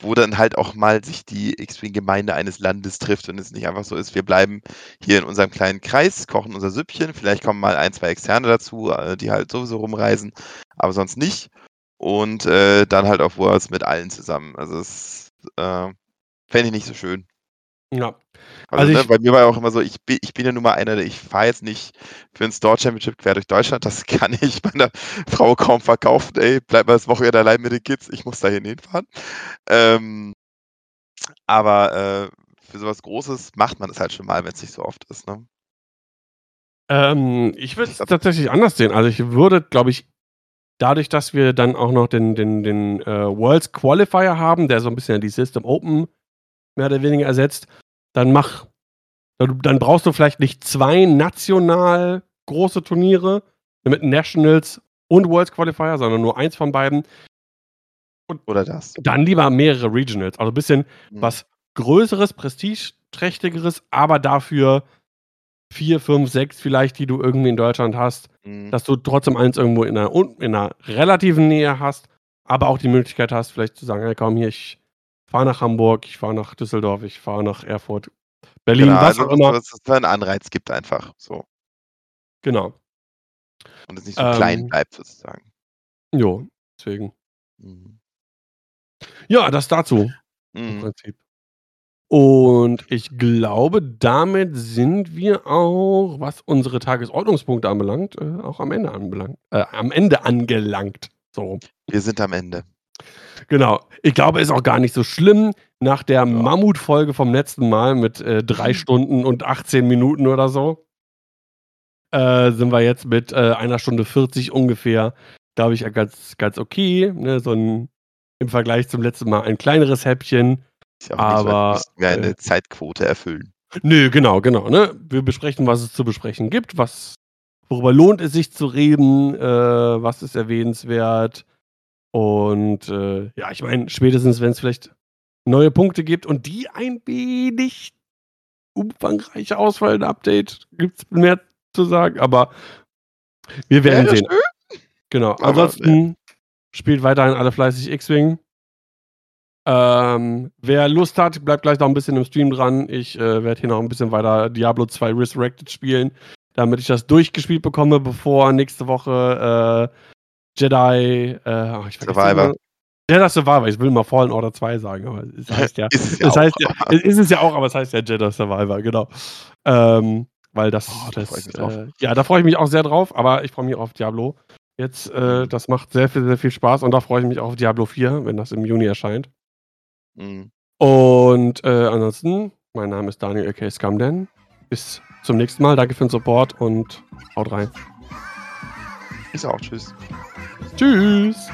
wo dann halt auch mal sich die X-Wing-Gemeinde eines Landes trifft und es nicht einfach so ist, wir bleiben hier in unserem kleinen Kreis, kochen unser Süppchen, vielleicht kommen mal ein, zwei Externe dazu, äh, die halt sowieso rumreisen, aber sonst nicht. Und äh, dann halt auf Worlds mit allen zusammen. Also das äh, fände ich nicht so schön. Ja. Also, also ne, bei mir war ja auch immer so, ich bin, ich bin ja nun mal einer, der ich fahre jetzt nicht für ein Store Championship quer durch Deutschland. Das *laughs* kann ich meiner Frau kaum verkaufen. Ey, bleib mal das Wochenende allein mit den Kids, ich muss da hinfahren. Ähm, aber äh, für sowas Großes macht man das halt schon mal, wenn es nicht so oft ist. Ne? Ähm, ich würde es tatsächlich anders sehen. Also ich würde, glaube ich, dadurch, dass wir dann auch noch den, den, den äh, Worlds Qualifier haben, der so ein bisschen die System Open mehr oder weniger ersetzt, dann mach Dann brauchst du vielleicht nicht zwei national große Turniere mit Nationals und Worlds Qualifier, sondern nur eins von beiden. Und Oder das. Dann lieber mehrere Regionals. Also ein bisschen mhm. was Größeres, Prestigeträchtigeres, aber dafür vier, fünf, sechs vielleicht, die du irgendwie in Deutschland hast, mhm. dass du trotzdem eins irgendwo in einer, in einer relativen Nähe hast, aber auch die Möglichkeit hast, vielleicht zu sagen, hey komm hier, ich fahre nach Hamburg, ich fahre nach Düsseldorf, ich fahre nach Erfurt, Berlin, genau, was also, auch immer. Dass es einen Anreiz gibt einfach, so. Genau. Und es nicht so ähm, klein bleibt sozusagen. Jo, deswegen. Mhm. Ja, das dazu mhm. im Prinzip. Und ich glaube, damit sind wir auch, was unsere Tagesordnungspunkte anbelangt, äh, auch am Ende anbelangt, äh, am Ende angelangt. So. Wir sind am Ende. Genau. Ich glaube, ist auch gar nicht so schlimm. Nach der ja. Mammutfolge vom letzten Mal mit äh, drei mhm. Stunden und 18 Minuten oder so, äh, sind wir jetzt mit äh, einer Stunde 40 ungefähr, glaube ich, ganz, ganz okay. Ne? So ein, im Vergleich zum letzten Mal ein kleineres Häppchen. Ja aber nicht, wir eine äh, Zeitquote erfüllen. Nö, genau, genau. Ne? Wir besprechen, was es zu besprechen gibt, was, worüber lohnt es sich zu reden, äh, was ist erwähnenswert. Und äh, ja, ich meine, spätestens, wenn es vielleicht neue Punkte gibt und die ein wenig umfangreicher ausfallen, Update, gibt es mehr zu sagen, aber wir werden ja, sehen. Genau. Ansonsten spielt weiterhin alle fleißig X-Wing. Ähm, wer Lust hat, bleibt gleich noch ein bisschen im Stream dran. Ich äh, werde hier noch ein bisschen weiter Diablo 2 Resurrected spielen, damit ich das durchgespielt bekomme, bevor nächste Woche äh, Jedi äh, oh, Survivor. Jedi Survivor, ich will mal Fallen Order 2 sagen, aber es *laughs* heißt ja. ist es ja, heißt ja ist es ja auch, aber es heißt ja Jedi Survivor, genau. Ähm, weil das, oh, das äh, ja, da freue ich mich auch sehr drauf, aber ich freue mich auch auf Diablo. Jetzt, äh, mhm. das macht sehr viel, sehr viel Spaß und da freue ich mich auch auf Diablo 4, wenn das im Juni erscheint. Mhm. Und äh, ansonsten, mein Name ist Daniel A.K. Scumden. Bis zum nächsten Mal. Danke für den Support und haut rein. Ist auch. Tschüss. Tschüss.